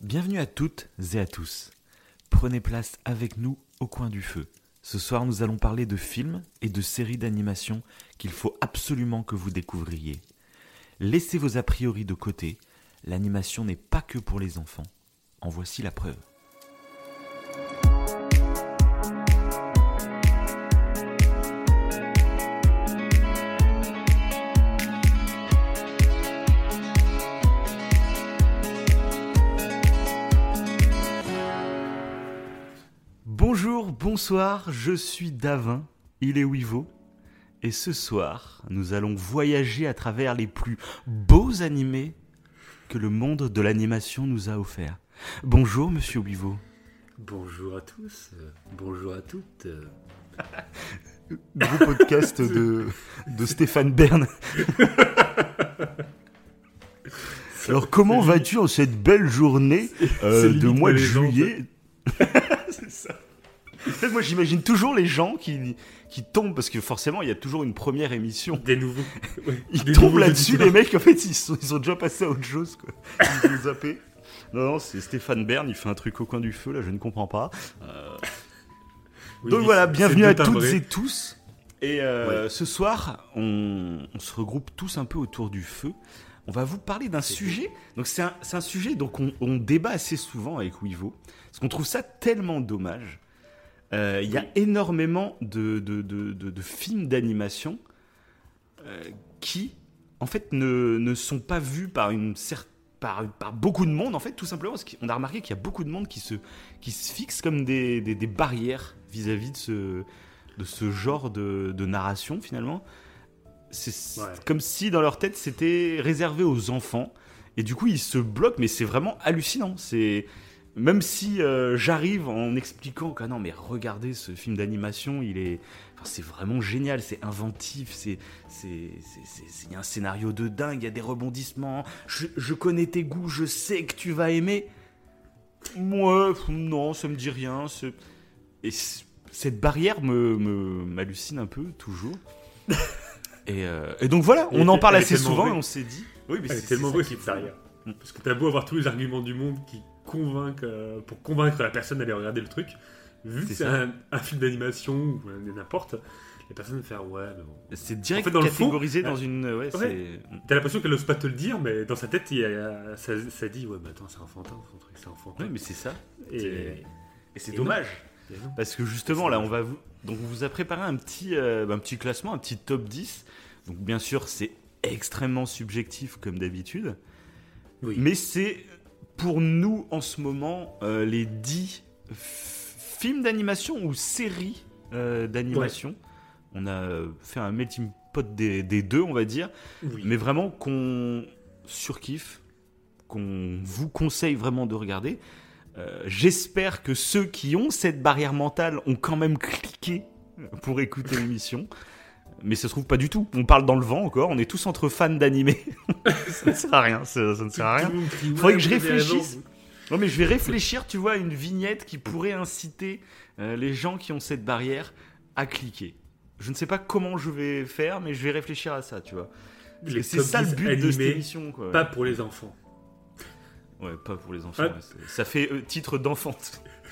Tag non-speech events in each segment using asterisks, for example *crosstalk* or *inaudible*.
Bienvenue à toutes et à tous. Prenez place avec nous au coin du feu. Ce soir, nous allons parler de films et de séries d'animation qu'il faut absolument que vous découvriez. Laissez vos a priori de côté, l'animation n'est pas que pour les enfants. En voici la preuve. Bonsoir, je suis Davin, il est Wivo, et ce soir, nous allons voyager à travers les plus beaux animés que le monde de l'animation nous a offerts. Bonjour, monsieur Wivo. Bonjour à tous, euh, bonjour à toutes. euh. *laughs* Gros podcast de, de Stéphane Bern. *laughs* Alors, comment vas-tu en cette belle journée euh, de mois de juillet *laughs* C'est ça. En fait, moi, j'imagine toujours les gens qui, qui tombent, parce que forcément, il y a toujours une première émission. Des nouveaux. ouais, Ils des tombent là-dessus, les mecs, en fait, ils sont, ils déjà passé à autre chose, quoi. Ils ont zappé. Non, non, c'est Stéphane Bern, il fait un truc au coin du feu, là, je ne comprends pas. Oui, Donc voilà, bienvenue à toutes et tous. Et euh, ce soir, on, on se regroupe tous un peu autour du feu. On va vous parler d'un sujet. Donc c'est un, sujet donc on, on débat assez souvent avec Wivo, parce qu'on trouve ça tellement dommage. Euh, Il y a énormément de, de, de, films d'animation euh, qui, en fait, ne, ne sont pas vus par une par, par beaucoup de monde, en fait, tout simplement parce qu'on a remarqué qu'il y a beaucoup de monde qui se, qui se fixe comme des, des, des barrières vis-à-vis de ce, de ce genre de, de narration, finalement. C'est Ouais. comme si dans leur tête c'était réservé aux enfants, et du coup ils se bloquent, mais c'est vraiment hallucinant. C'est même si euh, j'arrive en expliquant que ah non mais regardez ce film d'animation, il est, enfin, c'est vraiment génial, c'est inventif, c'est, il y a un scénario de dingue, il y a des rebondissements. Je, je connais tes goûts, je sais que tu vas aimer. Moi, non, ça me dit rien. Et cette barrière me, me- m'hallucine un peu toujours. *laughs* et, euh, et donc voilà, Elle on en parle assez souvent et on s'est dit. Oui, mais Elle est c'est- tellement est cette barrière. Parce que t'as beau avoir tous les arguments du monde qui convainquent, euh, pour convaincre la personne d'aller regarder le truc, vu que C'est un, un film d'animation ou n'importe, la personne va faire ouais, mais bon. C'est direct En fait, dans le fond, euh, dans une. Ouais, ouais. c'est. T'as l'impression qu'elle ose pas te le dire, mais dans sa tête, il y a- ça, ça dit ouais, mais attends, c'est enfantin, son truc, c'est enfantin. Ouais, mais c'est ça. Et, c'est- Et c'est et dommage. non. Parce que justement, là, on va vous. Donc, on vous a préparé un petit, euh, un petit classement, un petit top 10. Donc, bien sûr, c'est extrêmement subjectif, comme d'habitude. Oui. Mais c'est pour nous, en ce moment, euh, les 10 f- films d'animation ou séries euh, d'animation. On a euh, fait un melting pot des, des deux, on va dire. Oui. Mais vraiment qu'on surkiffe, qu'on vous conseille vraiment de regarder. Euh, J'espère que ceux qui ont cette barrière mentale ont quand même cliqué pour écouter l'émission. *laughs* Mais ça se trouve pas du tout. On parle dans le vent encore. On est tous entre fans d'animé. *laughs* ça ne sert à rien. Ça, ça ne sert à rien. Faudrait que je réfléchisse. Non, mais je vais réfléchir, tu vois, à une vignette qui pourrait inciter euh, les gens qui ont cette barrière à cliquer. Je ne sais pas comment je vais faire, mais je vais réfléchir à ça, tu vois. C'est ça le 10 but de cette émission, quoi. Pas pour les enfants. Ouais, pas pour les enfants. Ouais. ouais, c'est- Ça fait euh, titre d'enfant.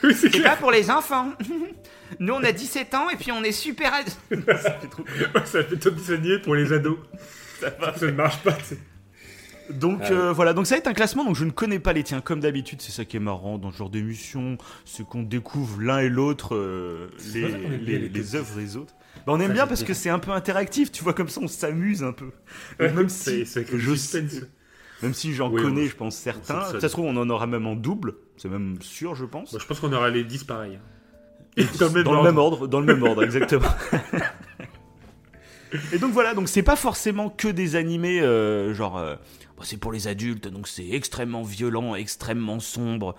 Oui, c'est pas pour les enfants. *laughs* Nous, on a 17 ans et puis on est super. ad- *laughs* *laughs* ça fait trop Ouais, ça fait top 10 animés pour les ados. Ça va. Ça ne marche pas. Donc Ah euh, voilà, donc ça va être un classement, donc je ne connais pas les tiens. Comme d'habitude, c'est ça qui est marrant dans ce genre d'émission, c'est qu'on découvre l'un et l'autre euh, C'est les, vrai qu'on aime bien les, les les top œuvres des autres. Bah, on aime Ça, bien j'aime parce bien. que c'est un peu interactif, tu vois, comme ça on s'amuse un peu. Et même c'est- si, c'est que le je suspense. Même si j'en Oui, connais, on- je pense certains, ça se trouve on en aura même en double, c'est même sûr, je pense. Bon, je pense qu'on aura les 10 pareils. Et *laughs* dans le même dans ordre. le même ordre, dans le même ordre, exactement. *laughs* Et donc voilà, donc c'est pas forcément que des animés euh, genre euh, bah, c'est pour les adultes, donc c'est extrêmement violent, extrêmement sombre.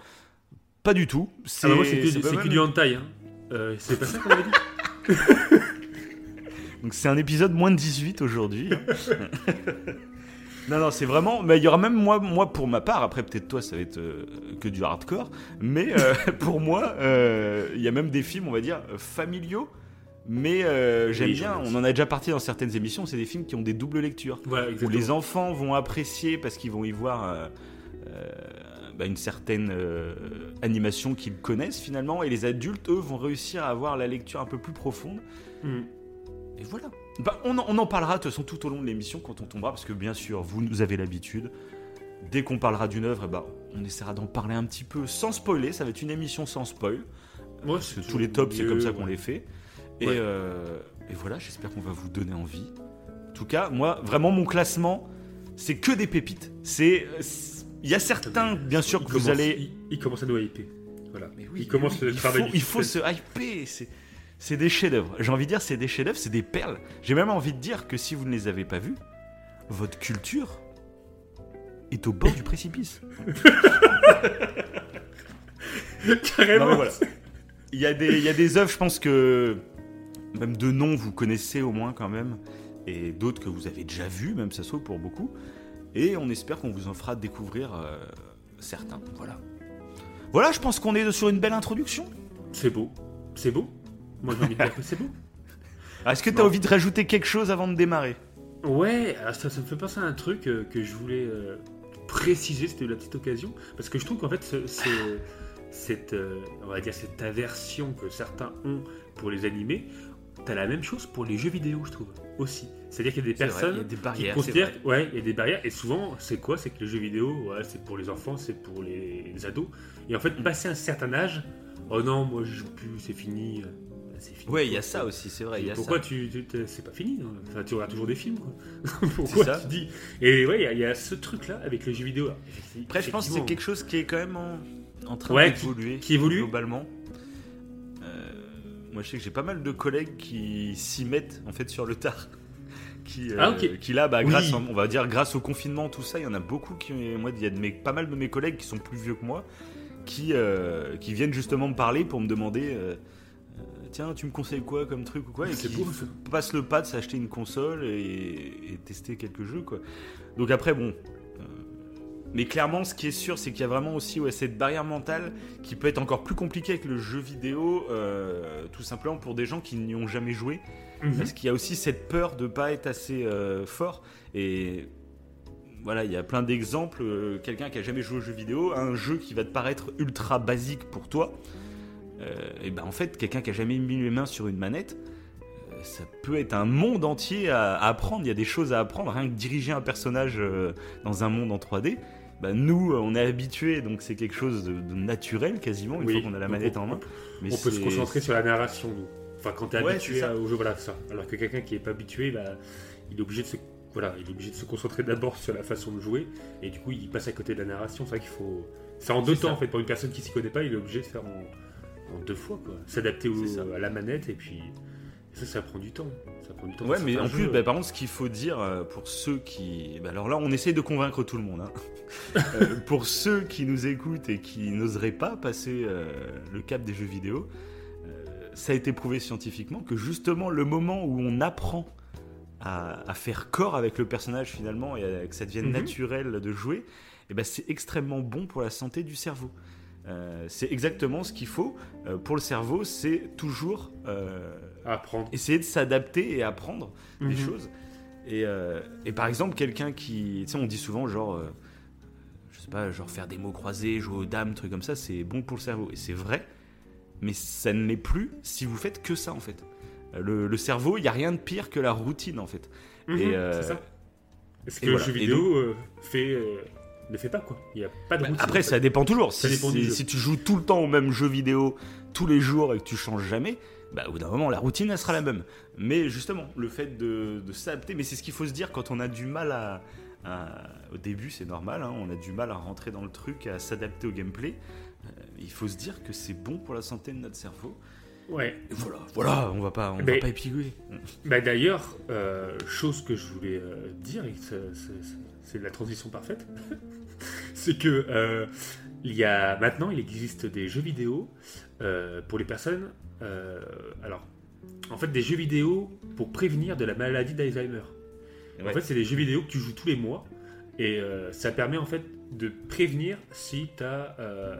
Pas du tout. Ah bah c'est que, c'est mal. que du hentai. Hein. Euh, c'est pas ça qu'on avait dit *laughs* Donc c'est un épisode moins de 18 aujourd'hui. hein. Non non, c'est vraiment mais il y aura même moi moi pour ma part, après peut-être toi ça va être euh, que du hardcore, mais euh, *laughs* pour moi euh, il y a même des films, on va dire familiaux mais j'aime Oui, bien, on en a déjà parti dans certaines émissions, c'est des films qui ont des doubles lectures. Voilà, où les enfants vont apprécier parce qu'ils vont y voir bah, une certaine animation qu'ils connaissent finalement, et les adultes, eux, vont réussir à avoir la lecture un peu plus profonde. Mm. Et voilà. Bah, on, en, on en parlera de toute façon tout au long de l'émission quand on tombera, parce que bien sûr, vous nous avez l'habitude. Dès qu'on parlera d'une œuvre, eh ben, on essaiera d'en parler un petit peu sans spoiler. Ça va être une émission sans spoil. Ouais, Parce que tous les tops, c'est comme ça qu'on ouais. les fait. Et, Ouais. euh, et voilà, j'espère qu'on va vous donner envie. En tout cas, moi, vraiment, mon classement, c'est que des pépites. C'est, il y a certains, bien sûr, Il que vous allez. Il, il commence à nous hyper. Voilà. Mais oui, il commence oui, le il faut, il se hyper. C'est, c'est des chefs-d'œuvre. J'ai envie de dire, c'est des chefs-d'œuvre, c'est des perles. J'ai même envie de dire que si vous ne les avez pas vus, votre culture est au bord du précipice. *laughs* Carrément. Non, mais voilà. Il y, a des, il y a des œuvres, je pense que même de noms vous connaissez au moins quand même, et d'autres que vous avez déjà vues, même ça trouve pour beaucoup. Et on espère qu'on vous en fera découvrir euh, certains. Voilà. Voilà, je pense qu'on est sur une belle introduction. C'est beau. C'est beau. Moi, j'ai envie de dire que c'est beau. Ah, Est-ce que tu as envie de rajouter quelque chose avant de démarrer? Ouais, alors ça, ça me fait penser à un truc euh, que je voulais euh, préciser, c'était la petite occasion, parce que je trouve qu'en fait, ce- ce- cette, euh, on va dire cette aversion que certains ont pour les animés, t'as la même chose pour les jeux vidéo, je trouve, aussi. C'est-à-dire qu'il y a des vrai, personnes il y a des qui barrières. considèrent, ouais, il y a des barrières, et souvent, c'est quoi? C'est que les jeux vidéo, ouais, c'est pour les enfants, c'est pour les, les ados, et en fait, Mm. passer un certain âge, oh non, moi je joue plus, c'est fini, c'est fini. Ouais, il y a ça aussi, c'est vrai. il y a Pourquoi ça. tu, c'est pas fini non enfin, Tu auras toujours des films quoi. *laughs* Pourquoi ça. tu dis Et ouais, il y a- il y, a ce truc là avec les jeux vidéo. Après, je pense que c'est quelque chose qui est quand même en, en train Ouais, d'évoluer. qui évolue. Globalement. Euh, moi, je sais que j'ai pas mal de collègues qui s'y mettent, en fait, sur le tard. *laughs* Qui, euh, Ah, ok. qui là, bah, Oui. grâce, on va dire, grâce au confinement, tout ça, il y en a beaucoup qui, moi, il y a de mes, pas mal de mes collègues qui sont plus vieux que moi, qui, euh, qui viennent justement me parler pour me demander, euh, tiens, tu me conseilles quoi comme truc ou quoi, et qui passent le pas de s'acheter une console et, et tester quelques jeux, quoi. Donc après, bon. euh, mais clairement, ce qui est sûr, c'est qu'il y a vraiment aussi ouais, cette barrière mentale qui peut être encore plus compliquée avec le jeu vidéo, euh, tout simplement pour des gens qui n'y ont jamais joué. Mhm. Parce qu'il y a aussi cette peur de pas être assez euh, fort. Et voilà, il y a plein d'exemples. Quelqu'un qui a jamais joué au jeu vidéo, un jeu qui va te paraître ultra basique pour toi, et ben en fait, quelqu'un qui a jamais mis les mains sur une manette, euh, ça peut être un monde entier à, à apprendre. Il y a des choses à apprendre. Rien que diriger un personnage euh, dans un monde en 3D. Bah, nous, euh, on est habitués, donc c'est quelque chose de, de naturel quasiment une Oui. fois qu'on a la manette on- en main. Mais On peut se concentrer sur la narration, nous. Enfin, quand t'es Ouais, habitué ça. à- au jeu, voilà ça. Alors que quelqu'un qui est pas habitué, bah, il est obligé de se voilà, il est obligé de se concentrer d'abord sur la façon de jouer, et du coup, il passe à côté de la narration. C'est vrai qu'il faut. C'est en deux temps, ça. en fait. Pour une personne qui s'y connaît pas, il est obligé de faire en, en deux fois, quoi. S'adapter à la manette, et puis. Ça, ça prend du temps. Ça prend du temps. Ouais, mais en plus, bah, par contre, ce qu'il faut dire euh, pour ceux qui. bah, alors là, on essaye de convaincre tout le monde. hein. *laughs* Euh, pour ceux qui nous écoutent et qui n'oseraient pas passer euh, le cap des jeux vidéo, ça a été prouvé scientifiquement que justement, le moment où on apprend à, à faire corps avec le personnage finalement et à- que ça devienne Mhm. naturel de jouer, eh ben, c'est extrêmement bon pour la santé du cerveau. Euh, c'est exactement ce qu'il faut euh, pour le cerveau, c'est toujours euh, apprendre. essayer de s'adapter et apprendre des Mhm. choses. Et, et par exemple, quelqu'un qui. Tu sais, on dit souvent, genre. je sais pas, genre faire des mots croisés, jouer aux dames, trucs comme ça, c'est bon pour le cerveau. Et c'est vrai, mais ça ne l'est plus si vous faites que ça, en fait. Le, le cerveau, il n'y a rien de pire que la routine, en fait. Euh, c'est ça. Est-ce que le voilà. jeu Et vidéo fait, ne fait pas quoi Il n'y a pas de Bah, routine, après, en fait. ça dépend toujours. Ça si, dépend du si- jeu. si tu joues tout le temps au même jeu vidéo, tous les jours, et que tu changes jamais, bah, au bout d'un moment, la routine, elle sera la même. Mais justement, le fait de, de s'adapter, mais c'est ce qu'il faut se dire quand on a du mal à. à- au début, c'est normal, hein, on a du mal à rentrer dans le truc, à s'adapter au gameplay. Euh, il faut se dire que c'est bon pour la santé de notre cerveau. Ouais. Et voilà, voilà, on va pas, on va pas épigoyer. *laughs* Bah d'ailleurs, euh, chose que je voulais euh, dire, c'est la transition parfaite, *laughs* *laughs* c'est que euh, il y a maintenant il existe des jeux vidéo euh, pour les personnes. euh, alors, en fait, des jeux vidéo pour prévenir de la maladie d'Alzheimer. En Ouais. fait, c'est des jeux vidéo que tu joues tous les mois et euh, ça permet en fait de prévenir si as, euh,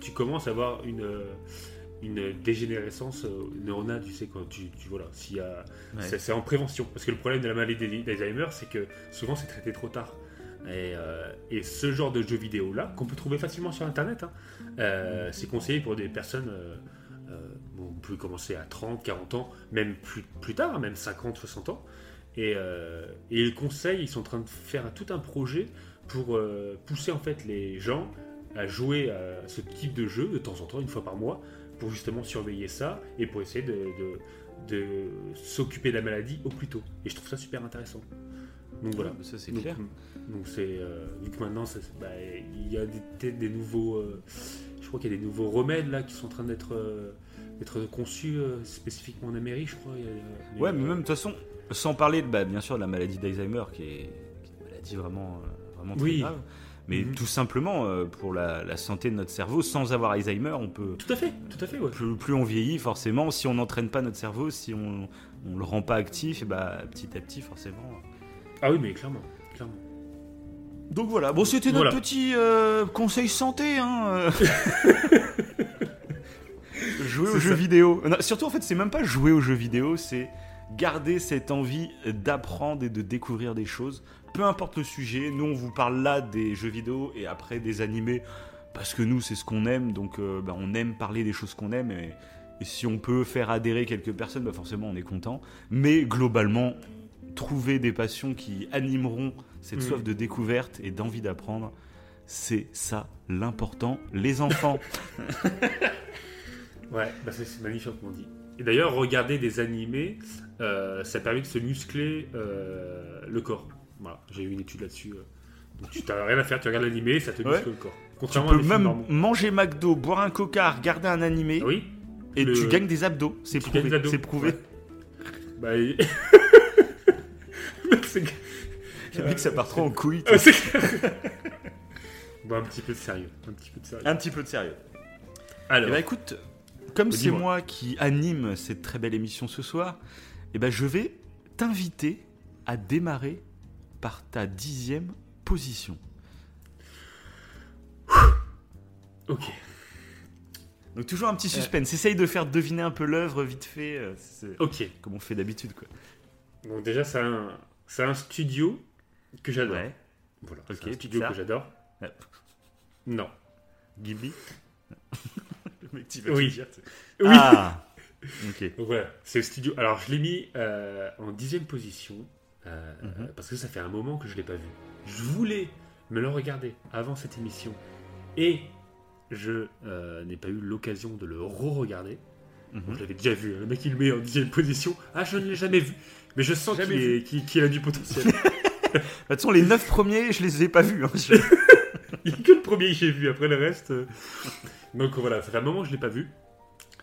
tu commences à avoir une, euh, une dégénérescence euh, neuronale, tu sais, quand tu, tu voilà, s'il y a, Ouais. c'est c'est en prévention. Parce que le problème de la maladie d'Alzheimer, c'est que souvent c'est traité trop tard. Et, euh, et ce genre de jeux vidéo là, qu'on peut trouver facilement sur internet, hein, euh, c'est conseillé pour des personnes. euh, euh, bon, on peut commencer à 30, 40 ans, même plus, plus tard, hein, même 50, 60 ans. Et, et ils conseillent, ils sont en train de faire tout un projet pour pousser en fait les gens à jouer à ce type de jeu de temps en temps, une fois par mois, pour justement surveiller ça et pour essayer de, de- de s'occuper de la maladie au plus tôt. Et je trouve ça super intéressant. Donc voilà. Ça, c'est clair. Donc c'est euh, vu que maintenant bah, il y a des- nouveaux, euh, je crois qu'il y a des nouveaux remèdes là qui sont en train d'être euh, d'être conçus euh, spécifiquement en Amérique, je crois. A, Ouais, mais même de toute façon, sans parler bah, bien sûr de la maladie d'Alzheimer, qui est, qui est une maladie vraiment, euh, vraiment très Oui. grave, mais Mhm. tout simplement euh, pour la, la santé de notre cerveau, sans avoir Alzheimer, on peut. Tout à fait, tout à fait, ouais. Plus, plus on vieillit, forcément, si on n'entraîne pas notre cerveau, si on ne le rend pas actif, et bah, petit à petit, forcément. Ah oui, mais clairement. Donc voilà, bon, c'était notre Voilà. petit euh, conseil santé. Hein, euh. *laughs* jouer aux jeux vidéo. Non, surtout, en fait, c'est même pas jouer aux jeux vidéo, c'est garder cette envie d'apprendre et de découvrir des choses. Peu importe le sujet, nous, on vous parle là des jeux vidéo et après des animés, parce que nous, c'est ce qu'on aime, donc euh, bah, on aime parler des choses qu'on aime. Et, et si on peut faire adhérer quelques personnes, bah, forcément, on est content. Mais globalement, trouver des passions qui animeront cette Mm. soif de découverte et d'envie d'apprendre, c'est ça l'important. Les enfants, *laughs* Ouais, bah c'est magnifiquement dit. Et d'ailleurs, regarder des animés, euh, ça permet de se muscler euh, le corps. Voilà, j'ai eu une étude là-dessus. euh. Donc tu t'as rien à faire, tu regardes l'animé, ça te Ouais. muscle le corps. tu peux à même normaux. manger McDo, boire un coca, regarder un animé, Ah oui, et le- tu gagnes des abdos. C'est prouvé. C'est prouvé. Ouais. Bah, *laughs* et- Le mec, ça part trop en couille. *laughs* Bon, un petit peu de sérieux, un petit peu de sérieux. Un petit peu de sérieux. Alors, Eh ben écoute, comme Oh, c'est dis-moi. moi qui anime cette très belle émission ce soir, eh ben je vais t'inviter à démarrer par ta dixième position. ok. Donc toujours un petit suspense. Essaye de faire deviner un peu l'œuvre vite fait, euh, c'est Ok. comme on fait d'habitude quoi. Donc déjà, c'est un, c'est un studio que j'adore. Ouais. Voilà, Ok, c'est un studio Pixar. que j'adore. Ouais. Non. Ghibli. *laughs* Le mec, tu vas Oui. dire, sais. Oui. Ah. Ok. *laughs* Donc voilà, c'est le studio. Alors je l'ai mis euh, en dixième position euh, Mhm. parce que ça fait un moment que je l'ai pas vu. Je voulais me le regarder avant cette émission et je euh, n'ai pas eu l'occasion de le re-regarder. Mhm. Bon, je l'avais déjà vu. hein. Le mec il le met en dixième position. Ah je ne l'ai jamais vu, mais je sens qu'il a du potentiel. *laughs* Bah, De toute façon, les neuf premiers, je les ai pas vus. hein. Je- *laughs* Il n'y a que le premier que j'ai vu, après le reste. euh. Donc voilà, ça fait un moment que je ne l'ai pas vu.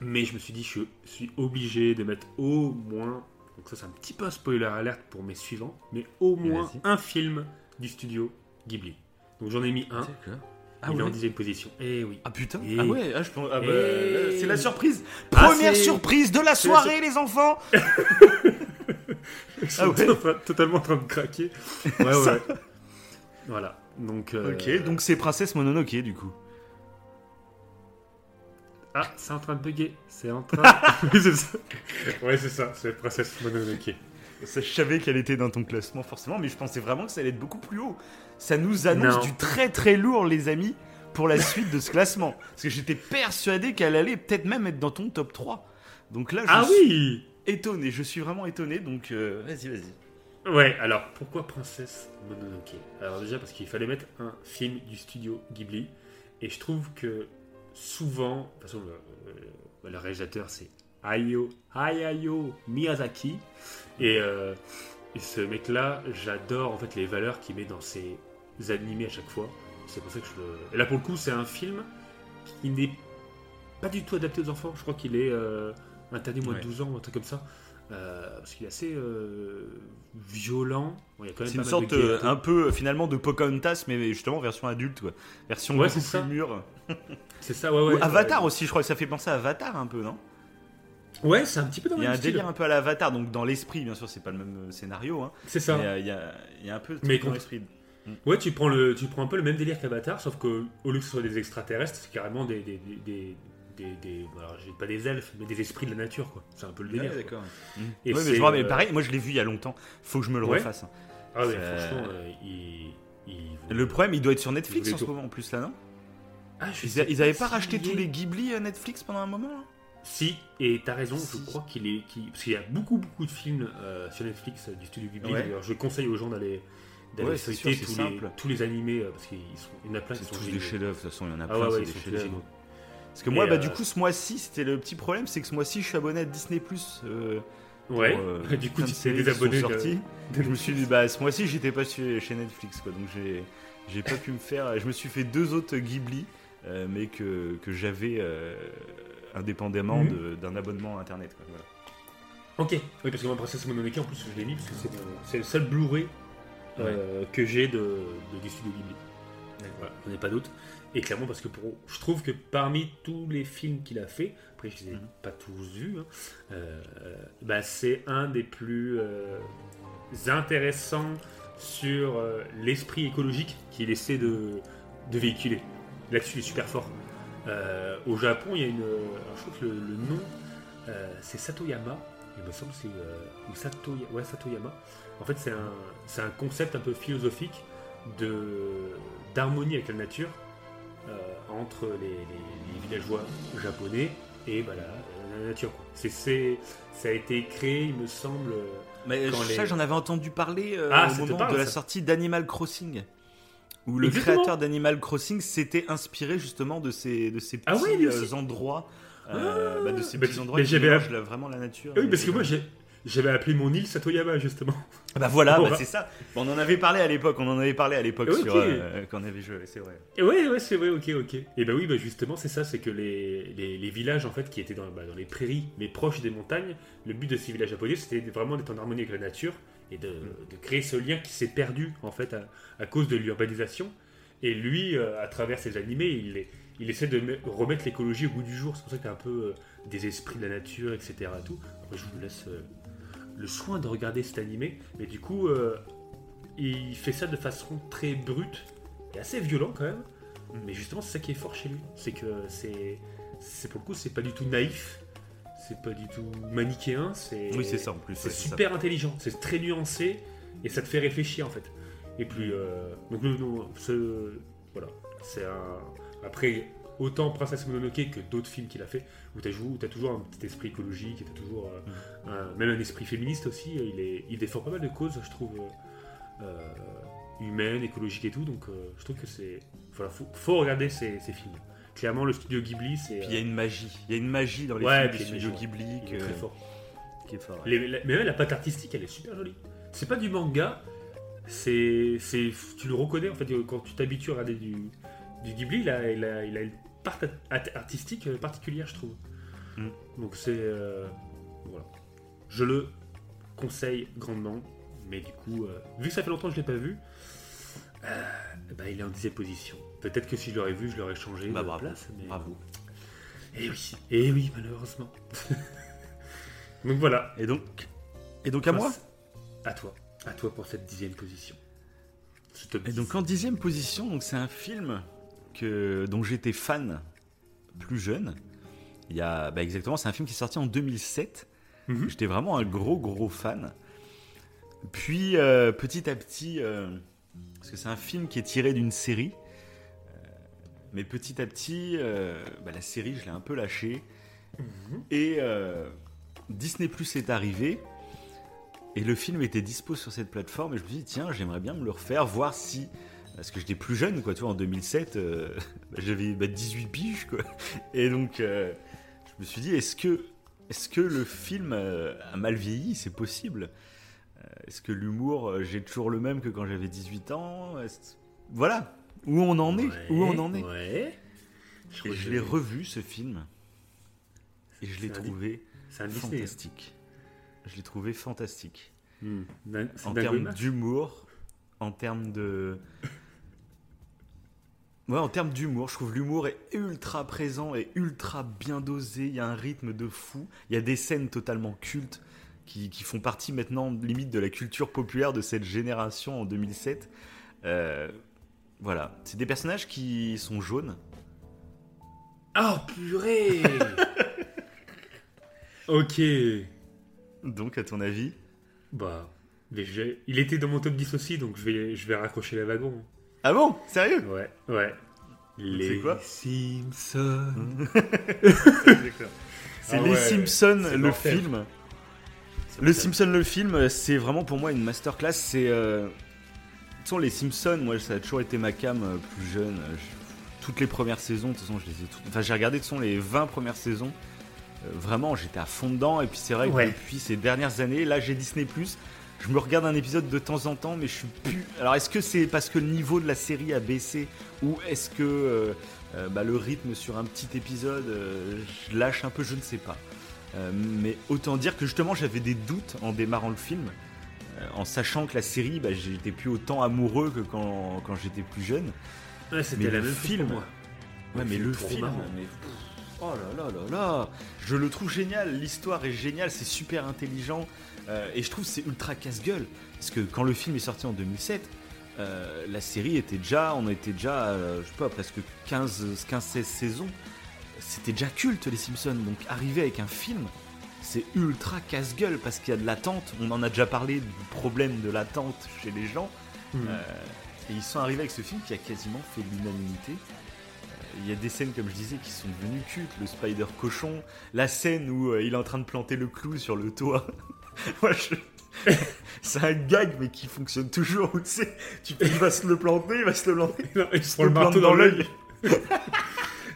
Mais je me suis dit, je suis obligé de mettre au moins. Donc ça, c'est un petit peu un spoiler alerte pour mes suivants. Mais au moins un film du studio Ghibli. Donc j'en ai mis un. Ah il est en dixième position. Eh oui. Ah putain. Et- Ah ouais. Ah, je pense- ah bah, Et- C'est la surprise. Ah, Première surprise de la soirée, les enfants. *laughs* Ils sont Ah ouais. to- totalement en train de craquer. Ouais, ouais. voilà. Donc. euh, Ok, donc c'est Princesse Mononoke du coup. Ah, c'est en train de bugger. C'est en train. *laughs* oui, c'est ça. Ouais, c'est ça. C'est Princesse Mononoke. Ça, je savais qu'elle était dans ton classement forcément, mais je pensais vraiment que ça allait être beaucoup plus haut. Ça nous annonce Non. du très très lourd, les amis, pour la suite de ce classement. Parce que j'étais persuadé qu'elle allait peut-être même être dans ton top 3. Donc là, je Ah suis oui étonné, je suis vraiment étonné, donc euh, vas-y, vas-y. Ouais, alors pourquoi Princesse Mononoke? Alors déjà parce qu'il fallait mettre un film du studio Ghibli. Et je trouve que souvent, de toute façon, le, réalisateur c'est Hayao, Hayao Miyazaki. Et, euh, et ce mec-là, j'adore en fait les valeurs qu'il met dans ses animés à chaque fois. C'est pour ça que je le... Et là pour le coup, c'est un film qui n'est pas du tout adapté aux enfants. Je crois qu'il est euh, interdit moins Ouais. de 12 ans, un truc comme ça. Euh, parce qu'il est assez euh, violent. Bon, il C'est une sorte euh, un peu euh, finalement de Pocahontas, mais justement version adulte, quoi. Version Ouais, beaucoup plus mûre. *laughs* C'est ça, ouais, ouais. Ou Avatar ouais. aussi, je crois que ça fait penser à Avatar un peu, non? Ouais, c'est un petit peu dans Il le y a un style. délire un peu à l'Avatar, donc dans l'esprit, bien sûr, c'est pas le même scénario, hein, C'est ça. mais il y, a, il y a un peu de Mais dans l'esprit. Ouais, tu prends, le, tu prends un peu le même délire qu'Avatar, sauf qu'au au lieu que ce soit des extraterrestres, c'est carrément des. des, des, des, des- des- alors, j'ai pas des elfes, mais des esprits de la nature, quoi. C'est un peu le délire. Ouais, d'accord. Et ouais, mais c'est, je me rappelle, euh, pareil, moi je l'ai vu il y a longtemps, faut que je me le Ouais. refasse. hein. Ah ouais, C'est- franchement, euh, il, Le problème, il doit être sur Netflix en ce moment en plus là, non Ah, je Ils, sais a- ils avaient pas racheté tous les Ghibli à Netflix pendant un moment là Si, et t'as raison, Si. je crois qu'il est. qu'il- Parce qu'il y a beaucoup, beaucoup de films euh, sur Netflix euh, du studio Ghibli. Ouais. D'ailleurs, je conseille aux gens d'aller d'aller Ouais, tous, les, tous les animés, euh, parce qu'il sont- il y en a plein qui C'est sont tous des chefs-d'œuvre, de toute façon, il y en a Ah plein, ouais, des chefs-d'œuvre. Parce que moi, Et, bah, euh, du coup, ce mois-ci, c'était le petit problème, c'est que ce mois-ci, je suis abonné à Disney. Euh, Ouais, euh, *laughs* du coup, tu t'es désabonné. de- Je me suis dit, bah, ce mois-ci, j'étais pas chez chez Netflix, quoi, donc j'ai, j'ai pas pu me faire. Je me suis fait deux autres Ghibli, euh, mais que, que j'avais indépendamment Mhm. d'un abonnement internet. Quoi, voilà. Ok, oui, parce que moi, Princesse Mononoke, en plus, je l'ai mis parce que c'est le, seul Blu-ray que j'ai de, de, du studio Ghibli. Voilà, on n'est pas d'autres. Et clairement, parce que pour, je trouve que parmi tous les films qu'il a fait, après je les ai Mhm. pas tous vus, hein, euh, bah, c'est un des plus euh, intéressants sur euh, l'esprit écologique qu'il essaie de, de véhiculer. Là-dessus, il est super fort. Au Japon, il y a une. alors, je crois que le, le nom, c'est Satoyama. Il me semble que c'est. ou ouais, Satoyama. En fait, c'est un, c'est un concept un peu philosophique de, d'harmonie avec la nature entre les, les- les villageois japonais et bah, la, la nature. quoi. Ça a été créé, il me semble. Mais Quand ça, les- j'en avais entendu parler euh, Ah, au moment parle, de la ça sortie d'Animal Crossing. Où le Exactement. créateur d'Animal Crossing s'était inspiré justement de ces, de ces petits Ah lui euh, endroits. euh, bah, de ces Bah, petits endroits qui mélangent la- vraiment la nature. Ah oui, parce que moi, j'ai, j'avais appelé mon île Satoyama, justement. Bah voilà, bah, c'est ça. On en avait parlé à l'époque, on en avait parlé à l'époque sur euh, quand on avait joué, c'est vrai. Et ouais, ouais, c'est vrai, ok, ok. Et bah oui, bah justement, c'est ça, c'est que les, les, les villages, en fait, qui étaient dans, bah, dans les prairies, mais proches des montagnes, le but de ces villages japonais, c'était vraiment d'être en harmonie avec la nature et de, de créer ce lien qui s'est perdu, en fait, à, à cause de l'urbanisation. Et lui, euh, à travers ses animés, il, est- il essaie de me- remettre l'écologie au goût du jour. C'est pour ça que t'as un peu euh, des esprits de la nature, etc. et Tout. Après, je vous laisse le soin de regarder cet animé. Mais du coup, euh, il fait ça de façon très brute et assez violent quand même. Mais justement, c'est ça qui est fort chez lui. C'est que c'est, c'est pour le coup, c'est pas du tout naïf. C'est pas du tout manichéen. C'est, Oui, c'est ça en plus. c'est ouais, c'est ça. super intelligent. C'est très nuancé et ça te fait réfléchir en fait. Et puis, euh, donc, non, non, ce- voilà. C'est un. Après, autant Princesse Mononoke que d'autres films qu'il a fait, où tu as, toujours un petit esprit écologique, toujours euh, un- même un esprit féministe aussi. Il, est, il défend pas mal de causes, je trouve, euh, euh, humaines, écologiques et tout. Donc, euh, je trouve que c'est. Voilà, faut, faut regarder ces, ces films. Clairement, le studio Ghibli, c'est. Puis il y a une magie. Il y a une magie dans les Ouais, films du studio Ghibli il est très fort. qui est fort. ouais. Les- la- mais même la patte artistique, elle est super jolie. C'est pas du manga, c'est, c'est, tu le reconnais en fait quand tu t'habitues à regarder du, du Ghibli, il a, il a, il a artistique euh, particulière, je trouve. Mm. Donc c'est, euh, voilà, je le conseille grandement. Mais du coup, euh, vu que ça fait longtemps que je l'ai pas vu, bah, il est en dixième position. Peut-être que si je l'aurais vu, je l'aurais changé Bah, de bravo. place. Mais... Bravo. Et oui, et oui, malheureusement. *laughs* Donc voilà. Et donc, et donc à moi À toi. À toi pour cette dixième position. Et 10. donc en dixième position, donc c'est un film que dont j'étais fan plus jeune. Il y a bah, exactement, c'est un film qui est sorti en 2007. Mhm. J'étais vraiment un gros gros fan. Puis euh, petit à petit, euh, parce que c'est un film qui est tiré d'une série, euh, mais petit à petit, euh, bah, la série je l'ai un peu lâchée. Mhm. Et euh, Disney Plus est arrivé. Et le film était dispo sur cette plateforme. Et je me suis dit, tiens, j'aimerais bien me le refaire, voir si. Parce que j'étais plus jeune, quoi, tu vois, en 2007, euh, *laughs* bah, j'avais bah, 18 piges, quoi. *laughs* Et donc, euh, je me suis dit, est-ce que, est que le film euh, a mal vieilli? C'est possible. Euh, Est-ce que l'humour, j'ai toujours le même que quand j'avais 18 ans? Voilà, où on en est, où on en est? Ouais. Je Et je l'ai revu, ce film. Et je l'ai trouvé Disney. fantastique. Je l'ai trouvé fantastique. Hmm. En termes d'humour, en termes de. Ouais, en termes d'humour, je trouve l'humour est ultra présent et ultra bien dosé. Il y a un rythme de fou. Il y a des scènes totalement cultes qui, qui font partie maintenant, limite, de la culture populaire de cette génération en 2007. Euh, voilà. C'est des personnages qui sont jaunes. Oh purée *laughs* Ok. Donc, à ton avis? Bah, il était dans mon top 10 aussi, donc je vais, je vais raccrocher la wagon. Ah bon? Sérieux? Ouais, ouais. Les quoi? Simpsons. *laughs* C'est Ah Les ouais, Simpsons, le film. Le Simpson, le film, c'est vraiment pour moi une masterclass. C'est. Euh... Façon, les Simpsons, moi, ça a toujours été ma cam euh, plus jeune. Euh, je- Toutes les premières saisons, de toute façon, je les ai toutes. Enfin, j'ai regardé, de toute façon, les 20 premières saisons. Euh, vraiment, j'étais à fond dedans. Et puis, c'est vrai que Ouais. depuis ces dernières années, là, j'ai Disney. Je me regarde un épisode de temps en temps, mais je suis plus. Alors, est-ce que c'est parce que le niveau de la série a baissé Ou est-ce que euh, euh, bah, le rythme sur un petit épisode, euh, je lâche un peu Je ne sais pas. Euh, mais autant dire que justement j'avais des doutes en démarrant le film, en sachant que la série, bah, j'étais plus autant amoureux que quand, quand j'étais plus jeune. Ouais, c'était le même film, pour moi. Ouais, mais le film, marrant. mais oh là là là là, je le trouve génial. L'histoire est géniale, c'est super intelligent, euh, et je trouve c'est ultra casse-gueule parce que quand le film est sorti en 2007. euh, la série était déjà, on était déjà, euh, je sais pas, presque 15, 15-16 saisons. C'était déjà culte les Simpsons, donc arriver avec un film, c'est ultra casse-gueule parce qu'il y a de l'attente. On en a déjà parlé du problème de l'attente chez les gens. Euh, et ils sont arrivés avec ce film qui a quasiment fait l'unanimité. Il y a des scènes, comme je disais, qui sont devenues cultes. Le Spider cochon, la scène où il est en train de planter le clou sur le toit. *laughs* *laughs* Moi, je- *laughs* C'est un gag, mais qui fonctionne toujours. Où, tu sais, tu il va se le planter, il va se le planter. Non, il se le le marteau dans dans l'œil. *laughs*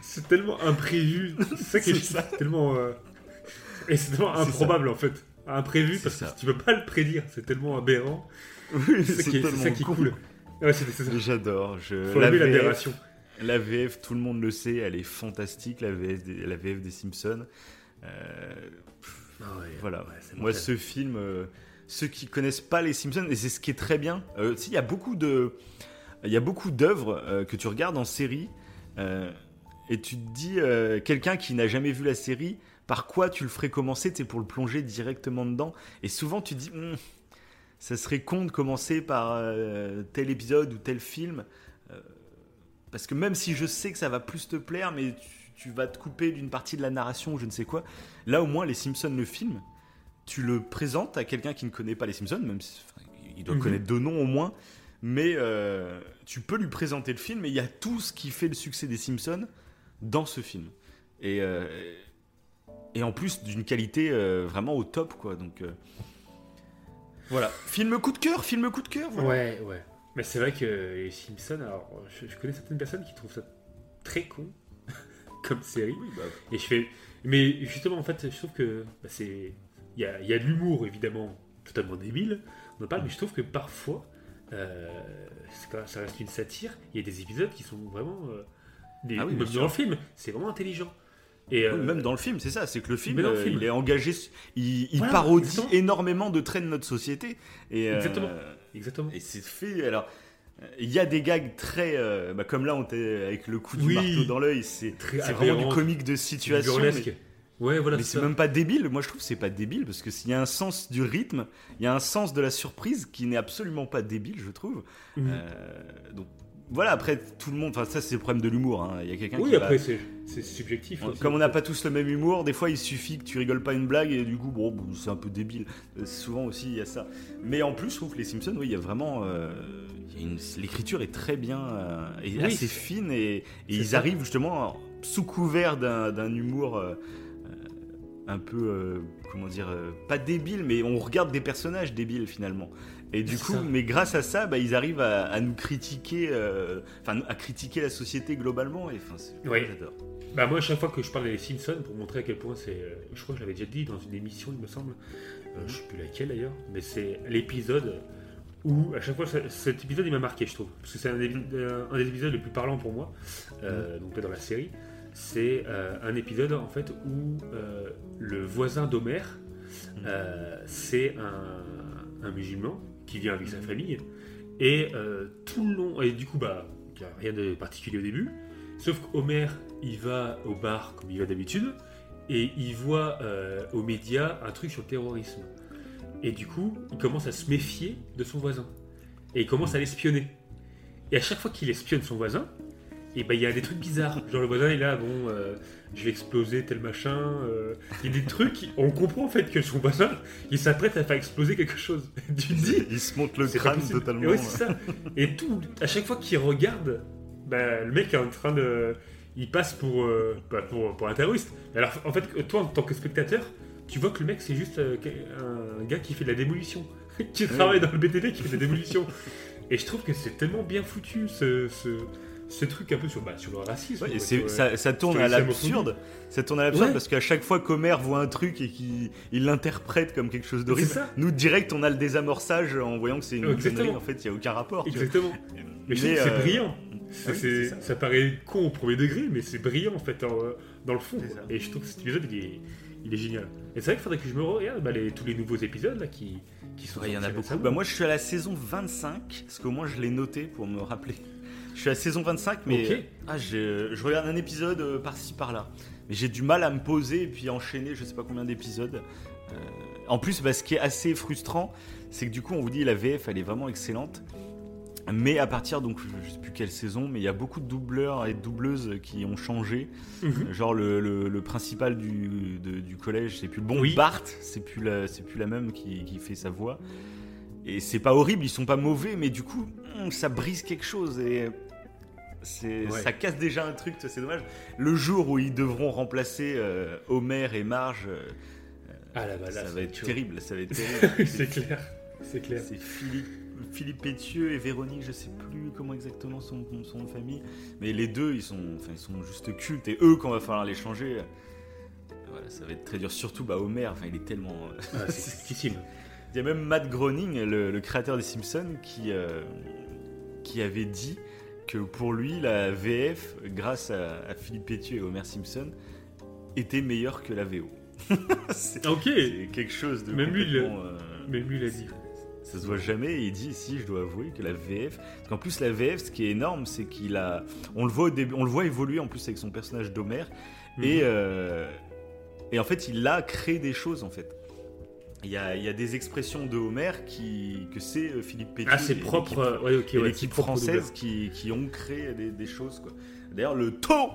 c'est tellement imprévu. C'est ça qui est, C'est ça. tellement. euh, Et c'est tellement improbable en fait. Imprévu parce ça. que tu peux pas le prédire. C'est tellement aberrant. Oui, C'est ça ça qui cool. Ouais, J'adore. Je... Faut la l'aberration. La VF, tout le monde le sait, elle est fantastique, la VF des, la VF des Simpsons. Euh, Ah ouais, voilà. ouais, Moi, ce film, euh, ceux qui connaissent pas les Simpsons, et c'est ce qui est très bien. Euh, il y a beaucoup de, il y a beaucoup d'œuvres euh, que tu regardes en série, euh, et tu te dis, quelqu'un qui n'a jamais vu la série, par quoi tu le ferais commencer, c'est pour le plonger directement dedans. Et souvent, tu te dis, Hmm, ça serait con de commencer par tel épisode ou tel film, parce que même si je sais que ça va plus te plaire, mais tu, tu vas te couper d'une partie de la narration ou je ne sais quoi. Là, au moins, les Simpsons, le film, tu le présentes à quelqu'un qui ne connaît pas les Simpsons, même si enfin, il doit Mhm. connaître deux noms au moins, mais euh, tu peux lui présenter le film et il y a tout ce qui fait le succès des Simpsons dans ce film. Et, euh, et en plus d'une qualité euh, vraiment au top, quoi. Donc euh, voilà, film coup de cœur, film coup de cœur. Voilà. Ouais, ouais. Mais c'est vrai que les Simpsons, alors je, je connais certaines personnes qui trouvent ça très con comme série. Oui, bah, Et je fais. Mais justement, en fait, je trouve que bah, c'est. Il y a, y a de l'humour, évidemment, totalement débile. On en parle, mais je trouve que parfois, euh, quand- ça reste une satire. Il y a des épisodes qui sont vraiment. euh, des, Ah oui, même dans le film, c'est vraiment intelligent. Et, euh, Oui, même dans le film, c'est ça, c'est que le film, le il est engagé, il, il Voilà, parodie exactement. énormément de traits de notre société. Et, Exactement. Exactement. Et c'est fait. Alors, il y a des gags très. euh, bah, comme là, on était avec le coup du Oui. marteau dans l'œil, c'est vraiment du comique de situation. Mais, Ouais, voilà, mais c'est même pas débile. Moi, je trouve que c'est pas débile parce que s'il y a un sens du rythme, il y a un sens de la surprise qui n'est absolument pas débile, je trouve. Mhm. Euh, donc. Voilà, après tout le monde, enfin ça c'est le problème de l'humour. hein. Il y a quelqu'un Oui, qui après, c'est c'est subjectif. aussi. comme on n'a pas tous le même humour, des fois il suffit que tu rigoles pas une blague et du coup, bon, bon, c'est un peu débile. Euh, Souvent aussi il y a ça. Mais en plus, je trouve que les Simpsons, oui, il y a vraiment. euh, une- L'écriture est très bien euh, et Oui, assez fine et, et ils ça. arrivent justement sous couvert d'un humour euh, un peu. comment dire Pas débile, mais on regarde des personnages débiles finalement. Et du coup, ça. mais grâce à ça, bah, ils arrivent à, à nous critiquer, euh, enfin à critiquer la société globalement. Et enfin, Oui. j'adore. Bah moi, à chaque fois que je parle des Simpsons, pour montrer à quel point c'est... euh, Je crois que je l'avais déjà dit dans une émission, il me semble. Euh, je sais plus laquelle d'ailleurs. Mais c'est l'épisode où, à chaque fois, cet épisode, il m'a marqué, je trouve. Parce que c'est un, des- euh, un des épisodes les plus parlants pour moi. euh, Donc dans la série. C'est un épisode, en fait, où le voisin d'Homer, euh, c'est un, un musulman qui vient avec sa famille. Et euh, tout le long... Et du coup, bah, a rien de particulier au début. Sauf qu'Homer, il va au bar comme il va d'habitude, et il voit euh, aux médias un truc sur le terrorisme. Et du coup, il commence à se méfier de son voisin. Et il commence à l'espionner. Et à chaque fois qu'il espionne son voisin, et bah il y a des trucs bizarres. Genre le voisin est là, bon, euh, je vais exploser tel machin. euh, Il y a des trucs, on comprend en fait que son voisin, il s'apprête à faire exploser quelque chose. *laughs* tu te dis, Il se monte le c'est pas crâne totalement. Et ouais, c'est ça. Et tout, à chaque fois qu'il regarde, bah, le mec est en train de. Il passe pour, euh, bah, pour, pour un terroriste. Alors en fait, toi en tant que spectateur, tu vois que le mec c'est juste euh, un gars qui fait de la démolition. *laughs* qui travaille dans le BTP qui fait de la démolition. Et je trouve que c'est tellement bien foutu ce, ce, ce truc un peu sur, bah, sur le racisme. Ouais, et quoi, c'est- sur, ça, ça tourne à l'absurde. Ça tourne à l'absurde Ouais. parce qu'à chaque fois qu'Homer voit un truc et qu'il il l'interprète comme quelque chose d'horrible, C'est ça. nous direct on a le désamorçage en voyant que c'est une connerie. En fait, il y a aucun rapport. Exactement. Mais c'est euh, brillant. Oui, ça. ça. paraît con au premier degré, mais c'est brillant en fait en, euh, dans le fond. Et je trouve que cet épisode il est, il est génial. Et c'est vrai qu'il faudrait que je me regarde bah, les, tous les nouveaux épisodes là qui, qui sont Ouais, il y en a beaucoup. Bah, moi, je suis à la saison 25, parce qu'au moins je l'ai noté pour me rappeler. Je suis à saison 25, mais Ok. ah, j'ai- je regarde un épisode euh, par-ci par-là. Mais j'ai du mal à me poser et puis enchaîner je sais pas combien d'épisodes. Euh, en plus, bah, ce qui est assez frustrant, c'est que du coup, on vous dit la VF, elle est vraiment excellente. Mais à partir, donc je sais plus quelle saison, mais il y a beaucoup de doubleurs et de doubleuses qui ont changé. Mhm. Genre le, le- le principal du, de- du collège, c'est plus le bon. Oui. Bart, c'est plus la, plus la même qui, qui fait sa voix. Et c'est pas horrible, ils sont pas mauvais, mais du coup, hum, ça brise quelque chose et c'est, Ouais. ça casse déjà un truc. C'est dommage. Le jour où ils devront remplacer euh, Homer et Marge, euh, Ah là, bah, là, ça va être terrible. Ça va être *laughs* terrible. c'est clair. C'est clair. C'est Philippe, Philippe Pétieux et Véronique, je sais plus comment exactement son, son nom de famille, mais les deux ils sont, enfin, ils sont juste cultes et eux quand il va falloir les changer, euh, voilà, ça va être très dur. Surtout bah, Homer, enfin, il est tellement. euh, Ah, c'est *laughs* difficile. Il y a même Matt Groening, le, le créateur des Simpsons, qui, euh, qui avait dit que pour lui la VF, grâce à, à Philippe Pétieux et Homer Simpson, était meilleure que la VO. *laughs* c'est Ok. c'est quelque chose de Même lui, il- euh, Même lui l'a dit. ça se voit jamais et il dit si je dois avouer que la VF parce qu'en plus la VF ce qui est énorme c'est qu'il a on le voit au début on le voit évoluer en plus avec son personnage d'Homer et Mhm. euh, et en fait il a créé des choses en fait il y a, il y a des expressions de Homer qui que c'est euh, Philippe Pétieux Ah, c'est propre. l'équipe- euh, Ouais, ouais, l'équipe française qui, qui ont créé des, des choses d'ailleurs le taux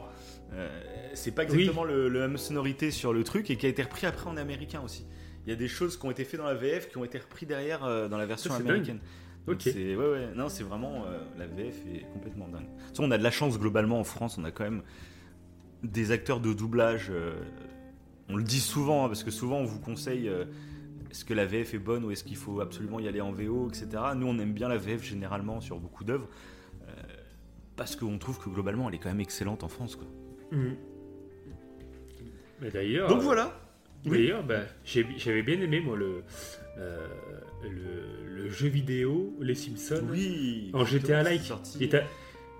euh, c'est pas exactement le, le même sonorité sur le truc et qui a été repris après en américain aussi il y a des choses qui ont été faites dans la VF qui ont été repris derrière euh, dans la version Ça, américaine. Donc Ok. c'est- ouais, ouais, non, c'est vraiment euh, la VF est complètement dingue. De toute façon, on a de la chance globalement en France, on a quand même des acteurs de doublage. on le dit souvent hein, parce que souvent on vous conseille est-ce que la VF est bonne ou est-ce qu'il faut absolument y aller en VO, etc. Nous, on aime bien la VF généralement sur beaucoup d'œuvres euh, parce qu'on trouve que globalement elle est quand même excellente en France. Quoi. Mhm. Mais d'ailleurs. Donc euh, voilà. D'ailleurs, bah, j'avais bien aimé moi le, euh, le, le jeu vidéo Les Simpsons. Oui. En GTA like.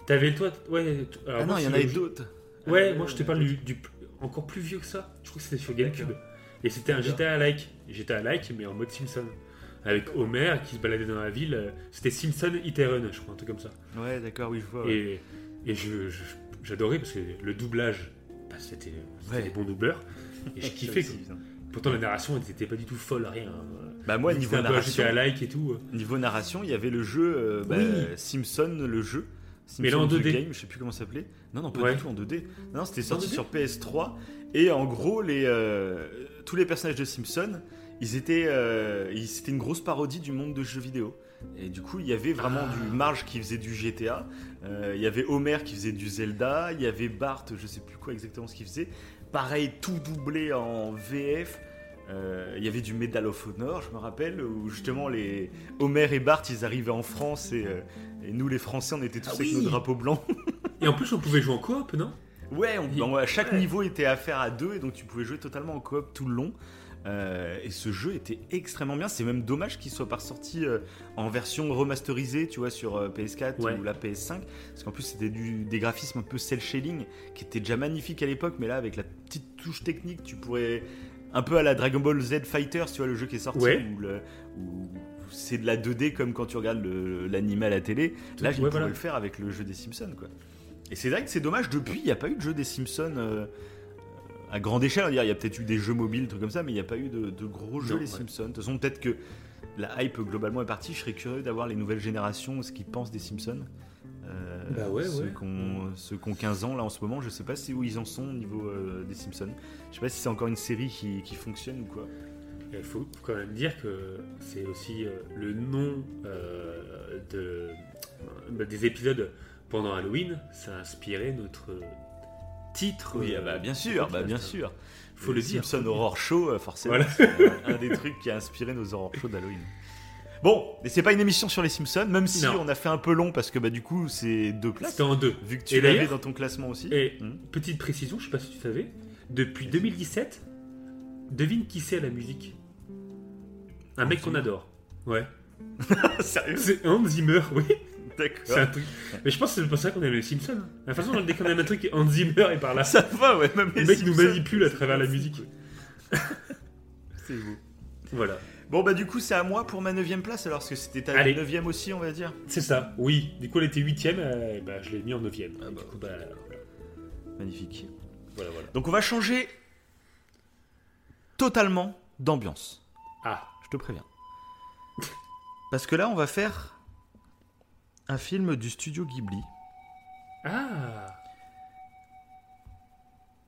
t'avais toi, ouais. alors Ah moi, non, il y en avait d'autres. Ouais, Ah, moi je te parle du, du- encore plus vieux que ça. Je crois que c'était sur GameCube. Et c'était un. GTA like, GTA like mais en mode Simpson. Avec Homer qui se baladait dans la ville. euh, C'était Simpson Hit and Run, je crois, un truc comme ça. Ouais, d'accord, oui, je vois. ouais. Et, j'adorais parce que le doublage, bah, c'était Ouais. des bons doubleurs. Et je *laughs* kiffais. Putain. Pourtant la narration, elle n'était pas du tout folle, rien. Bah moi, niveau narration, GTA like et tout. Niveau narration, il y avait le jeu euh, bah, Oui. Simpson, le jeu. Simpson Mais là, en the 2D. Game, je sais plus comment ça s'appelait. Non, non, pas Ouais. du tout en 2D. Non, non, c'était sorti 2D? sur PS3. Et en gros, les, euh, tous les personnages de Simpson, ils étaient, euh, c'était une grosse parodie du monde de jeux vidéo. Et du coup, il y avait vraiment Ah. du Marge qui faisait du GTA. euh, il y avait Homer qui faisait du Zelda. Il y avait Bart, je sais plus quoi exactement ce qu'il faisait. Pareil, tout doublé en VF. Euh, il y avait du Medal of Honor, je me rappelle, où justement les Homer et Bart, ils arrivaient en France et, et nous les Français, on était tous Ah avec oui. nos drapeaux blancs. *laughs* Et en plus, on pouvait jouer en coop, non? Ouais, on- à chaque ouais. niveau était à faire à deux et donc tu pouvais jouer totalement en coop tout le long. Euh, et ce jeu était extrêmement bien. C'est même dommage qu'il soit pas ressorti euh, en version remasterisée, tu vois, sur euh, PS4 Ouais. ou la PS5, parce qu'en plus c'était des graphismes un peu cel shading qui étaient déjà magnifiques à l'époque, mais là avec la petite touche technique, tu pourrais un peu à la Dragon Ball Z Fighters, tu vois, le jeu qui est sorti, Ouais. où, le- où c'est de la 2D comme quand tu regardes l'anime à la télé. Là, Ouais, pourraient voilà. le faire avec le jeu des Simpsons, quoi. Et c'est vrai que c'est dommage, depuis, il n'y a pas eu de jeu des Simpsons à grande échelle. Il y a peut-être eu des jeux mobiles, trucs comme ça, mais il n'y a pas eu de, de gros jeux Non, ouais. Simpsons. De toute façon, peut-être que la hype globalement est partie. Je serais curieux d'avoir les nouvelles générations, ce qu'ils pensent des Simpsons. Euh, Bah ouais, ceux ouais. qui ont- ceux qui ont 15 ans là en ce moment, je sais pas si où ils en sont au niveau euh, des Simpsons. Je sais pas si c'est encore une série qui, qui fonctionne ou quoi. Il faut quand même dire que c'est aussi euh, le nom euh, de, bah, des épisodes pendant Halloween. Ça a inspiré notre titre. Oui, euh, ah bah, bien du sûr, bah, bien sûr. Faut le dire. Simpson Horror Show, euh, forcément. Voilà. c'est un, des trucs qui a inspiré nos Horror Show d'Halloween. Bon, mais c'est pas une émission sur les Simpsons, même si Non. on a fait un peu long parce que bah du coup c'est deux places. C'était en deux. Vu que tu l'avais dans ton classement aussi. Et Hmm. petite précision, je sais pas si tu savais, depuis 2017, devine qui c'est à la musique? Un mec qu'on adore. Ouais. *laughs* Sérieux? C'est Hans Zimmer, oui. D'accord. un truc. Mais je pense que c'est pour ça qu'on aime les Simpsons. hein. De toute façon, dès qu'on aime un truc, Hans Zimmer est par là. Ça va, ouais, même Le les mec nous manipule à travers la musique. C'est beau. Voilà. Bon bah du coup c'est à moi pour ma 9ème place alors parce que c'était ta Allez. 9ème aussi on va dire. C'est ça, oui. Du coup, elle était huitième, euh, bah, je l'ai mis en neuvième. Ah Et bah, bah, Magnifique. voilà, voilà. Donc on va changer totalement d'ambiance. Ah, Je te préviens. Parce que là on va faire un film du studio Ghibli. ah,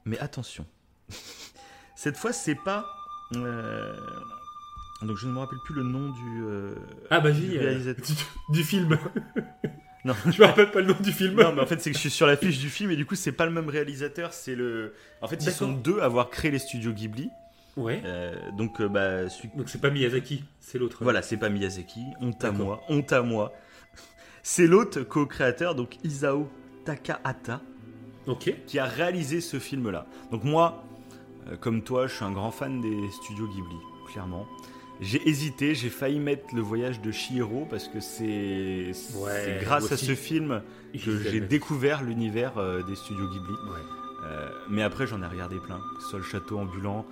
Mais attention. *laughs* Cette fois c'est pas... euh, Donc je ne me rappelle plus le nom du... euh, ah bah du j'ai réalisateur. du, du film. *laughs* Non. je me rappelle pas le nom du film. Non, mais en fait, c'est que je suis sur la fiche du film et du coup, c'est pas le même réalisateur. C'est le. En fait, ils sont deux à avoir créé les studios Ghibli. Ouais. Euh, donc, euh, bah, celui- Donc c'est pas Miyazaki, c'est l'autre. voilà, c'est pas Miyazaki. Honte à moi, honte à moi. C'est l'autre co-créateur, donc Isao Takahata, qui a réalisé ce film-là. Donc moi, euh, comme toi, je suis un grand fan des studios Ghibli, clairement. J'ai hésité, j'ai failli mettre le voyage de Chihiro parce que c'est Ouais, grâce à ce film que j'ai découvert l'univers euh, des studios Ghibli. Ouais. Euh, mais après, j'en ai regardé plein. Que ce soit le château ambulant,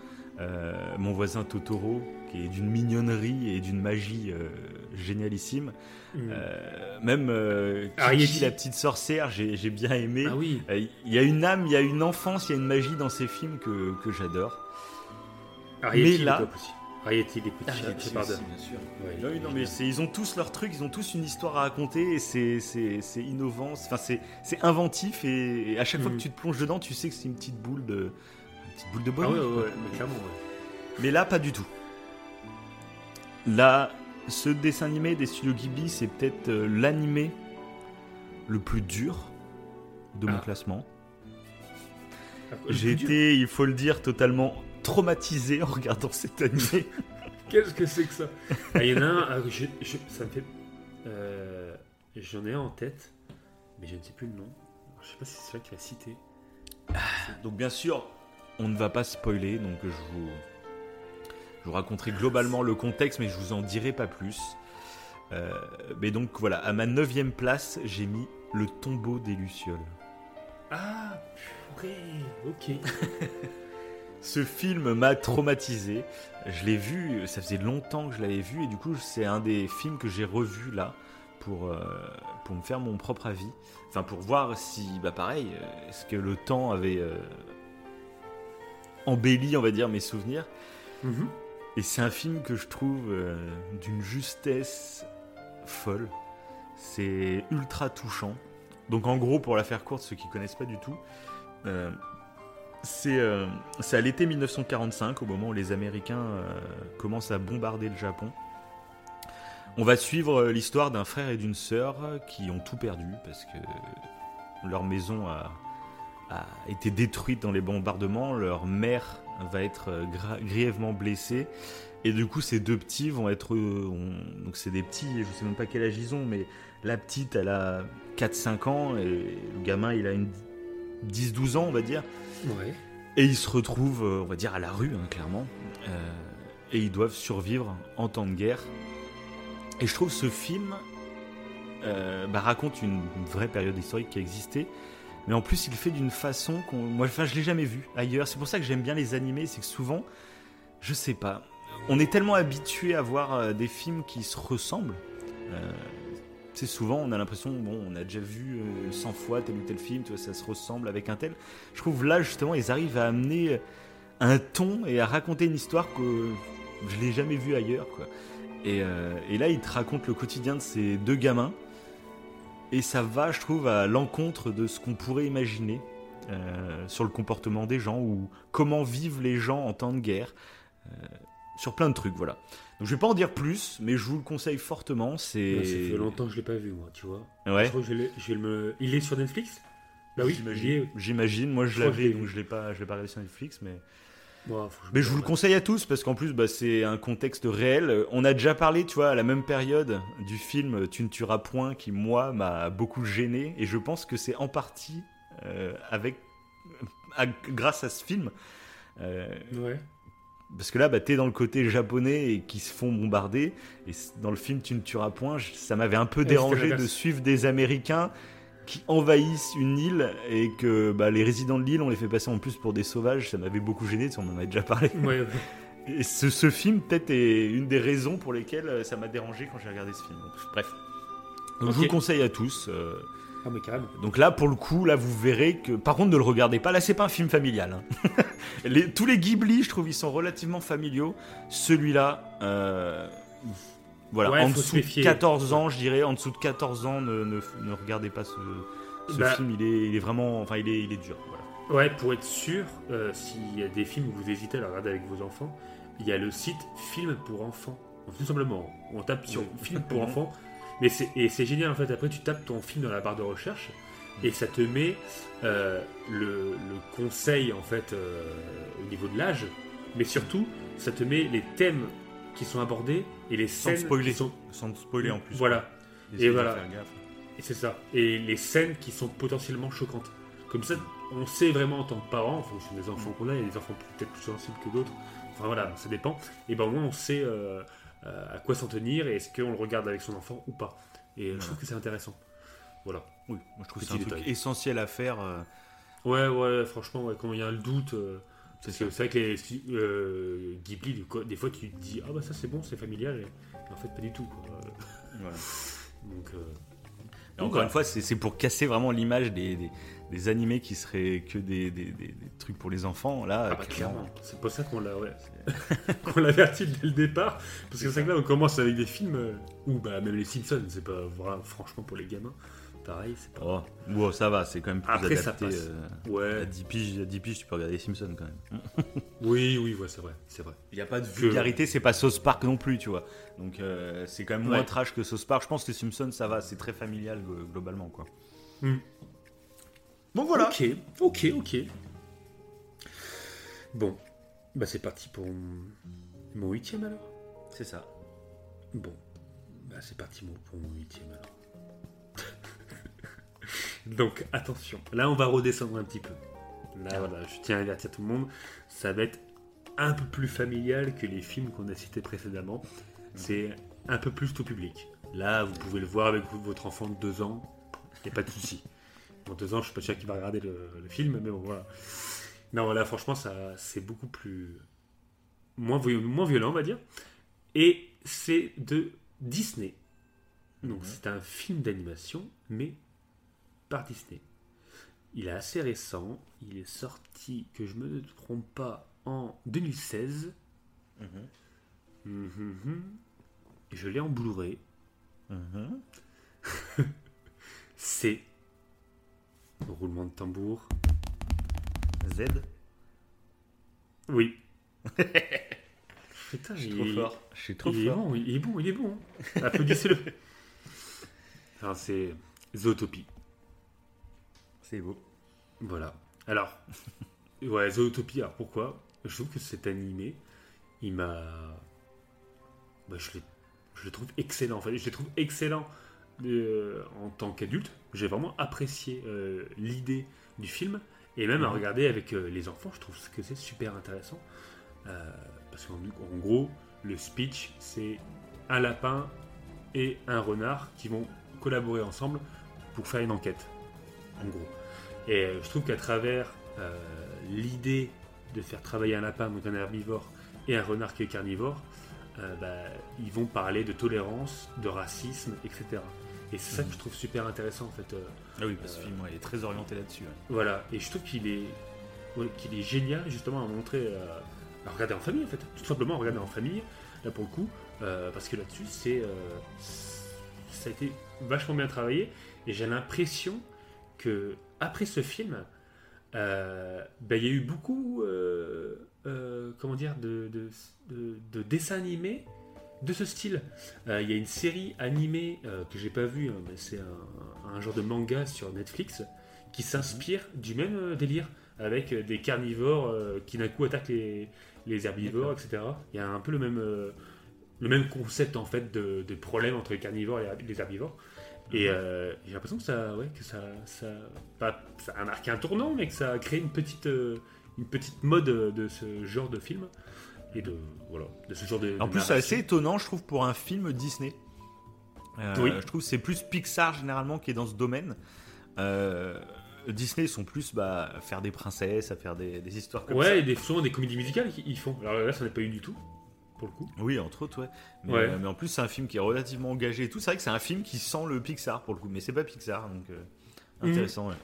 mon voisin Totoro, qui est d'une mignonnerie et d'une magie génialissime. Hmm. Euh, même euh, Kiki, Arrietty. la petite sorcière, j'ai bien aimé. Ah oui. Euh, Il y a une âme, il y a une enfance, il y a une magie dans ces films que, que j'adore. Ariety, mais là- les top aussi. Ariety, les petits Shepard. bien sûr. Ouais, Non, oui, non, mais ils ont tous leur truc, ils ont tous une histoire à raconter et c'est innovant, enfin c'est inventif et, et à chaque fois que tu te plonges dedans, tu sais que c'est une petite boule de une petite boule de Ah bonheur. ouais, ouais, quoi. ouais, mais clairement, ouais. Mais là, pas du tout. Là, ce dessin animé des studios Ghibli, c'est peut-être euh, l'animé le plus dur de mon Ah. classement. J'ai dur. été, il faut le dire, totalement traumatisé en regardant *laughs* cet animé. Qu'est-ce que c'est que ça? Ah, Il y en a un, ah, je- je- ça me fait. euh, J'en ai un en tête, mais je ne sais plus le nom. Alors, je sais pas si c'est celui qui l'a cité. donc bien sûr, on ne va pas spoiler, donc je vous, je vous raconterai globalement le contexte, mais je vous en dirai pas plus. Euh, mais donc voilà, à ma neuvième place, j'ai mis le tombeau des lucioles. Ah, purée, ok. *laughs* Ce film m'a traumatisé. Je l'ai vu, ça faisait longtemps que je l'avais vu, et du coup, c'est un des films que j'ai revu là pour, euh, pour me faire mon propre avis. Enfin, pour voir si, bah pareil, euh, est-ce que le temps avait euh, embelli, on va dire, mes souvenirs. Mhm. Et c'est un film que je trouve euh, d'une justesse folle. C'est ultra touchant. Donc en gros, pour la faire courte, ceux qui connaissent pas du tout, euh, c'est euh, c'est à l'été 1945, au moment où les Américains commencent à bombarder le Japon. On va suivre l'histoire d'un frère et d'une sœur qui ont tout perdu parce que leur maison a, a été détruite dans les bombardements. Leur mère va être euh, grièvement blessée. Et du coup, ces deux petits vont être. euh, on- Donc, c'est des petits, je sais même pas quel âge ils ont, mais la petite, elle a 4-5 ans et le gamin, il a une 10-12 ans, on va dire. Ouais. Et ils se retrouvent, euh, on va dire, à la rue, hein, clairement. Euh, et ils doivent survivre en temps de guerre. Et je trouve ce film euh, bah, raconte une, une vraie période historique qui a existé. Mais en plus, il fait d'une façon qu'on. Moi, enfin, je l'ai jamais vu ailleurs. C'est pour ça que j'aime bien les animés. C'est que souvent, je sais pas. On est tellement habitué à voir euh, des films qui se ressemblent. Euh, c'est souvent, on a l'impression, bon, on a déjà vu euh, 100 fois tel ou tel film, tu vois, ça se ressemble avec un tel. Je trouve là, justement, ils arrivent à amener un ton et à raconter une histoire que je l'ai jamais vue ailleurs, quoi. Et, euh, et là, ils te racontent le quotidien de ces deux gamins. Et ça va, je trouve, à l'encontre de ce qu'on pourrait imaginer euh, sur le comportement des gens ou comment vivent les gens en temps de guerre. euh, sur plein de trucs, voilà. Donc je vais pas en dire plus, mais je vous le conseille fortement. C'est. Ça fait longtemps que je l'ai pas vu, moi, tu vois. Ouais. Je crois que je, l'ai- je vais me. Il est sur Netflix? Bah oui, est. J'imagine. Moi, je Je l'avais, donc je l'ai pas, je l'ai pas regardé sur Netflix, mais. Mais je vous le conseille à tous parce qu'en plus, bah, c'est un contexte réel. Euh, On a déjà parlé, tu vois, à la même période du film Tu ne tueras point, qui moi m'a beaucoup gêné, et je pense que c'est en partie euh, avec, à- grâce à ce film. Euh, Ouais. parce que là, bah, t'es dans le côté japonais et qui se font bombarder. Et dans le film Tu ne tueras point, ça m'avait un peu dérangé de suivre des Américains qui envahissent une île et que bah, les résidents de l'île, on les fait passer en plus pour des sauvages. Ça m'avait beaucoup gêné, on en avait déjà parlé. Ouais, ouais. Et ce, ce film, peut-être, est une des raisons pour lesquelles euh, ça m'a dérangé quand j'ai regardé ce film. Donc, bref. Donc, Je vous le conseille à tous. euh, Ah, mais carrément. donc là, pour le coup, là, vous verrez que. Par contre, ne le regardez pas. Là, c'est pas un film familial. hein. *laughs* Les- tous les Ghibli, je trouve, ils sont relativement familiaux. Celui-là, euh, voilà, Ouais, en dessous de méfier. 14 ans, je dirais, en dessous de 14 ans, ne, ne, ne regardez pas ce, ce Bah. film. Il est, il est vraiment, enfin, il est, il est dur. Voilà. Ouais, pour être sûr, euh, s'il y a des films où vous hésitez à le regarder avec vos enfants, il y a le site Film pour enfants. Tout simplement, on tape sur Oui. Film pour *laughs* enfants. Mais c'est, et c'est génial en fait, après tu tapes ton film dans la barre de recherche et ça te met euh, le, le conseil en fait euh, au niveau de l'âge, mais surtout ça te met les thèmes qui sont abordés et les Sans scènes spoiler. sont... Sans spoiler en plus. Voilà, de voilà. et c'est ça. Et les scènes qui sont potentiellement choquantes. Comme ça, on sait vraiment en tant que parent, en fonction des enfants qu'on a, il y a des enfants peut-être plus sensibles que d'autres. Enfin voilà, ça dépend. Et ben au moins on sait euh, euh, à quoi s'en tenir et est-ce qu'on le regarde avec son enfant ou pas. Et euh, je trouve que c'est intéressant. Voilà. Oui, moi, je trouve que c'est un truc essentiel à faire. euh, Ouais, ouais, franchement, ouais, quand il y a le doute. C'est parce que c'est vrai que les euh, Ghibli, des fois tu te dis, ah bah ça c'est bon, c'est familial. Et, en fait, pas du tout. quoi. *laughs* Donc, euh, Et encore une fois, c'est pour casser vraiment l'image des, des, des animés qui seraient que des, des, trucs pour les enfants. Là, Ah bah clairement. c'est pour ça qu'on l'a ouais, *laughs* qu'on l'avertit dès le départ. Parce que c'est vrai que là on commence avec des films euh, où bah, même les Simpsons, c'est pas voilà, franchement pour les gamins. Pareil, c'est pas. Oh, wow, ça va, c'est quand même plus Après, ça adapté. passe. euh, à, Ouais, 10 piges, à 10 piges, tu peux regarder les Simpsons quand même. *laughs* oui, oui, ouais, c'est vrai, c'est vrai. Il n'y a pas de Que- vulgarité, c'est pas Sauce Park non plus, tu vois. Donc euh, c'est quand même moins Ouais. trash que Sauce Park. Je pense que les Simpsons, ça va, c'est très familial glo- globalement, quoi. Hmm. Donc voilà. Ok, ok, ok. Bon, bah c'est parti pour mon, huitième alors. C'est ça. Bon, bah c'est parti pour mon huitième alors. Donc attention, là on va redescendre un petit peu. Là voilà, je tiens à avertir tout le monde, ça va être un peu plus familial que les films qu'on a cités précédemment. C'est un peu plus tout public. Là, vous pouvez le voir avec votre enfant de 2 ans, il n'y a pas de souci. Dans 2 ans, je suis pas sûr qu'il va regarder le, le film, mais bon voilà. Non, là franchement, ça c'est beaucoup plus. Moins, moins violent, on va dire. Et c'est de Disney. Donc Mhm. c'est un film d'animation, mais par Disney. Il est assez récent. Il est sorti, que je me trompe pas, en 2016. Mhm. Mhm, mhm. Et je l'ai en Blu-ray. Mhm. *laughs* C'est roulement de tambour. Z. Oui. *laughs* Putain, Je suis il trop est- fort. Je suis trop il est fort. bon, il est bon, il est bon. hein. Applaudissez-le. *laughs* C'est Zootopie. C'est beau. Voilà. Alors, *laughs* ouais, Zootopie, alors pourquoi? Je trouve que cet animé, il m'a. Bah, je, le trouve excellent. En fait, je le trouve excellent euh, en tant qu'adulte. J'ai vraiment apprécié euh, l'idée du film. Et même à Mhm. regarder avec euh, les enfants, je trouve que c'est super intéressant. Parce qu'en en gros, le speech, c'est un lapin et un renard qui vont collaborer ensemble pour faire une enquête. En gros. Et euh, je trouve qu'à travers euh, l'idée de faire travailler un lapin, donc un herbivore, et un renard qui est carnivore, euh, bah, ils vont parler de tolérance, de racisme, etc. Et c'est ça que je trouve super intéressant en fait. euh, Ah oui, parce que ce film ouais, il est très orienté là-dessus. ouais. voilà, et je trouve qu'il est, ouais, qu'il est génial justement à montrer, à regarder en famille en fait, tout simplement à regarder en famille, là pour le coup, parce que là-dessus c'est, ça a été vachement bien travaillé. Et j'ai l'impression que après ce film, euh, ben, il y a eu beaucoup, euh, euh, comment dire, de, de, de- de dessins animés de ce style. Il y a une série animée que j'ai pas vue, hein, mais c'est un, un genre de manga sur Netflix qui s'inspire du même délire avec des carnivores qui d'un coup attaquent les, les herbivores, etc. Il y a un peu le même, le même concept en fait de, de problème entre les carnivores et les herbivores. Et euh, j'ai l'impression que ça, ouais, que ça, ça, pas, ça a marqué un tournant, mais que ça a créé une petite, euh, une petite mode de ce genre de film et de voilà, de ce genre de. En de plus, c'est assez étonnant, je trouve, pour un film Disney. Euh, Oui. Je trouve que c'est plus Pixar généralement qui est dans ce domaine. Disney sont plus bah, à faire des princesses, à faire des, des histoires comme Ouais, ça. et des, souvent des comédies musicales qu'ils ils font. Alors là, ça n'a pas eu du tout, pour le coup. Oui, entre autres, ouais. Mais, Ouais. euh, mais en plus, c'est un film qui est relativement engagé et tout. C'est vrai que c'est un film qui sent le Pixar pour le coup, mais c'est pas Pixar, donc euh, Mhm. intéressant. ouais.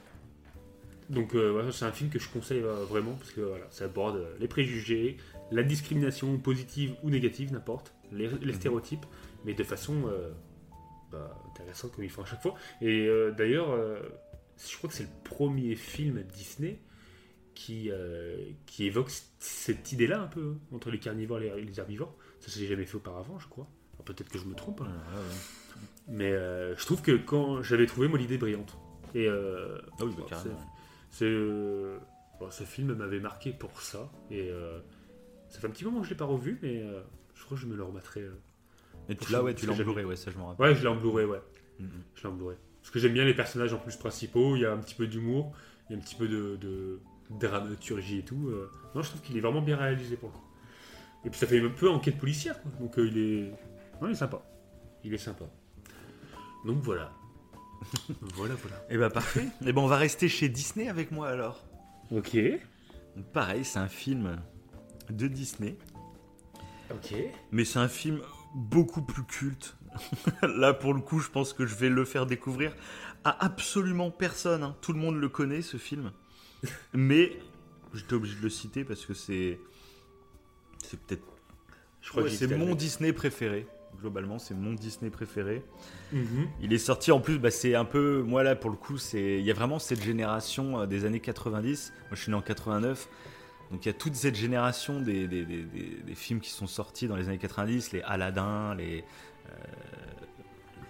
Donc euh, voilà, c'est un film que je conseille euh, vraiment parce que voilà, ça aborde euh, les préjugés, la discrimination positive ou négative, n'importe, les, les stéréotypes, mais de façon euh, bah, intéressante comme ils font à chaque fois. Et euh, d'ailleurs, euh, je crois que c'est le premier film Disney qui, euh, qui évoque cette idée-là un peu hein, entre les carnivores et les, herbivores. Ça s'est jamais fait auparavant, je crois. Alors, Peut-être que je me trompe, hein. Ouais, mais euh, je trouve que quand j'avais trouvé moi l'idée brillante. Et euh, Ah oui, bah, c'est- euh, bon, ce film m'avait marqué pour ça. Et ça fait un petit moment que je l'ai pas revu, mais je crois que je me le remettrai. Et tu l'as, ouais, tu l'as en ouais, ça je m'en rappelle. Ouais, je l'ai en ouais. Mhm. Je l'ai en. Parce que j'aime bien les personnages en plus principaux. Il y a un petit peu d'humour, il y a un petit peu de, de dramaturgie et tout. euh. Non, je trouve qu'il est vraiment bien réalisé pour le coup. Et puis ça fait un peu enquête policière, quoi. donc euh, il est, non, il est sympa. Il est sympa. Donc voilà. *laughs* voilà, voilà. Et bah parfait. *laughs* Et ben on va rester chez Disney avec moi alors. Ok. Donc, pareil, c'est un film de Disney. Ok. Mais c'est un film beaucoup plus culte. *laughs* Là, pour le coup, je pense que je vais le faire découvrir à absolument personne. hein. Tout le monde le connaît, ce film. Mais j'étais obligé de le citer parce que c'est. C'est peut-être. Je crois Ouais, que c'est mon. Disney préféré. Globalement, c'est mon Disney préféré. Mhm. Il est sorti en plus, bah, c'est un peu. Moi, là, pour le coup, c'est il y a vraiment cette génération euh, des années 90. Moi, je suis né en 89. Donc, il y a toute cette génération des, des, des- des- des films qui sont sortis dans les années 90, les Aladdin, les. euh,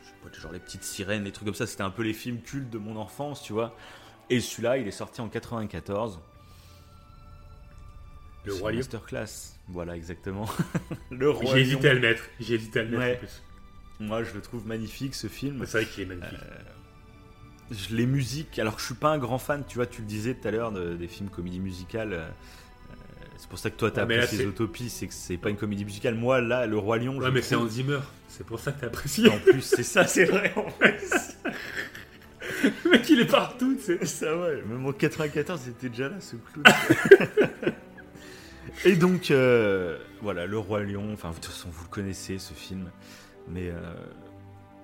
je sais pas, genre les petites sirènes, les trucs comme ça. C'était un peu les films cultes de mon enfance, tu vois. Et celui-là, il est sorti en 94. Le Roi. Masterclass. Voilà, exactement. *laughs* le Roi J'ai hésité à le mettre. J'ai hésité à le mettre Ouais. en plus. Moi, je le trouve magnifique, ce film. C'est vrai qu'il est magnifique. Je- les musiques, alors je suis pas un grand fan, tu vois, tu le disais tout à l'heure, de- des films comédie musicale. euh, euh, c'est pour ça que toi, t'as Ouais, apprécié c'est- Zootopie, c'est que c'est pas une comédie musicale. Moi, là, Le Roi Lion, ouais, mais c'est Hans Zimmer. C'est pour ça que t'as apprécié. En plus, c'est ça, c'est vrai, en *laughs* plus. Le mec, il est partout, tu sais. Ça, ouais. Même en 94, c'était déjà là, ce clown. *laughs* Et donc, euh, voilà, Le Roi Lion, enfin, de toute façon, vous le connaissez, ce film. Mais euh,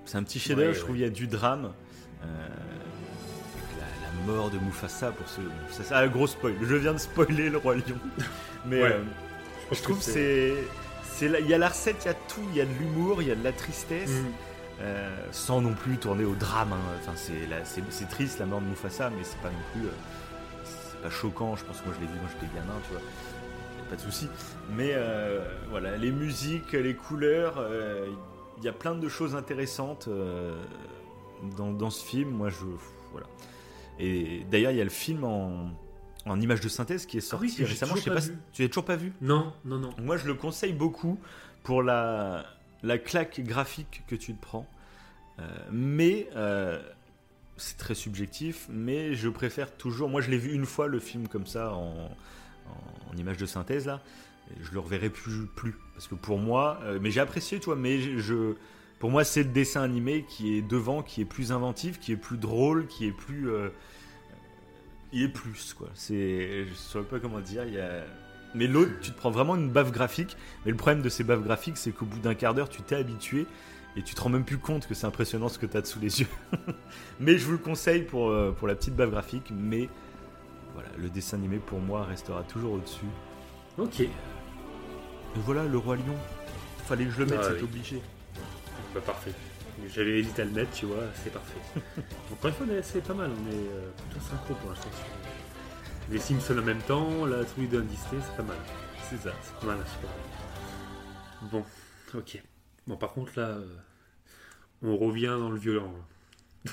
c'est un petit chef-d'œuvre, Ouais, je trouve, ouais. il y a du drame. Euh, avec la, la mort de Mufasa, pour ce. Un gros spoil. Je viens de spoiler Le Roi Lion. Mais Ouais. je trouve que c'est. c'est là- Il y a la recette, il y a tout, il y a de l'humour, il y a de la tristesse. Mhm. Euh, sans non plus tourner au drame. hein. Enfin, c'est triste la mort de Mufasa, mais c'est pas non plus. euh, c'est pas choquant. Je pense que moi je l'ai vu quand j'étais gamin, tu vois. Pas de souci. Mais euh, voilà, les musiques, les couleurs, il y a plein de choses intéressantes dans, dans ce film. Moi, je voilà. Et d'ailleurs, il y a le film en, en image de synthèse qui est sorti Ah oui, j'ai récemment. Je sais toujours pas, pas si- vu. tu l'as toujours pas vu Non, non, non. moi, je le conseille beaucoup pour la, la claque graphique que tu te prends. Euh, mais euh, c'est très subjectif. Mais je préfère toujours. Moi, je l'ai vu une fois le film comme ça en, image de synthèse là. Je le reverrai plus, plus parce que pour moi. euh, mais j'ai apprécié, toi. Mais je, pour moi, c'est le dessin animé qui est devant, qui est plus inventif, qui est plus drôle, qui est plus. il est plus quoi. C'est, je saurais pas comment dire. Il y a mais l'autre, tu te prends vraiment une baffe graphique. Mais le problème de ces baffes graphiques, c'est qu'au bout d'un quart d'heure, tu t'es habitué et tu te rends même plus compte que c'est impressionnant ce que tu as sous les yeux. *laughs* mais je vous le conseille pour, euh, pour la petite baffe graphique. Mais voilà, le dessin animé pour moi restera toujours au-dessus. Ok. Et voilà, le Roi Lion. Fallait que je le mette, Ah c'est oui. obligé. Bah, parfait. J'avais hésité à le mettre, tu vois, c'est parfait. *laughs* Encore une fois, c'est pas mal, on est euh, plutôt synchro pour l'instant. Les Simpsons en même temps, la tous les deux en Disney, c'est pas mal. C'est ça. C'est pas mal, pas mal. Bon, ok. Bon, par contre, là, euh, on revient dans le violent. là.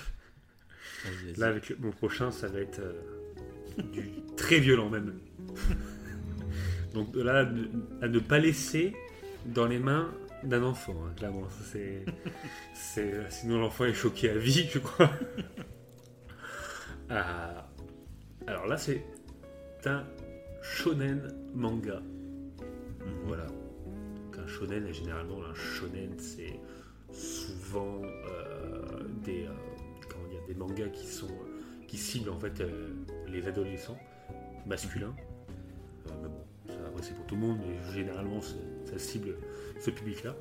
Là, avec le- mon prochain, ça va être euh, du très violent même. Donc là, à ne- pas laisser dans les mains d'un enfant, hein, clairement. Ça, C'est, c'est, sinon l'enfant est choqué à vie, je crois. Ah, alors là, c'est un shonen manga. Voilà. Donc un shonen, généralement, un shonen, c'est souvent euh, des, euh, comment dire, des mangas qui sont qui ciblent en fait euh, les adolescents masculins. Mais bon, ça, après, c'est pour tout le monde, mais généralement ça cible ce public-là.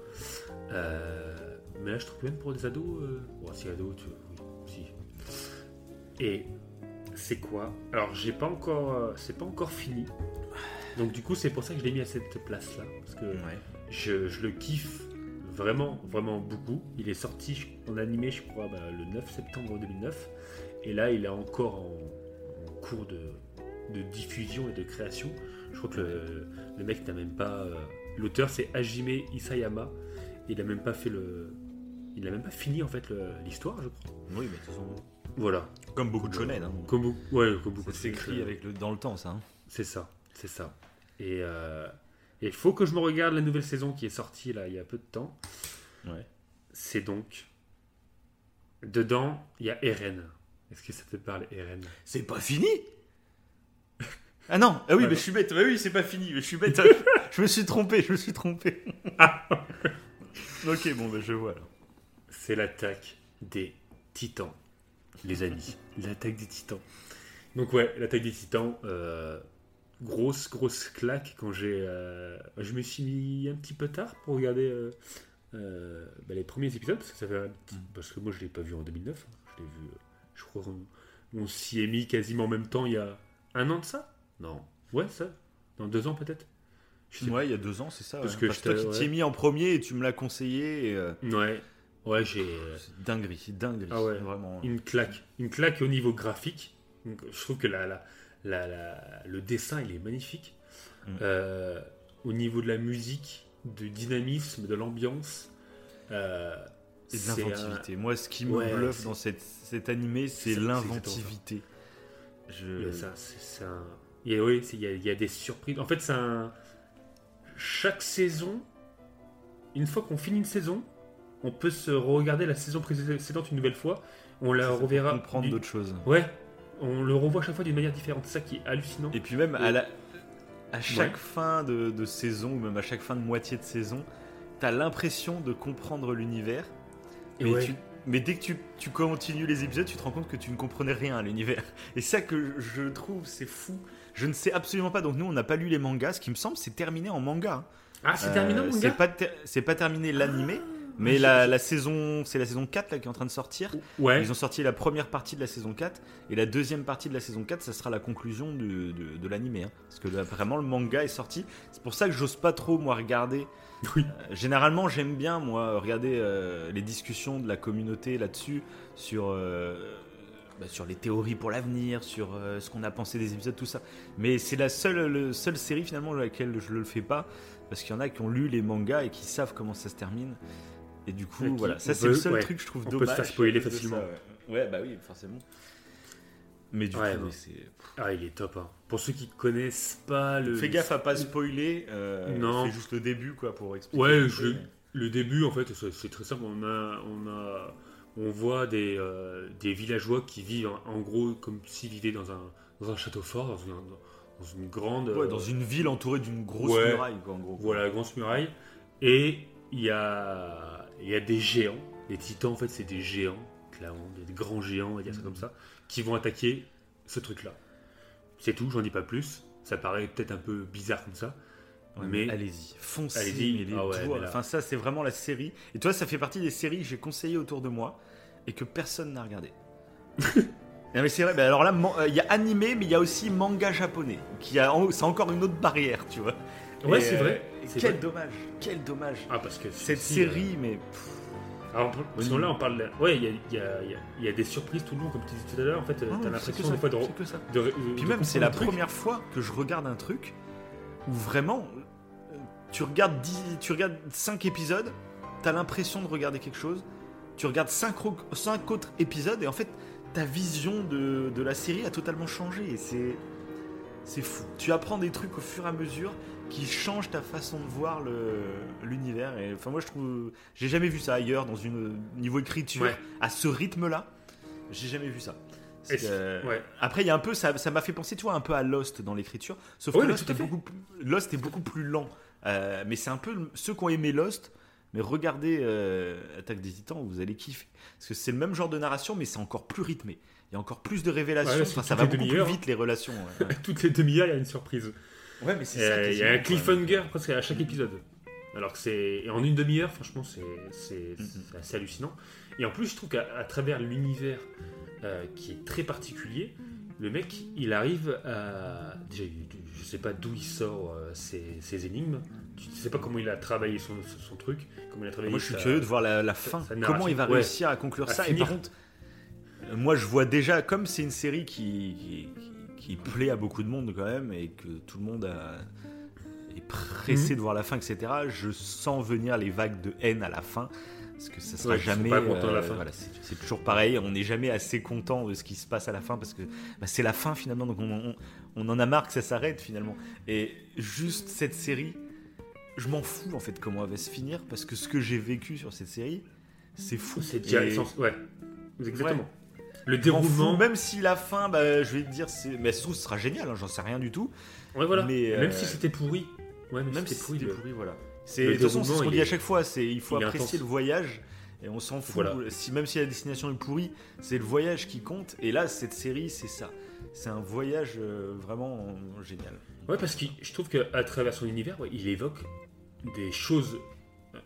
Mais là, je trouve que même pour des ados, si ados, tu, oui, si. Et c'est quoi Alors, j'ai pas encore, euh, c'est pas encore fini. Donc du coup, c'est pour ça que je l'ai mis à cette place-là, parce que Ouais. je, je le kiffe vraiment, vraiment beaucoup. Il est sorti en animé, je crois, bah, le 9 septembre 2009. Et là, il est encore en, en cours de, de diffusion et de création. Je crois que le, le mec n'a même pas. euh, L'auteur, c'est Hajime Isayama. Il a même pas fait le. Il a même pas fini en fait l'histoire, je crois. Oui, mais de toute façon, Voilà. comme beaucoup de shonen. Hein. Comme, beaucoup- ouais, comme beaucoup de euh, avec le, dans le temps, ça. hein. C'est ça, c'est ça. Et euh, il faut que je me regarde la nouvelle saison qui est sortie là il y a peu de temps. Ouais. C'est donc. Dedans, il y a Eren. Est-ce que ça te parle, Eren? C'est pas fini *laughs* Ah non, ah oui, mais non. je suis bête. Bah oui, c'est pas fini. mais Je suis bête. *laughs* je me suis trompé. Je me suis trompé. *laughs* ok, bon, bah je vois alors. C'est l'attaque des titans, les amis. L'attaque des titans. Donc, ouais, l'attaque des titans. euh, grosse, grosse claque quand j'ai. euh, je me suis mis un petit peu tard pour regarder euh, bah, les premiers épisodes, parce que, ça fait un petit- parce que moi je l'ai pas vu en 2009. hein. Je l'ai vu, je crois on s'y est mis quasiment en même temps il y a un an de ça? Non. Ouais, ça Dans deux ans peut-être? Ouais, il y a deux ans, c'est ça. Parce ouais. que Parce je toi qui t'y mis en premier et tu me l'as conseillé. Et, Ouais. Ouais, j'ai. euh, dinguerie, dinguerie. Ah ouais. Vraiment. une claque. Une claque au niveau graphique. Je trouve que la, la, la- la- le dessin, il est magnifique. Mm. Euh, au niveau de la musique, du dynamisme, de l'ambiance. euh, Et de c'est un- l'inventivité. Moi, ce qui me Ouais, bluffe dans cette, cet animé, c'est l'inventivité. Je... ça, c'est- un- il y a- oui, il y, a, il y a des surprises. En fait, c'est un. Chaque saison, une fois qu'on finit une saison, on peut se regarder la saison précédente une nouvelle fois. On la reverra. comprendre d'autres choses. Ouais, on le revoit chaque fois d'une manière différente. C'est ça qui est hallucinant. Et puis même à, la, à chaque Ouais. fin de, de saison, ou même à chaque fin de moitié de saison, t'as l'impression de comprendre l'univers. Mais, ouais. tu- mais dès que tu, tu continues les épisodes, tu te rends compte que tu ne comprenais rien à l'univers. Et ça que je trouve, c'est fou. Je ne sais absolument pas. Donc nous, on n'a pas lu les mangas. Ce qui me semble, c'est terminé en manga. hein. Ah, c'est Euh, terminé C'est gars pas, ter- c'est pas terminé l'animé. Mais la, la saison, c'est la saison 4 là, qui est en train de sortir. Ouais. Ils ont sorti la première partie de la saison 4 et la deuxième partie de la saison 4, ça sera la conclusion de, de, de l'animé. hein. Parce que là, vraiment, le manga est sorti. C'est pour ça que j'ose pas trop, moi, regarder. *laughs* Oui. Euh, généralement, j'aime bien, moi, regarder euh, les discussions de la communauté là-dessus, sur, euh, bah, sur les théories pour l'avenir, sur euh, ce qu'on a pensé des épisodes, tout ça. Mais c'est la seule, le- seule série, finalement, dans laquelle je le fais pas. Parce qu'il y en a qui ont lu les mangas et qui savent comment ça se termine. Et du coup, qui- voilà, ça on c'est le seul ouais, truc que je trouve on peut se dommage. faire spoiler de ça, facilement. ouais. Ouais, bah oui, forcément. Mais du Ouais, coup, c'est. Ah, il est top. hein. Pour ceux qui connaissent pas le. Fais gaffe à pas spoiler. Euh, Non. Fais juste le début, quoi, pour expliquer. Ouais, je- mais- Le début, en fait, c'est c'est très simple. On a, on a, on voit des, euh, des villageois qui vivent en, en gros comme s'ils vivaient dans un, dans un château fort, dans une, dans une grande. Ouais, euh, dans une ville entourée d'une grosse muraille, quoi, en gros. Voilà, grosse muraille. Et il y a, il y a des géants. Les titans, en fait, c'est des géants, clairement, des grands géants, on va dire ça comme ça, qui vont attaquer ce truc-là. C'est tout, j'en dis pas plus. Ça paraît peut-être un peu bizarre comme ça. Ouais, mais allez-y, foncez. Allez-y. mais Ah ouais, mais là- Enfin, ça, c'est vraiment la série. Et toi, ça fait partie des séries que j'ai conseillées autour de moi et que personne n'a regardé. *laughs* non, mais c'est vrai. bah alors là, euh, il y a animé, mais il y a aussi manga japonais. Qui a, c'est encore une autre barrière, tu vois. Ouais, c'est euh, vrai. C'est Quel vrai. dommage. Quel dommage. Ah, parce que Cette si, euh, série, mais pff, Alors, parce que là, on parle. Ouais, il y y, y y a des surprises tout le long, comme tu disais tout à l'heure. En fait, Non, t'as c'est que l'impression des fois de. que ça. de- de- Puis de même, c'est la truc. première fois que je regarde un truc où vraiment, euh, tu regardes, 10, tu regardes 5 épisodes, t'as l'impression de regarder quelque chose, tu regardes 5, autres épisodes et en fait, ta vision de, de la série a totalement changé et c'est, c'est fou. Tu apprends des trucs au fur et à mesure qui changent ta façon de voir l'univers. Et enfin, moi, je trouve, j'ai jamais vu ça ailleurs dans une niveau écriture Ouais. à ce rythme-là. J'ai jamais vu ça. Euh, Ouais. après, il y a un peu, ça, ça m'a fait penser, tu vois, un peu à Lost dans l'écriture. Sauf que Lost est, beaucoup, plus- Lost est beaucoup plus lent. Euh, mais c'est un peu ceux qui ont aimé Lost. Mais regardez euh, Attaque des Titans, vous allez kiffer. Parce que c'est le même genre de narration, mais c'est encore plus rythmé. Il y a encore plus de révélations. Ouais, Enfin, ça va beaucoup plus demi-heures, vite, les relations. ouais. *laughs* Toutes les demi-heures, il y a une surprise. Ouais, mais c'est Euh, ça. Il y a un cliffhanger presque à chaque épisode. Alors que c'est. et En une demi-heure, franchement, c'est c'est- c'est assez hallucinant. Et en plus, je trouve qu'à à travers l'univers euh, qui est très particulier, le mec, il arrive à. Déjà, je sais pas d'où il sort euh, ses, ses énigmes. Tu sais pas comment il a travaillé son, son truc. Comment il a travaillé Moi, je suis sa- curieux de voir la, la fin. sa Comment il va ouais. réussir à conclure À ça? Et par contre, moi, je vois déjà, comme c'est une série qui, qui, qui plaît à beaucoup de monde quand même, et que tout le monde a- est pressé Mhm. de voir la fin, etc., je sens venir les vagues de haine à la fin. Parce que ça sera Ouais, jamais. euh, fin. voilà, c'est toujours pareil. On n'est jamais assez content de ce qui se passe à la fin parce que bah, c'est la fin finalement. Donc on, on- on en a marre que ça s'arrête finalement. Et juste cette série, je m'en fous en fait comment elle va se finir parce que ce que j'ai vécu sur cette série, c'est fou. C'est déjà Et Ouais, exactement. Le déroulement. même si la fin, bah, je vais te dire, c'est, mais ce sera génial. hein, J'en sais rien du tout. Ouais, voilà. Mais, Même euh, si c'était pourri. Ouais, même, Même si c'était pourri. le- pourri, voilà. C'est, de toute façon, c'est ce qu'on dit à chaque fois. C'est, il faut il apprécier le voyage. Et on s'en fout. Voilà. Si, même si la destination est pourrie, c'est le voyage qui compte. Et là, cette série, c'est ça. C'est un voyage euh, vraiment génial. Ouais, parce que je trouve qu'à travers son univers, ouais, il évoque des choses.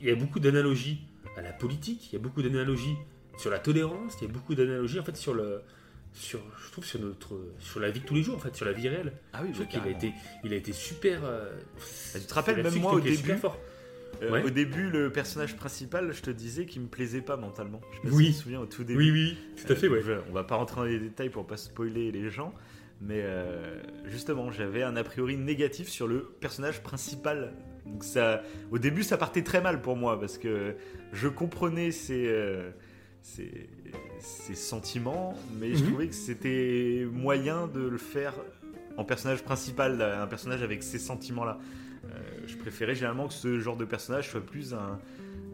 Il y a beaucoup d'analogies à la politique, il y a beaucoup d'analogies sur la tolérance, il y a beaucoup d'analogies en fait sur le. Sur, je trouve sur notre sur la vie de tous les jours en fait sur la vie réelle Ah oui, je trouve qu'il a été il a été super euh, tu te rappelles, même moi, au début, fort. Euh, Ouais. Au début, le personnage principal, je te disais qu'il me plaisait pas mentalement. Je sais pas Oui. si tu te souviens au tout début. oui oui tout à fait Euh, ouais je- on va pas rentrer dans les détails pour pas spoiler les gens, mais euh, justement, j'avais un a priori négatif sur le personnage principal. Donc ça, au début, ça partait très mal pour moi parce que je comprenais ses, euh, ses, ses sentiments, mais je Mhm. trouvais que c'était moyen de le faire en personnage principal, un personnage avec ces sentiments-là. Euh, je préférais généralement que ce genre de personnage soit plus un,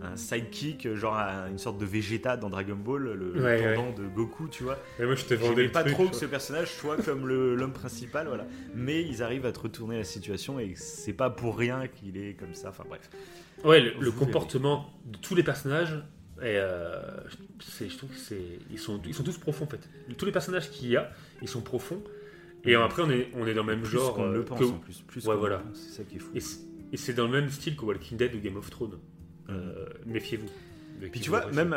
un sidekick, genre un- une sorte de Vegeta dans Dragon Ball, le, Ouais, pendant de Goku, tu vois. Et moi je te vendais J'aimais le pas truc, trop que ce personnage soit comme l'homme principal, voilà. Mais ils arrivent à te retourner la situation et c'est pas pour rien qu'il est comme ça. Enfin bref. Ouais, le, comportement de tous les personnages, est, euh, je trouve que c'est, ils sont, ils sont tous profonds en fait. Tous les personnages qu'il y a, ils sont profonds. Et après, on est, on est dans le même Plus genre. qu'on ne euh, le pense que- en plus. plus Ouais, voilà. le pense, C'est ça qui est fou. et, c'est- et dans le même style que Walking Dead ou Game of Thrones. Euh, méfiez-vous. Puis tu vois, même,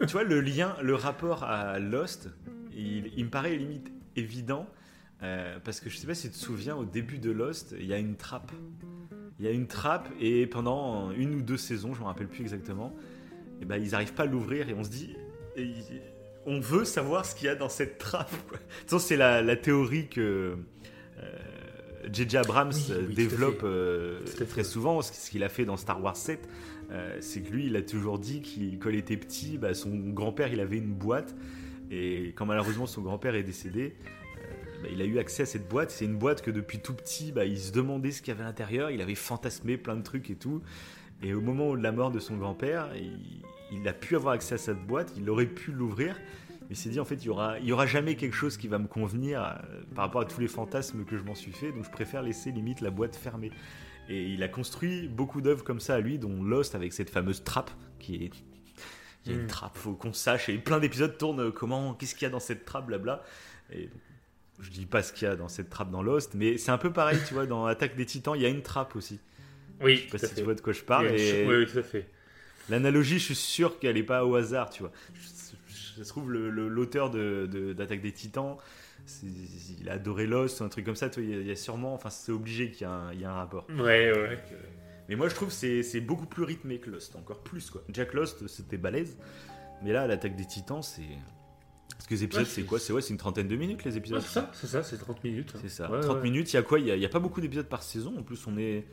tu vois, le lien, le rapport à Lost, il, il me paraît limite évident. parce que je sais pas si tu te souviens, au début de Lost, il y a une trappe. Il y a une trappe et pendant une ou deux saisons, je me rappelle plus exactement, et ben, ils arrivent pas à l'ouvrir et on se dit, et on veut savoir ce qu'il y a dans cette trappe. c'est la, la théorie que euh, J.J. Abrams Oui, euh, oui, à développe euh, très souvent, ce qu'il a fait dans Star Wars 7. Euh, c'est que lui, il a toujours dit qu'il, quand il était petit, bah, son grand-père, il avait une boîte. Et quand malheureusement son grand-père est décédé, bah, il a eu accès à cette boîte. C'est une boîte que depuis tout petit, bah, il se demandait ce qu'il y avait à l'intérieur. Il avait fantasmé plein de trucs et tout. Et au moment de la mort de son grand-père, il, il a pu avoir accès à cette boîte. Il aurait pu l'ouvrir. Mais il s'est dit, en fait, il y aura, il y aura jamais quelque chose qui va me convenir euh, par rapport à tous les fantasmes que je m'en suis fait. Donc je préfère laisser limite la boîte fermée. Et il a construit beaucoup d'œuvres comme ça à lui, dont Lost avec cette fameuse trappe qui est. Il y a une Mm. trappe, faut qu'on sache. Et plein d'épisodes tournent euh, comment, qu'est-ce qu'il y a dans cette trappe, blabla. Et je dis pas ce qu'il y a dans cette trappe dans Lost, mais c'est un peu pareil, tu vois, dans Attaque des Titans, il y a une trappe aussi. Oui, Je sais pas si fait. tu vois de quoi je parle. a et- Oui, oui, tout à fait. L'analogie, je suis sûr qu'elle n'est pas au hasard, tu vois. Je, je trouve le- le- l'auteur de, de- d'Attaque des Titans, il a adoré Lost, un truc comme ça, il y a- y, a sûrement, enfin c'est obligé qu'il y a y a un rapport. Ouais, ouais. Mais moi, je trouve que c'est beaucoup plus rythmé que Lost, encore plus quoi. Jack Lost, c'était balèze. Mais là, l'attaque des titans, c'est. Parce que les épisodes, Ouais, c'est quoi? C'est ouais, c'est une trentaine de minutes les Ouais, épisodes. c'est ça, c'est ça, c'est 30 minutes. hein. C'est ça. Ouais, 30 ouais. minutes, il y a quoi? Il n'y a, pas beaucoup d'épisodes par saison. En plus, on est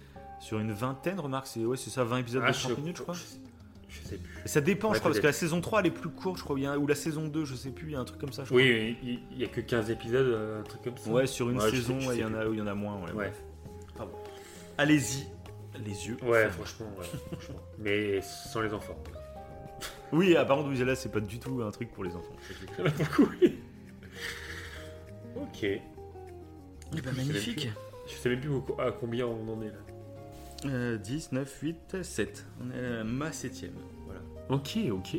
sur une vingtaine, remarque. C'est ouais, c'est ça, 20 épisodes Ah, de 30 minutes, je crois. Je, je sais plus. Et ça dépend, Ouais, je crois, parce que la saison 3, elle est plus courte, je crois. il y a- Ou la saison 2, je sais plus, il y a un truc comme ça, je crois. Oui, il il y a que 15 épisodes, euh, un truc comme ça. Ouais, sur une Ouais, saison, il y, en a, il y en a moins. Ouais, Ouais. bref. Allez-y, les yeux. Ouais, franchement, ouais, franchement. Mais sans les enfants. *laughs* Oui, ah, par contre, là, c'est pas du tout un truc pour les enfants. Ok. Du coup, je sais même plus- Je sais même plus au- à combien on en est là. Euh, 10, 9, 8, 7. On est à ma septième. Voilà. Ok, ok.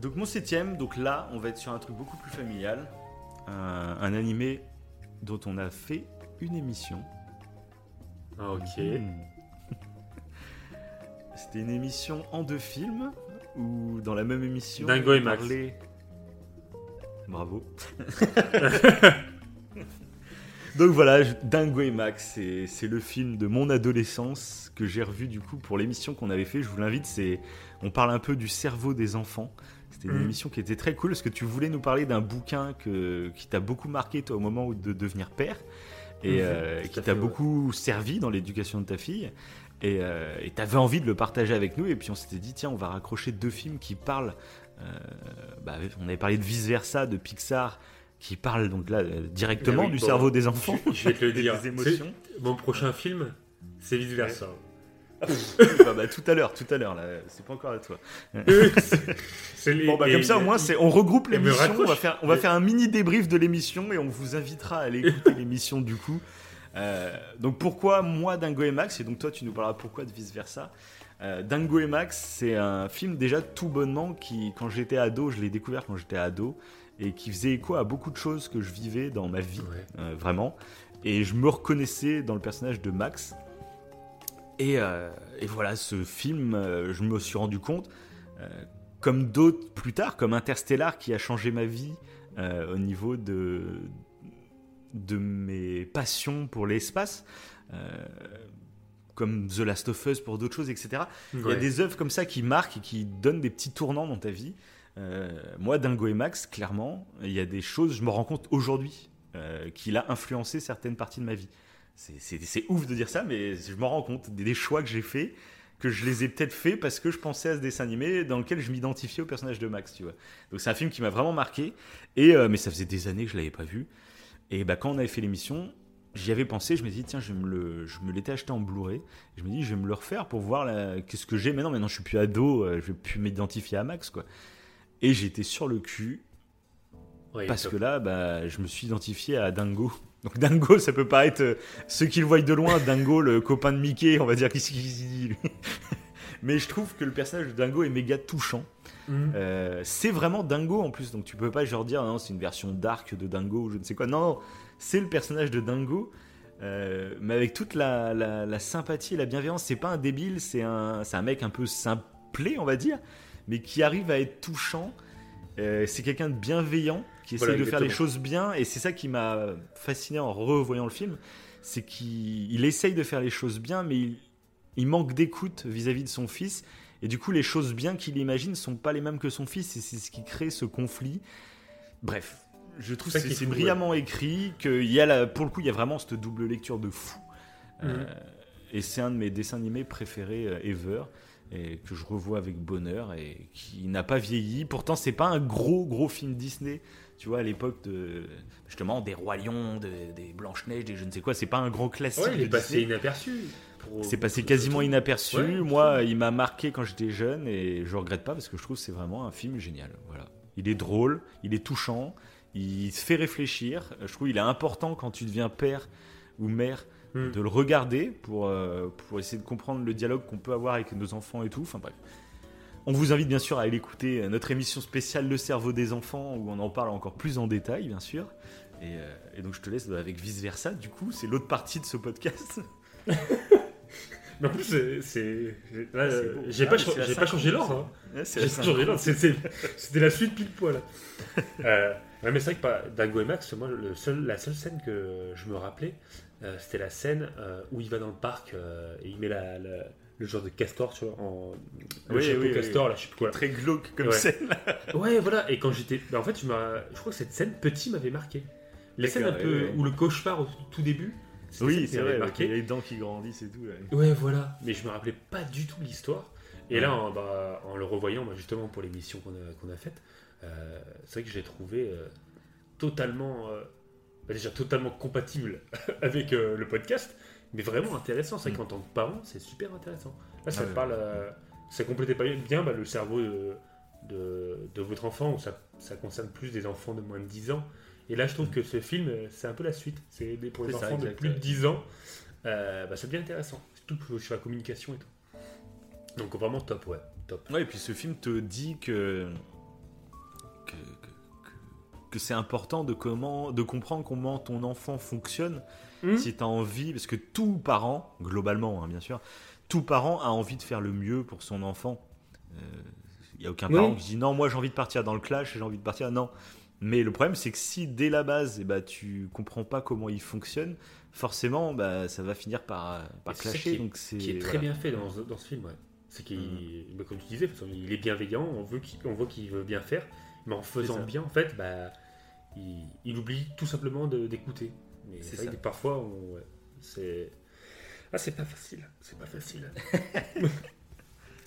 Donc mon septième, donc là, on va être sur un truc beaucoup plus familial. Un, un animé dont on a fait une émission. Ah, ok. Hmm. *laughs* C'était une émission en deux films, ou dans la même émission... Dingo et Max. parlait- Bravo. *laughs* *laughs* Donc voilà, Dingo et Max, c'est le film de mon adolescence que j'ai revu du coup pour l'émission qu'on avait fait. Je vous l'invite, c'est on parle un peu du cerveau des enfants. C'était une Mhm. émission qui était très cool parce que tu voulais nous parler d'un bouquin que, qui t'a beaucoup marqué toi au moment où de devenir père et Mhm, euh, qui t'a ouais. beaucoup servi dans l'éducation de ta fille. Et tu avais envie de le partager avec nous. Et puis on s'était dit, tiens, on va raccrocher deux films qui parlent. euh, bah, on avait parlé de Vice Versa, de Pixar, qui parlent donc là euh, directement Ah oui, du bon, cerveau des enfants. Je vais te le dire. des émotions. Mon prochain film, c'est vice versa. bah, bah, tout à l'heure, tout à l'heure, là, c'est pas encore à toi. *laughs* C'est les- Bon, bah, comme ça, au moins, c'est, on regroupe l'émission. On va, faire, on va faire un mini débrief de l'émission et on vous invitera à aller écouter *laughs* l'émission du coup. Euh, donc, pourquoi moi, Dingo et Max? Et donc, toi, tu nous parleras pourquoi de vice versa. Euh, Dingo et Max, c'est un film déjà tout bonnement qui, quand j'étais ado, je l'ai découvert quand j'étais ado et qui faisait écho à beaucoup de choses que je vivais dans ma vie, Ouais. euh, vraiment. Et je me reconnaissais dans le personnage de Max. Et, euh, et voilà, ce film, euh, je me suis rendu compte, comme d'autres plus tard, comme Interstellar qui a changé ma vie au niveau de, de mes passions pour l'espace, comme The Last of Us pour d'autres choses, etc. Il y a des œuvres comme ça qui marquent et qui donnent des petits tournants dans ta vie. Euh, moi, Dingo et Max, clairement, il y a des choses, je me rends compte aujourd'hui, euh, qu'il a influencé certaines parties de ma vie. C'est- ouf de dire ça, mais je me rends compte des, choix que j'ai faits, que je les ai peut-être faits parce que je pensais à ce dessin animé dans lequel je m'identifiais au personnage de Max, tu vois. Donc c'est un film qui m'a vraiment marqué, et, euh, mais ça faisait des années que je l'avais pas vu. Et bah, quand on avait fait l'émission, j'y avais pensé, je me dit, tiens, je me l'étais acheté en Blu-ray. Je me dis, je vais me le refaire pour voir la- qu'est-ce que j'ai. Maintenant, maintenant, je suis plus ado, je vais plus m'identifier à Max, quoi. Et j'étais sur le cul, parce top. que là, bah, je me suis identifié à Dingo. *laughs* Donc Dingo, ça peut pas être euh, ceux qui le voient de loin, Dingo, le *laughs* copain de Mickey, on va dire qu'est-ce qu'il dit lui. *laughs* Mais je trouve que le personnage de Dingo est méga touchant. Mhm. Euh, c'est vraiment Dingo en plus, donc tu peux pas genre dire non, c'est une version dark de Dingo ou je ne sais quoi. Non, non, c'est le personnage de Dingo, euh, mais avec toute la, la- la sympathie et la bienveillance. C'est pas un débile, c'est un, un mec un peu simplé, on va dire, mais qui arrive à être touchant. Euh, c'est quelqu'un de bienveillant qui essaie Voilà, de faire les choses bien, et c'est ça qui m'a fasciné en revoyant le film. C'est qu'il il essaye de faire les choses bien, mais il, il manque d'écoute vis-à-vis de son fils. Et du coup, les choses bien qu'il imagine sont pas les mêmes que son fils, et c'est ce qui crée ce conflit. Bref, je trouve que c'est brillamment écrit, qu'il y a la- pour le coup, il y a vraiment cette double lecture de fou. Mhm. Euh, et c'est un de mes dessins animés préférés euh, ever, et que je revois avec bonheur, et qui n'a pas vieilli. Pourtant, c'est pas un gros, gros film Disney. Tu vois, à l'époque de justement des Rois Lions, de- des Blanches-Neiges, des je ne sais quoi, c'est pas un grand classique. Ouais, il est passé inaperçu. C'est passé quasiment inaperçu. Ouais, Moi, il m'a marqué quand j'étais jeune et je regrette pas parce que je trouve que c'est vraiment un film génial. Voilà. Il est drôle, il est touchant, il se fait réfléchir. Je trouve qu'il est important quand tu deviens père ou mère Hmm. de le regarder pour, euh, pour essayer de comprendre le dialogue qu'on peut avoir avec nos enfants et tout. Enfin bref. On vous invite bien sûr à aller écouter euh, notre émission spéciale Le cerveau des enfants où on en parle encore plus en détail, bien sûr. Et, euh, et donc je te laisse avec vice versa. Du coup, c'est l'autre partie de ce podcast. Mais en plus, c'est- beau. J'ai pas, cha- changé l'ordre. hein. J'ai pas changé l'ordre. C'était la suite pile poil. *laughs* euh, ouais, mais c'est vrai que pas- Dingo et Max, moi, le seul, la seule scène que je me rappelais, C'était la scène euh, où il va dans le parc euh, et il met la, la- le genre de castor, tu vois, en Oui, chapeau oui, oui. castor, là, je sais plus quoi. Très glauque comme Ouais. scène. *laughs* Ouais, voilà. Et quand j'étais, bah, en fait, je, crois que cette scène petit m'avait marqué. La scène un peu ouais, où le cauchemar au tout début. Oui, c'est vrai, marqué. il y a les dents qui grandissent et tout. ouais. Ouais, voilà. Mais je me rappelais pas du tout l'histoire. Et là, en, bah, en le revoyant, bah, justement pour l'émission qu'on a, qu'on a faite, euh, c'est vrai que j'ai trouvé euh, totalement, euh, bah, déjà totalement compatible *laughs* avec euh, le podcast, mais vraiment intéressant. C'est vrai Mm. qu'en tant que parent, c'est super intéressant. Là, ça Ah parle, euh, ça complétait pas bien bah, le cerveau de, de, de votre enfant, où ça, ça concerne plus des enfants de moins de 10 ans. Et là, je trouve que ce film, euh, c'est un peu la suite. C'est pour les ça, enfants de plus de ouais. 10 ans. Euh, bah, c'est bien intéressant. Surtout sur la communication et tout. Donc vraiment top, ouais. Top. Ouais, et puis ce film te dit que que, que- c'est important de comment de comprendre comment ton enfant fonctionne Hmm. si tu as envie parce que tout parent globalement hein, bien sûr tout parent a envie de faire le mieux pour son enfant il n'y a aucun Oui. parent qui dit non moi j'ai envie de partir dans le clash j'ai envie de partir non mais le problème c'est que si dès la base eh ben, tu comprends pas comment il fonctionne forcément bah, ça va finir par, par c'est ça clasher qui donc c'est Qui est très voilà. bien fait dans, ce- dans ce film, ouais. C'est qu'il, Hmm. bah, comme tu disais, il est bienveillant, on, veut qu'il- on voit qu'il veut bien faire, mais en faisant bien, en fait, bah, il, il oublie tout simplement d'écouter. Mais C'est vrai que parfois, ouais, c'est. Ah, c'est pas facile, c'est pas facile. *laughs*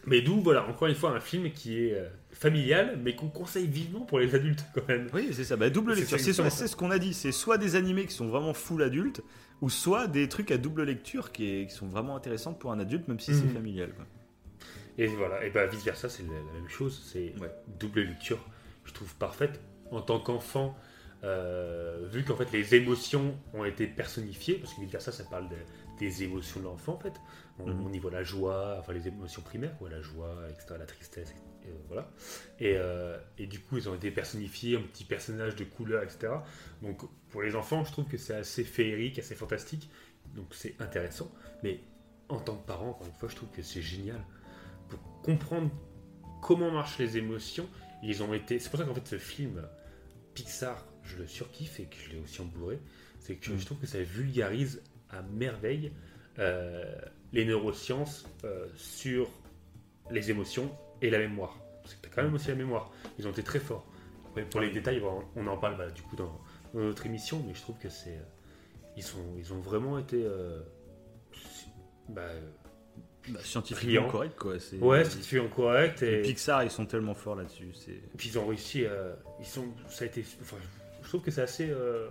mais d'où, voilà, encore une fois, un film qui est euh, familial, mais qu'on conseille vivement pour les adultes quand même. Oui, c'est ça. Bah, double lecture. C'est ce qu'on a dit. C'est soit des animés qui sont vraiment full adultes, ou soit des trucs à double lecture qui, est- qui sont vraiment intéressantes pour un adulte, même si c'est Mhm. familial. quoi. Et voilà, et bah vice versa, c'est la, la même chose, c'est Ouais. double lecture, je trouve parfaite. En tant qu'enfant, euh, vu qu'en fait les émotions ont été personnifiées, parce que versa, ça parle de- des émotions de l'enfant en fait. On, Mhm. on y voit la joie, enfin les émotions primaires, quoi, la joie, etc., la tristesse, et, euh, voilà. Et, euh, et du coup, ils ont été personnifiés en petits personnages de couleur, etc. Donc pour les enfants, je trouve que c'est assez féerique, assez fantastique, donc c'est intéressant. Mais en tant que parent, encore une fois, je trouve que c'est génial pour comprendre comment marchent les émotions. Ils ont été. C'est pour ça qu'en fait, ce film Pixar, je le surkiffe et que je l'ai aussi en Blu-ray. C'est que Mm. je trouve que ça vulgarise à merveille euh, les neurosciences euh, sur les émotions et la mémoire. Parce que tu as quand même aussi la mémoire. Ils ont été très forts. Après, pour les détails, on en parle bah, du coup dans, dans notre émission, mais je trouve que c'est. euh, Ils, sont, ils ont vraiment été. euh, bah, Bah, scientifiquement correct, quoi. C'est- ouais, c'est fait en correct. Et Pixar, ils sont tellement forts là-dessus. C'est. Et puis ils ont réussi, euh, ils sont, ça a été, enfin, je trouve que c'est assez, euh,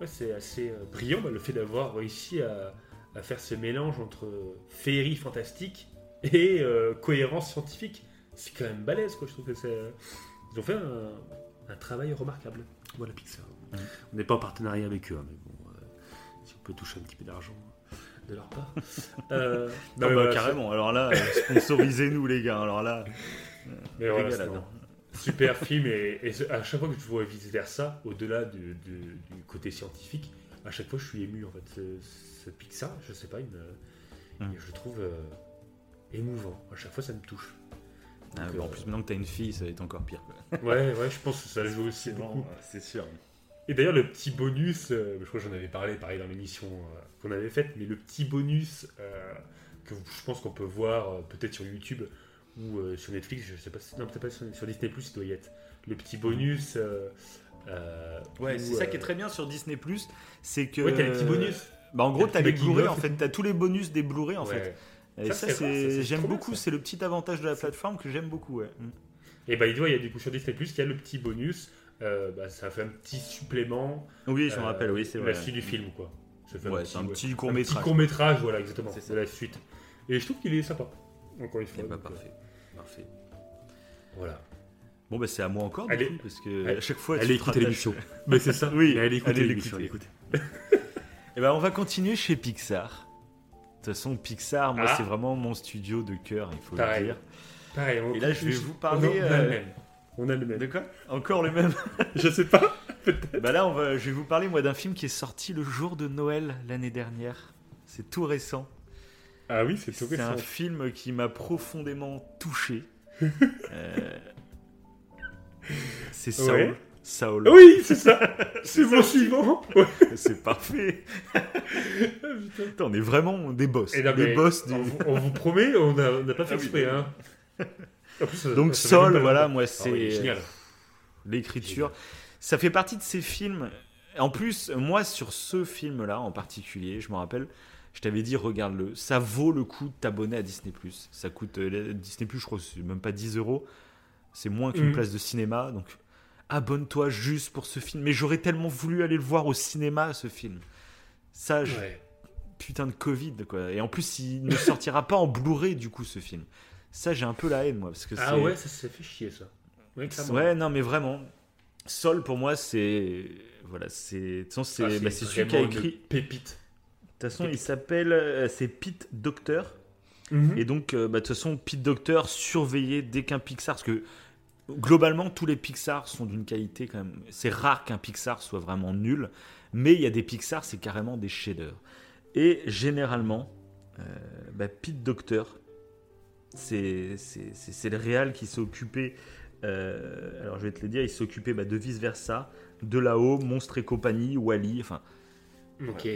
ouais, c'est assez euh, brillant bah, le fait d'avoir réussi à, à faire ce mélange entre féerie fantastique et euh, cohérence scientifique. C'est quand même balèze, quoi. Je trouve que c'est, ils ont fait un, un travail remarquable. Voilà Pixar. On n'est pas en partenariat avec eux, hein, mais bon, euh, si on peut toucher un petit peu d'argent de leur part. *laughs* Euh, non, bah, carrément. Alors là, euh, sponsorisez-nous, les gars. Alors là, Mais voilà, non. super film et, à chaque fois que je vois vice versa, au-delà du, du- du côté scientifique, à chaque fois je suis ému en fait. Ce, ce Pixar, je sais pas, il me, Mm. je le trouve euh, émouvant. À chaque fois ça me touche. Ah, en euh, plus, maintenant que t'as une fille, ça va être encore pire. quoi. Ouais, ouais, je pense que ça *laughs* joue aussi c'est sûr. Et d'ailleurs, le petit bonus, euh, je crois que j'en avais parlé pareil dans l'émission euh, qu'on avait faite, mais le petit bonus euh, que je pense qu'on peut voir peut-être sur YouTube ou sur Netflix, je sais pas si. Non, peut-être pas sur, sur Disney, il doit y être. Le petit bonus. Ouais, c'est ça qui est très bien sur Disney c'est que. Ouais, t'as les petits bonus. Bah, en gros, t'as les Blu-ray, en fait, t'as tous les bonus des Blu-ray, en Ouais. fait. Et Ça, ça, c'est j'aime beaucoup, c'est le petit avantage de la plateforme que j'aime beaucoup, ouais. Et bah, il doit, il y a du coup sur Disney, il y a le petit bonus. Euh, bah, ça fait un petit supplément. Oui, je me euh, rappelle, oui, c'est de vrai. La suite du film, quoi. Ça fait Ouais, c'est un ouais, petit court-métrage. court métrage, voilà, exactement. C'est la suite. Et je trouve qu'il est sympa. Encore une fois. bah, euh, parfait. Parfait. Voilà. Bon, bah, c'est à moi encore, du Allez. coup, parce que Allez. à chaque fois, Allez écouter l'émission. Mais c'est ça. *laughs* Oui, allez écouter l'émission. écouter. *laughs* Eh ben, on va continuer chez Pixar. De toute façon, Pixar, moi, Ah. c'est vraiment mon studio de cœur, il faut Pareil. le dire. Pareil. on Et là, je vais vous parler, euh. On a le même. De quoi Encore le même *laughs* Je sais pas. Bah là, on va, je vais vous parler, moi, d'un film qui est sorti le jour de Noël l'année dernière. C'est tout récent. Ah oui, c'est tout C'est un récent. film qui m'a profondément touché. *laughs* Euh, c'est Soul. Ouais. Saul. Oui, c'est ça. *laughs* c'est mon suivant. Ouais. C'est parfait. Putain, on est vraiment des boss. Et non, des boss du- on, vous- on vous promet, on n'a pas fait Ah oui, exprès. oui. Hein. Plus, Donc Sol, voilà, moi Ah c'est oui, génial. l'écriture. Ça fait partie de ces films. En plus, moi sur ce film-là en particulier, je me rappelle, je t'avais dit regarde-le. Ça vaut le coup de t'abonner à Disney+. Ça coûte euh, Disney+, je crois, c'est même pas 10 euros. C'est moins qu'une Mhm. place de cinéma, donc abonne-toi juste pour ce film. Mais j'aurais tellement voulu aller le voir au cinéma, ce film. Ça, je- Ouais. putain de Covid, quoi. Et en plus, il ne sortira pas en Blu-ray, du coup, ce film. Ça, j'ai un peu la haine, moi, parce que Ah ouais, ça, ça fait chier ça. Clairement. Ouais, non, mais vraiment. Sol, pour moi, c'est. Voilà, c'est. De toute façon, c'est Ah, bah, celui qui a écrit. De Pépite. toute façon, il s'appelle. euh, C'est Pete Docter. Et donc, euh, bah, de toute façon, Pete Docter surveillait dès qu'un Pixar. Parce que globalement, tous les Pixar sont d'une qualité quand même. C'est rare qu'un Pixar soit vraiment nul. Mais il y a des Pixar, c'est carrément des chefs-d'œuvre. Et généralement, euh, bah, Pete Docter, c'est le réal qui s'est occupé. euh, alors, je vais te le dire, il s'est occupé bah, de vice versa, de là-haut, Monstre et compagnie, Wally. Enfin, Ok.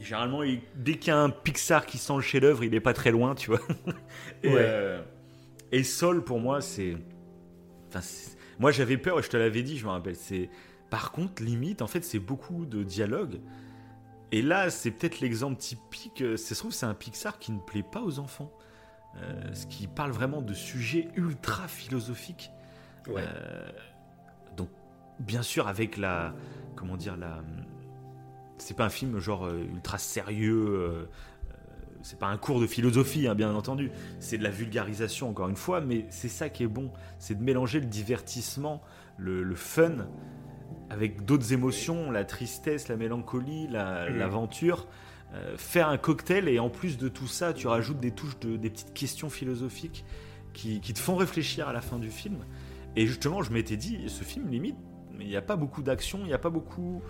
généralement, il- dès qu'il y a un Pixar qui sent le chef-d'œuvre, il est pas très loin, tu vois. *laughs* et, Ouais. euh, et Sol, pour moi, c'est. Moi, j'avais peur et je te l'avais dit, je me rappelle. C'est par contre limite, en fait, c'est beaucoup de dialogue. Et là, c'est peut-être l'exemple typique. euh, Ça se trouve, c'est un Pixar qui ne plaît pas aux enfants. Euh, ce qui parle vraiment de sujets ultra philosophiques. Ouais. Euh, donc, bien sûr, avec la. Comment dire la. C'est pas un film genre euh, ultra sérieux. c'est pas un cours de philosophie, hein, bien entendu. C'est de la vulgarisation, encore une fois, mais c'est ça qui est bon. C'est de mélanger le divertissement, le, le fun, avec d'autres émotions, la tristesse, la mélancolie, la- Mhm. l'aventure. Euh, faire un cocktail et en plus de tout ça, tu rajoutes des touches de des petites questions philosophiques qui, qui te font réfléchir à la fin du film. Et justement, je m'étais dit, ce film limite, mais il n'y a pas beaucoup d'action, il n'y a pas beaucoup.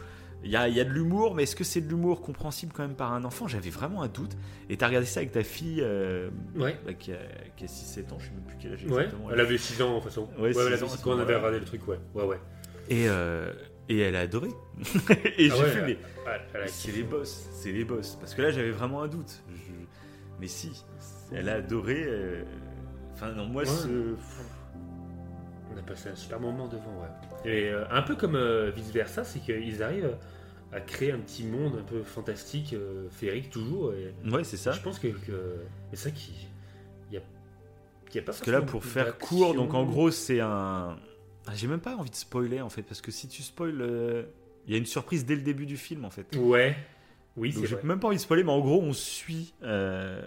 Il y a, y a de l'humour, mais est-ce que c'est de l'humour compréhensible quand même par un enfant? J'avais vraiment un doute. Et t'as regardé ça avec ta fille euh, Ouais. bah, qui a, qui a 6-7 ans, je sais même plus quel âge Ouais. exactement. Elle avait 6 ans, toute façon. Ouais, Ouais, six elle avait ans, 6 à ce quand on avait regardé le truc, ouais. Ouais, ouais. Et, euh, et elle a adoré. *laughs* et Ah j'ai ouais, fait, mais elle- elle a c'est les boss, c'est les boss. Parce que là, j'avais vraiment un doute. Je- Mais si, elle a adoré. euh, Enfin, non, moi, Ouais. ce. On a passé un super moment devant, ouais. Et euh, un peu comme euh, vice versa, c'est qu'ils arrivent à créer un petit monde un peu fantastique, euh, féerique toujours. Et Ouais, c'est ça. je pense que, que c'est ça qui. Il y a, y a pas Parce que là, pour faire court, donc en gros, c'est un. Ah, J'ai même pas envie de spoiler en fait, parce que si tu spoil, euh, il y a une surprise dès le début du film en fait. Ouais. Oui, c'est j'ai même pas envie de spoiler, mais en gros, on suit. euh,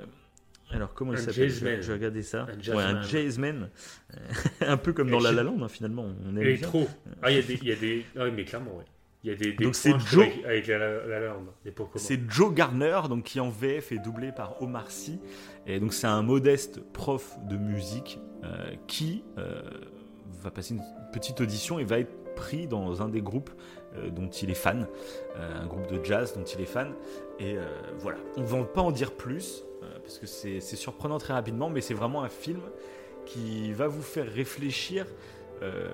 Alors comment il s'appelle? Je, vais regarder ça. Un ouais, un jazzman. Euh, *laughs* un peu comme dans La La Land hein, finalement. On aime trop. Ah, il y a des. Y a des... Ah, oui, mais clairement, ouais. Il y a des. des Donc c'est Joe. Avec, avec la, la. C'est Joe Gardner, donc qui en VF est doublé par Omar Sy. Et donc c'est un modeste prof de musique euh, qui euh, va passer une petite audition et va être pris dans un des groupes euh, dont il est fan, euh, un groupe de jazz dont il est fan. Et euh, voilà, on ne va pas en dire plus parce que c'est surprenant très rapidement, mais c'est vraiment un film qui va vous faire réfléchir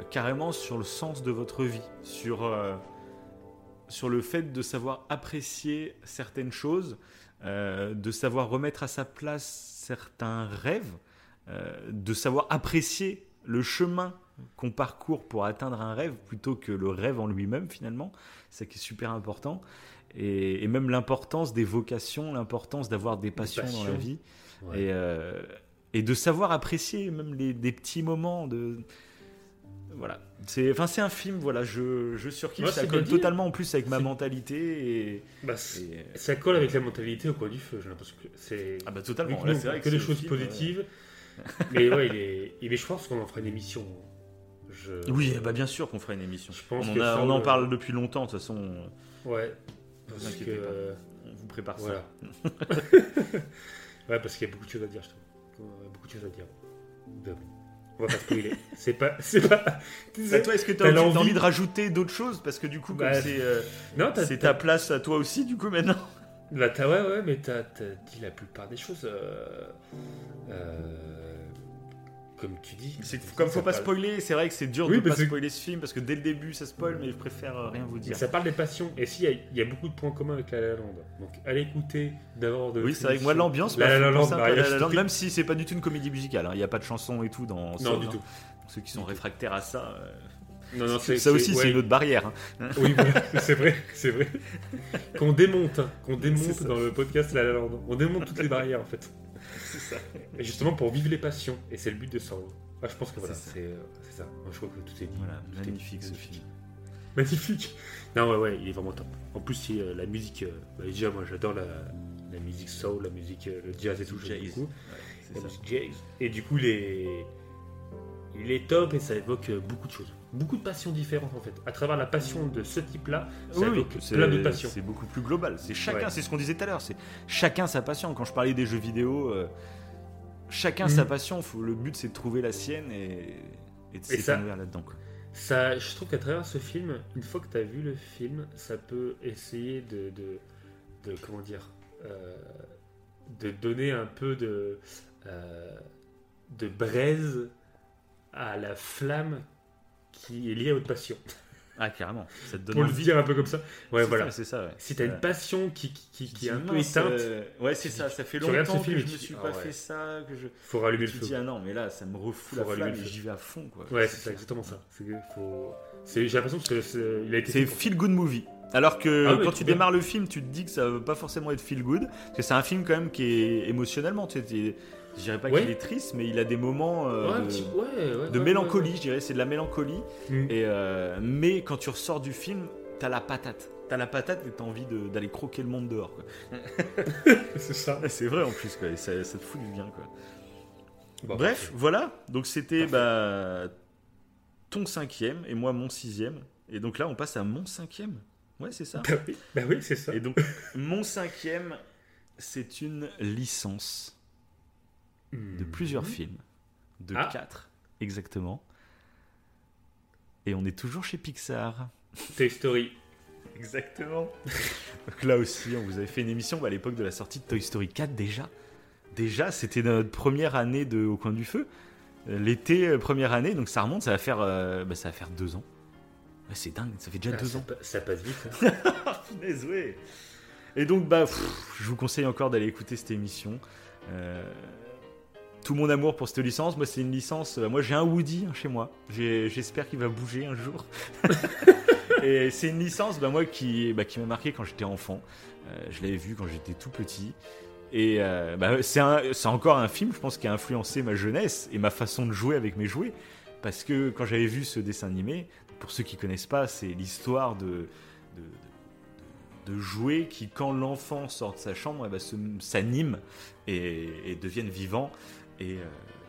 carrément sur le sens de votre vie, sur sur le fait de savoir apprécier certaines choses, de savoir remettre à sa place certains rêves, de savoir apprécier le chemin qu'on parcourt pour atteindre un rêve plutôt que le rêve en lui-même finalement, c'est qui est super important, et, et même l'importance des vocations, l'importance d'avoir des passions dans la vie, Ouais. et, euh, et de savoir apprécier même les, des petits moments de... Voilà, c'est enfin c'est un film voilà je, je surkiffe. Ouais, ça colle totalement en plus avec ma mentalité et, Bah, et- ça colle avec la mentalité au coin du feu, j'ai l'impression que c'est. ah bah totalement. là c'est vrai que que des choses film, euh, positives. *laughs* mais ouais, il est. Mais je pense qu'on en fera une émission. Je... Oui, bah bien sûr qu'on fera une émission. Je pense on, en a- ça, on en le- parle depuis longtemps, de toute façon, Ouais. vous Parce que. pas. euh, on vous prépare ça. Voilà. *laughs* *laughs* ouais, parce qu'il y a beaucoup de choses à dire, je trouve. Il y a beaucoup de choses à dire. Bon, on va pas spoiler. c'est pas. C'est pas. Bah, toi, est-ce que tu as, envie, envie de rajouter d'autres choses? Parce que du coup, comme Bah, c'est euh, c'est t'as- ta place à toi aussi, du coup, maintenant. Bah, t'as- ouais, ouais, mais t'as t'as dit la plupart des choses. euh, euh, comme tu dis. C'est comme faut pas parle- spoiler, c'est vrai que c'est dur Oui, de pas que- spoiler ce film parce que dès le début ça spoil, mais je préfère euh, rien vous dire. Ça parle des passions. Et si, il y a- il y, a beaucoup de points communs avec La La Land. Donc, allez écouter d'abord de. Oui, c'est vrai que moi l'ambiance, La La Land, La La Land, même si c'est pas du tout une comédie musicale, hein. il n'y a pas de chansons et tout dans Non, du tout. Ceux qui sont réfractaires à ça, euh, Non, non, ça aussi ouais. c'est une autre barrière. hein. Oui, *laughs* c'est vrai, c'est vrai. Qu'on démonte, hein, qu'on démonte ça. dans le podcast La La Land. On démonte toutes les barrières en fait. C'est ça. Et justement pour vivre les passions. Et c'est le but de Sorrow. Ah, je pense que voilà, C'est ça. euh, ça. Moi, je crois que tout est dit. Voilà, Tout est magnifique ce film. Magnifique. Non, ouais, ouais, il est vraiment top. En plus, c'est euh, la musique. euh, bah, déjà, moi, j'adore la, la musique soul, la musique, euh, le jazz et tout. j'aime Jazz. beaucoup. La ça. musique jazz. Et du coup, il est, il est top et ça évoque beaucoup de choses. Beaucoup de passions différentes en fait. À travers la passion de ce type-là, ça Oui, plein de passions. C'est beaucoup plus global. C'est chacun, Ouais. c'est ce qu'on disait tout à l'heure. C'est chacun sa passion. Quand je parlais des jeux vidéo, euh, chacun Mhm. sa passion. Faut, le but c'est de trouver la sienne et, et de s'épanouir là-dedans. Ça, je trouve qu'à travers ce film, une fois que tu as vu le film, ça peut essayer de, de, de- comment dire, euh, de donner un peu de, euh, de braise à la flamme qui est liée à votre passion. Ah carrément. Ça te donne Pour le dire un peu comme ça. Ouais, voilà. ça, ça. ouais. Si tu as Euh, une passion qui, qui, qui- qui est un peu éteinte, euh, ouais, c'est ça. Ça fait tu longtemps film que et je me tu- suis ah pas ouais. fait ça, que je. faut rallumer le Tu feu. dis ah non, mais là ça me refout Faut la flamme et j'y vais à fond quoi. Ouais, c'est ça, exactement ça. Faut... J'ai l'impression que c'est- il a été C'est fait pour- feel good movie. Alors que Ah quand tu bien. démarres le film, tu te dis que ça veut pas forcément être feel good, parce que c'est un film quand même qui est émotionnellement. Tu sais, je dirais pas Ouais. qu'il est triste, mais il a des moments euh, Ouais, de, petit- ouais, ouais, de ouais, mélancolie. Je dirais, c'est de la mélancolie. Mm. Et euh, mais quand tu ressors du film, t'as la patate. T'as la patate et t'as envie d'aller croquer le monde dehors. *laughs* C'est ça. *laughs* C'est vrai en plus, quoi. et ça, ça te fout du bien. Quoi. Bon, Bref, voilà. Donc c'était bah, ton cinquième et moi mon sixième. Et donc là, on passe à mon cinquième. Ouais, c'est ça. Bah oui, bah oui, c'est ça. Et donc, mon cinquième, c'est une licence de plusieurs films. De Ah. quatre, exactement. Et on est toujours chez Pixar. Toy Story. *laughs* Exactement. donc là aussi, on vous avait fait une émission bah, à l'époque de la sortie de Toy Story 4 déjà. Déjà, c'était notre première année de Au coin du feu. L'été, euh, première année, donc ça remonte, ça va faire, euh, bah, ça va faire deux ans. C'est dingue, ça fait déjà Ah, deux ça, ans. pa- ça passe vite. hein. *laughs* Ouais. Et donc, bah, pff, je vous conseille encore d'aller écouter cette émission. Euh, tout mon amour pour cette licence, moi, c'est une licence. euh, moi, j'ai un Woody hein, chez moi. J'espère qu'il va bouger un jour. *laughs* Et c'est une licence, bah, moi, qui, bah, qui m'a marqué quand j'étais enfant. Euh, je l'avais vu quand j'étais tout petit. Et euh, bah, c'est encore un film, je pense, qui a influencé ma jeunesse et ma façon de jouer avec mes jouets. Parce que quand j'avais vu ce dessin animé, pour ceux qui connaissent pas, c'est l'histoire de, de, de jouets qui, quand l'enfant sort de sa chambre, eh ben, s'animent et, et deviennent vivants. Et, euh,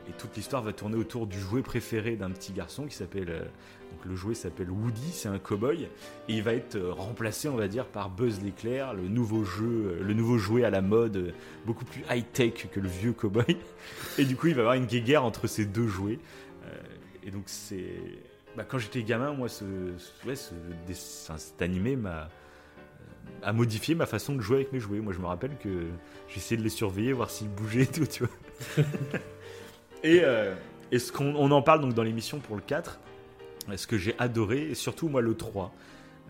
et toute l'histoire va tourner autour du jouet préféré d'un petit garçon qui s'appelle. euh, donc le jouet s'appelle Woody, c'est un cow-boy. Et il va être euh, remplacé, on va dire, par Buzz l'éclair, le nouveau jeu, le nouveau jouet à la mode, beaucoup plus high-tech que le vieux cow-boy. *laughs* Et du coup, il va y avoir une guéguerre entre ces deux jouets. Et donc, c'est. Bah, quand j'étais gamin, moi, ce, dessin- cet animé m'a a modifié ma façon de jouer avec mes jouets. Moi, je me rappelle que j'essayais de les surveiller, voir s'ils bougeaient et tout, tu vois. *laughs* et euh, et ce qu'on on en parle donc dans l'émission pour le 4, euh, ce que j'ai adoré, et surtout moi le 3.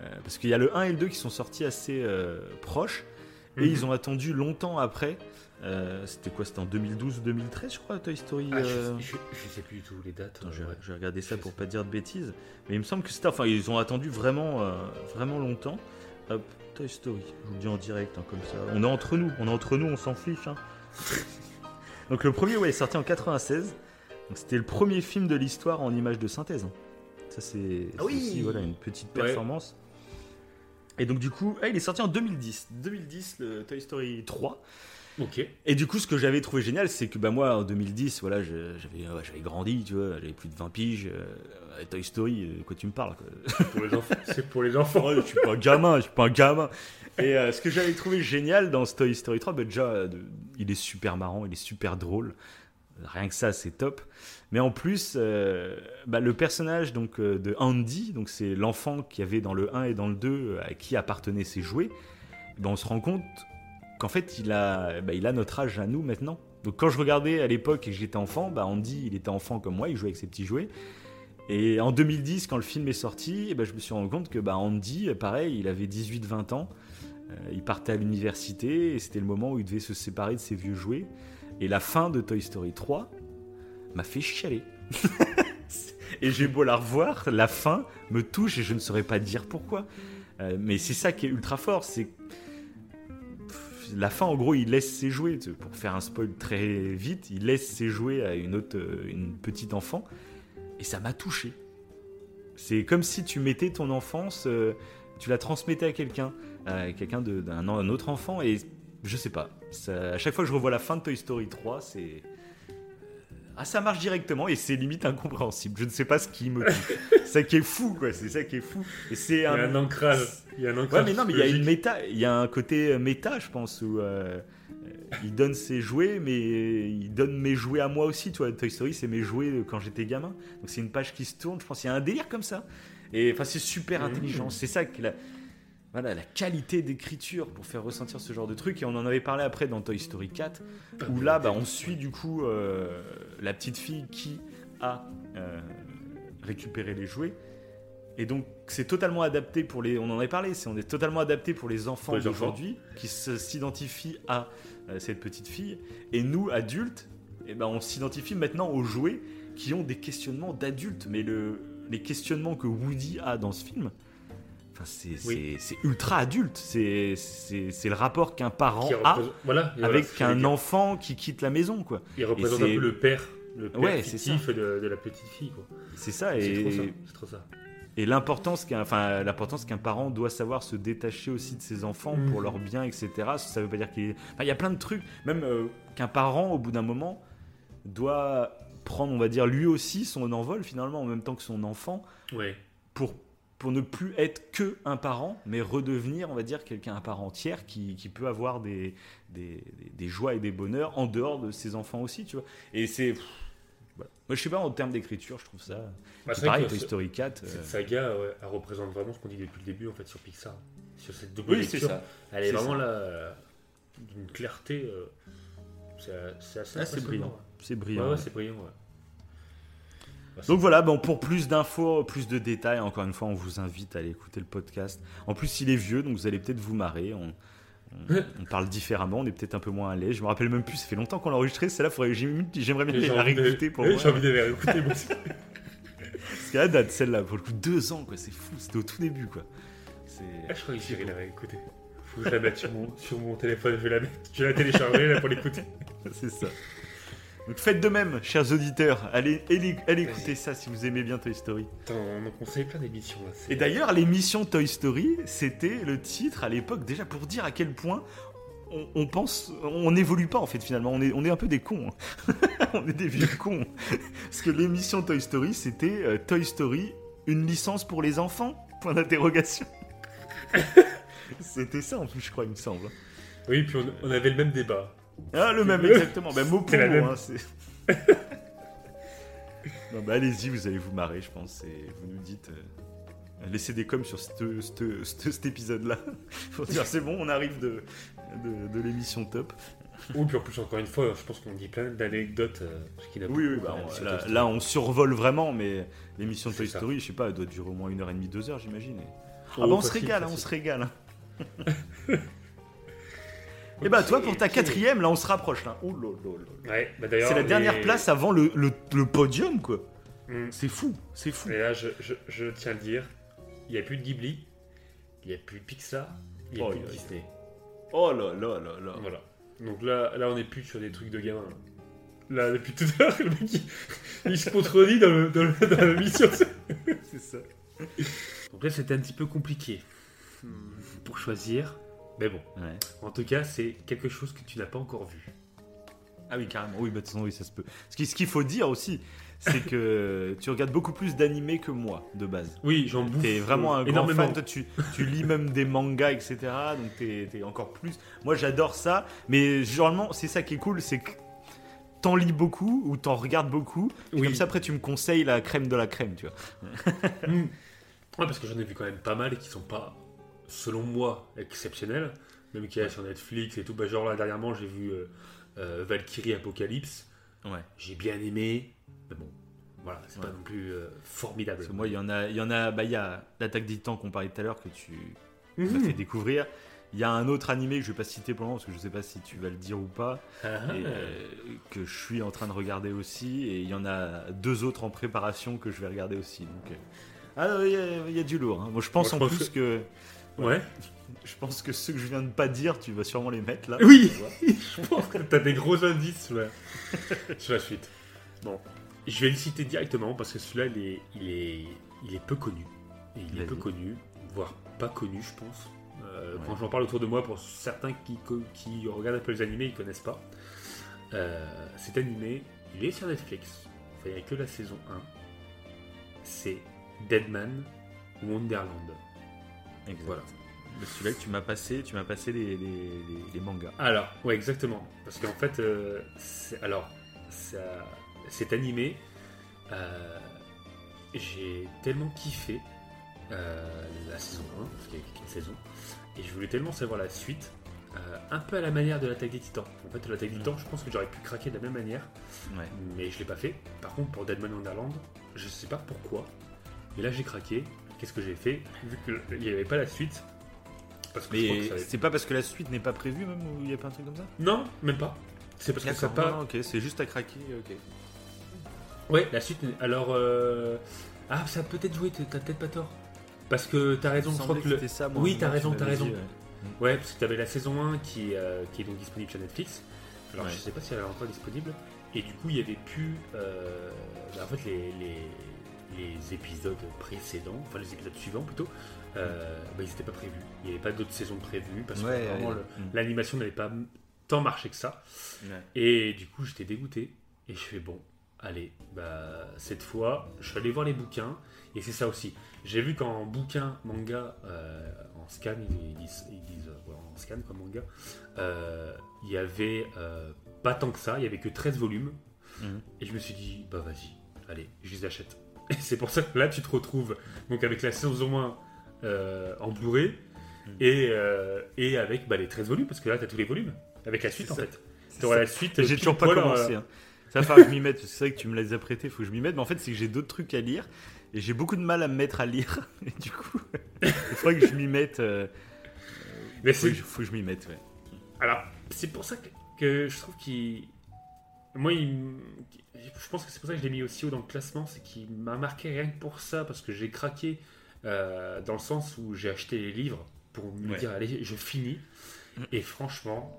Euh, parce qu'il y a le 1 et le 2 qui sont sortis assez euh, proches, et Mhm. ils ont attendu longtemps après. C'était quoi C'était en 2012 ou 2013, je crois, Toy Story Ah, je, je, je sais plus du tout les dates. Attends, je, vais- je vais regarder ça pour pas dire de bêtises. Mais il me semble que c'était. Enfin, ils ont attendu vraiment, vraiment longtemps. Hop, Toy Story. Je vous le dis en direct, hein, comme ça. On est entre nous. On est entre nous, on s'en fiche. hein. *laughs* Donc, le premier, ouais, est sorti en 96. Donc, c'était le premier film de l'histoire en image de synthèse. hein. Ça, c'est Ah oui c'est aussi, voilà, une petite Ouais. performance. Et donc, du coup, ah, il est sorti en 2010. 2010, le Toy Story 3. Ok. Et du coup, ce que j'avais trouvé génial, c'est que bah, moi, en 2010, voilà, j'avais ouais, grandi, tu vois, j'avais plus de 20 piges. euh, Toy Story, euh, de quoi tu me parles quoi. Pour les enfants. C'est pour les enfants. *laughs* Ouais, Je suis pas un gamin, je suis pas un gamin. Et euh, ce que j'avais trouvé génial dans Toy Story 3, bah, déjà, euh, il est super marrant, il est super drôle. Rien que ça, c'est top. Mais en plus, euh, bah, le personnage donc, de Andy, donc c'est l'enfant qui avait dans le 1 et dans le 2 euh, à qui appartenaient ses jouets, bah, on se rend compte qu'en fait, il a, bah, il a notre âge à nous maintenant. Donc quand je regardais à l'époque et que j'étais enfant, Andy, il était enfant comme moi, il jouait avec ses petits jouets. Et en 2010, quand le film est sorti, ben, je me suis rendu compte que bah, Andy, pareil, il avait 18-20 ans. Euh, il partait à l'université et c'était le moment où il devait se séparer de ses vieux jouets. Et la fin de Toy Story 3 m'a fait chialer. *laughs* et j'ai beau la revoir, la fin me touche et je ne saurais pas dire pourquoi. Euh, mais c'est ça qui est ultra fort, c'est la fin, en gros, il laisse ses jouets, pour faire un spoil très vite, il laisse ses jouets à une autre, euh, une petite enfant, et ça m'a touché. C'est comme si tu mettais ton enfance, tu la transmettais à quelqu'un, à quelqu'un d'un autre enfant, et je sais pas. à chaque fois que je revois la fin de Toy Story 3, c'est ah, ça marche directement et c'est limite incompréhensible. Je ne sais pas ce qui me *laughs* c'est ça qui est fou, quoi. C'est ça qui est fou. Et c'est un... Il y a un ancrage. Il y a un ancrage. Ouais, mais non, mais il y a une méta. Il y a un côté méta, je pense, où euh, il donne ses jouets, mais il donne mes jouets à moi aussi. Tu vois, Toy Story, c'est mes jouets quand j'étais gamin. Donc c'est une page qui se tourne. Je pense qu'il y a un délire comme ça. Et enfin, c'est super mmh. intelligent. C'est ça que la, voilà, la qualité d'écriture pour faire ressentir ce genre de truc. Et on en avait parlé après dans Toy Story 4, où là, bah, on suit du coup euh, la petite fille qui a euh, récupéré les jouets. Et donc, c'est totalement adapté pour les. On en avait parlé, c'est on est totalement adapté pour les enfants d'aujourd'hui qui s'identifient à euh, cette petite fille. Et nous, adultes, eh ben, on s'identifie maintenant aux jouets qui ont des questionnements d'adultes. Mais le, les questionnements que Woody a dans ce film, c'est ultra adulte. C'est le rapport qu'un parent a avec un enfant qui quitte la maison. Quoi. Il représente un peu le père, le père fictif de, de, la petite fille. C'est ça. Et... trop ça. Et l'importance qu'un enfin, qu'un parent doit savoir se détacher aussi de ses enfants pour mmh. leur bien, etc. Ça veut pas dire qu'il. il y a plein de trucs. Même euh, qu'un parent, au bout d'un moment, doit prendre, on va dire, lui aussi son envol finalement en même temps que son enfant. Ouais. Pour pour ne plus être que un parent, mais redevenir, on va dire, quelqu'un à part entière qui, qui peut avoir des, des, des, joies et des bonheurs en dehors de ses enfants aussi, tu vois. Et c'est. Moi, je sais pas, en termes d'écriture, je trouve ça. Bah, c'est pareil, Toy Story 4. Cette euh, saga, elle représente vraiment ce qu'on dit depuis le début, en fait, sur Pixar. Sur cette double oui, lecture. Ça. Elle est, vraiment là, d'une clarté. Euh, c'est assez ah, brillant. C'est brillant. Ouais, c'est brillant, ouais. Bah, Donc voilà, bon, pour plus d'infos, plus de détails, encore une fois, on vous invite à aller écouter le podcast. En plus, il est vieux, donc vous allez peut-être vous marrer. On, *laughs* parle différemment, on est peut-être un peu moins à l'aise. Je me rappelle même plus, ça fait longtemps qu'on l'a enregistré. Celle-là, j'aimerais bien la réécouter pour J'ai envie de la réécouter, moi aussi. *laughs* Parce qu'à la date, celle-là, pour le coup, deux ans, quoi, c'est fou, c'était au tout début, quoi. Ah, je crois que j'irai la réécouter. Faut que je la mette sur mon, sur mon téléphone, je vais la mettre, je vais la télécharger là, pour l'écouter. *laughs* c'est ça. Donc faites de même, chers auditeurs. Allez, allez, écouter ça si vous aimez bien Toy Story. on en conseille plein d'émissions. Et d'ailleurs, l'émission Toy Story, c'était le titre à l'époque déjà pour dire à quel point on, pense, on n'évolue pas en fait finalement. On est, on est un peu des cons. Hein. *laughs* on est des vieux cons. Parce que l'émission Toy Story, c'était euh, Toy Story, une licence pour les enfants? Point d'interrogation. *laughs* c'était ça en plus, je crois, il me semble. Oui, puis on avait le même débat. Ah, le même, *laughs* exactement. Ben, mot pour mot. Hein, *laughs* non, bah, allez-y, vous allez vous marrer, je pense. Et vous nous dites. Euh, laissez des coms sur cet épisode-là. *laughs* Pour dire, c'est bon, on arrive de, de, l'émission top. Oui, puis en plus, encore une fois, je pense qu'on dit plein d'anecdotes. Euh, oui, oui, bah, là, on survole vraiment, mais l'émission Toy Story, je sais pas, elle doit durer au moins une heure et demie, deux heures, j'imagine. Ah, bah, on se régale, hein, on se régale. Et bah toi pour ta quatrième, là on se rapproche là. Oh, ouais, bah, c'est la dernière place avant le, le, podium quoi. Hmm. C'est fou, c'est fou. Et là je, je, tiens à le dire, il n'y a plus de Ghibli, il n'y a plus de Pixar, il n'y a plus de Disney. Oh là là là là. Voilà. Donc là, là on est plus sur des trucs de gamin. Là, depuis tout à l'heure, le mec il, se contredit dans, le, dans, dans la mission. *laughs* c'est ça. Donc là c'était un petit peu compliqué hmm. pour choisir. Mais bon, en tout cas, c'est quelque chose que tu n'as pas encore vu. Ah oui, carrément. Oui, bah, de toute façon, oui, ça se peut. Ce qu'il faut dire aussi, c'est que *laughs* tu regardes beaucoup plus d'animés que moi, de base. Oui, j'en bouffe. T'es vraiment un grand fan. Toi, tu, tu, lis même des mangas, etc. Donc, t'es es encore plus. Moi, j'adore ça. Mais généralement, c'est ça qui est cool, c'est que t'en lis beaucoup ou t'en regardes beaucoup. Oui. Comme ça, après, tu me conseilles la crème de la crème, tu vois. *laughs* ouais, parce que j'en ai vu quand même pas mal et qui sont pas selon moi, exceptionnel, même qu'il y a sur Netflix et tout. Bah, genre là, dernièrement, j'ai vu euh, Euh, Valkyrie Apocalypse, Ouais. j'ai bien aimé, mais bon, voilà, c'est pas non plus euh, formidable. Parce que moi, il y en a, il y en a, bah, il y a l'attaque des titans qu'on parlait tout à l'heure que tu m'as Mhm. fait découvrir. Il y a un autre animé que je vais pas citer pour le moment parce que je sais pas si tu vas le dire ou pas, Ah, et, euh, que je suis en train de regarder aussi. Et il y en a deux autres en préparation que je vais regarder aussi. Donc, euh, ah, il y, a- il y a du lourd. hein. Moi, je pense Moi, je en pense plus que... ouais. je pense que ceux que je viens de pas dire, tu vas sûrement les mettre là. Oui. *laughs* Je pense que t'as des gros indices sur la, *laughs* sur la suite. Bon, je vais le citer directement parce que celui-là, il est, il est, il est peu connu. Et il est peu connu, voire pas connu, je pense. Euh, Ouais. Quand j'en parle autour de moi, pour certains qui, qui regardent un peu les animés, ils connaissent pas. Euh, cet animé, il est sur Netflix. Enfin, il n'y a que la saison 1. C'est Deadman Wonderland. Exact. Voilà. Mais Celui-là que tu m'as passé, tu m'as passé les, les- les- les mangas. Alors, ouais, exactement. Parce qu'en fait, euh, c'est- alors, cet animé, euh, j'ai tellement kiffé euh, la saison 1, parce qu'il y a qu'une saison, et je voulais tellement savoir la suite, euh, un peu à la manière de l'attaque des titans. En fait, l'attaque des titans, je pense que j'aurais pu craquer de la même manière, Ouais. mais je l'ai pas fait. Par contre, pour Deadman Wonderland, je sais pas pourquoi, mais là j'ai craqué. Qu'est-ce que j'ai fait Vu qu'il n'y avait pas la suite, parce que Mais avait- c'est pas parce que la suite n'est pas prévue même ou il y a pas un truc comme ça? Non, même pas. C'est parce que ça pas. ok, c'est juste à craquer, ok. Ouais, la suite. Alors, euh, ah, ça a peut-être joué. T'as peut-être pas tort. Parce que t'as raison. Je crois que le- c'était ça, moi, Oui, t'as raison, t'as raison. dit, ouais. Ouais, parce que t'avais la saison 1 qui, euh, qui est donc disponible sur Netflix. Alors, Ouais. je sais pas si elle est encore disponible. Et du coup, il y avait plus. euh, bah, en fait, les, les, les épisodes précédents, enfin les épisodes suivants plutôt, euh, bah, ils n'étaient pas prévus. Il n'y avait pas d'autres saisons prévues parce Ouais, que vraiment ouais. Mm. l'animation n'avait pas tant marché que ça. Ouais. Et du coup, j'étais dégoûté. Et je fais bon, allez, bah, cette fois, je suis allé voir les bouquins. Et c'est ça aussi. J'ai vu qu'en bouquin, manga, euh, en scan, ils disent, ils disent euh, ouais, en scan comme manga, euh, il y avait euh, pas tant que ça. Il y avait que 13 volumes. Mhm. Et je me suis dit, bah vas-y, allez, je les achète. Et *laughs* c'est pour ça que là, tu te retrouves donc avec la saison 1 euh, en Blu-ray Mhm. et, euh, et avec bah, les 13 volumes, parce que là, tu as tous les volumes. Avec la suite, en ça. fait. Tu auras la suite. J'ai pile toujours pas poil, euh, commencé. hein. Ça va falloir que je m'y mette. parce que C'est vrai que tu me les as prêtés, faut que je m'y mette. Mais en fait, c'est que j'ai d'autres trucs à lire. Et j'ai beaucoup de mal à me mettre à lire. *laughs* Et du coup, il faudrait que je m'y mette. euh, Mais faut, que c'est je, faut que je m'y mette, ouais. Alors, c'est pour ça que, que je trouve qu'il. Moi, il je pense que c'est pour ça que je l'ai mis aussi haut dans le classement, c'est qu'il m'a marqué rien que pour ça, parce que j'ai craqué euh, dans le sens où j'ai acheté les livres pour me Ouais. dire, allez, je finis. Et franchement,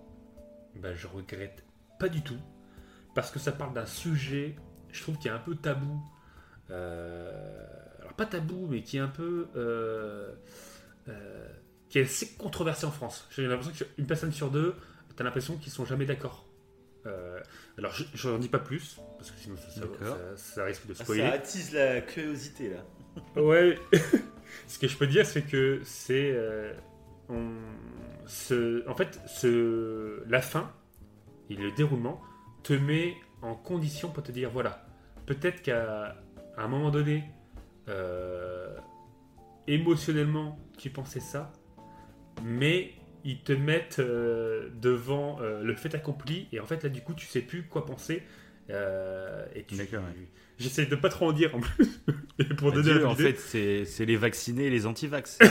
bah, je regrette pas du tout, parce que ça parle d'un sujet, je trouve, qui est un peu tabou. Euh, alors, pas tabou, mais qui est un peu. euh, qui est assez controversé en France. J'ai l'impression qu'une personne sur deux, t'as l'impression qu'ils sont jamais d'accord. Euh, alors, je n'en dis pas plus, parce que sinon ça, ça- ça- ça risque de Ah, spoiler. attise la curiosité là. *laughs* Ouais. *laughs* ce que je peux dire, c'est que c'est. euh, on- ce- en fait, ce, la fin et le déroulement te met en condition pour te dire voilà, peut-être qu'à un moment donné, euh, émotionnellement, tu pensais ça, mais ils te mettent euh, devant euh, le fait accompli, et en fait, là, du coup, tu sais plus quoi penser. euh, et tu- D'accord, ouais. J'essaie de pas trop en dire en plus. *laughs* Et pour Bah, donner la en fait, c'est c'est les vaccinés et les anti-vax. *laughs*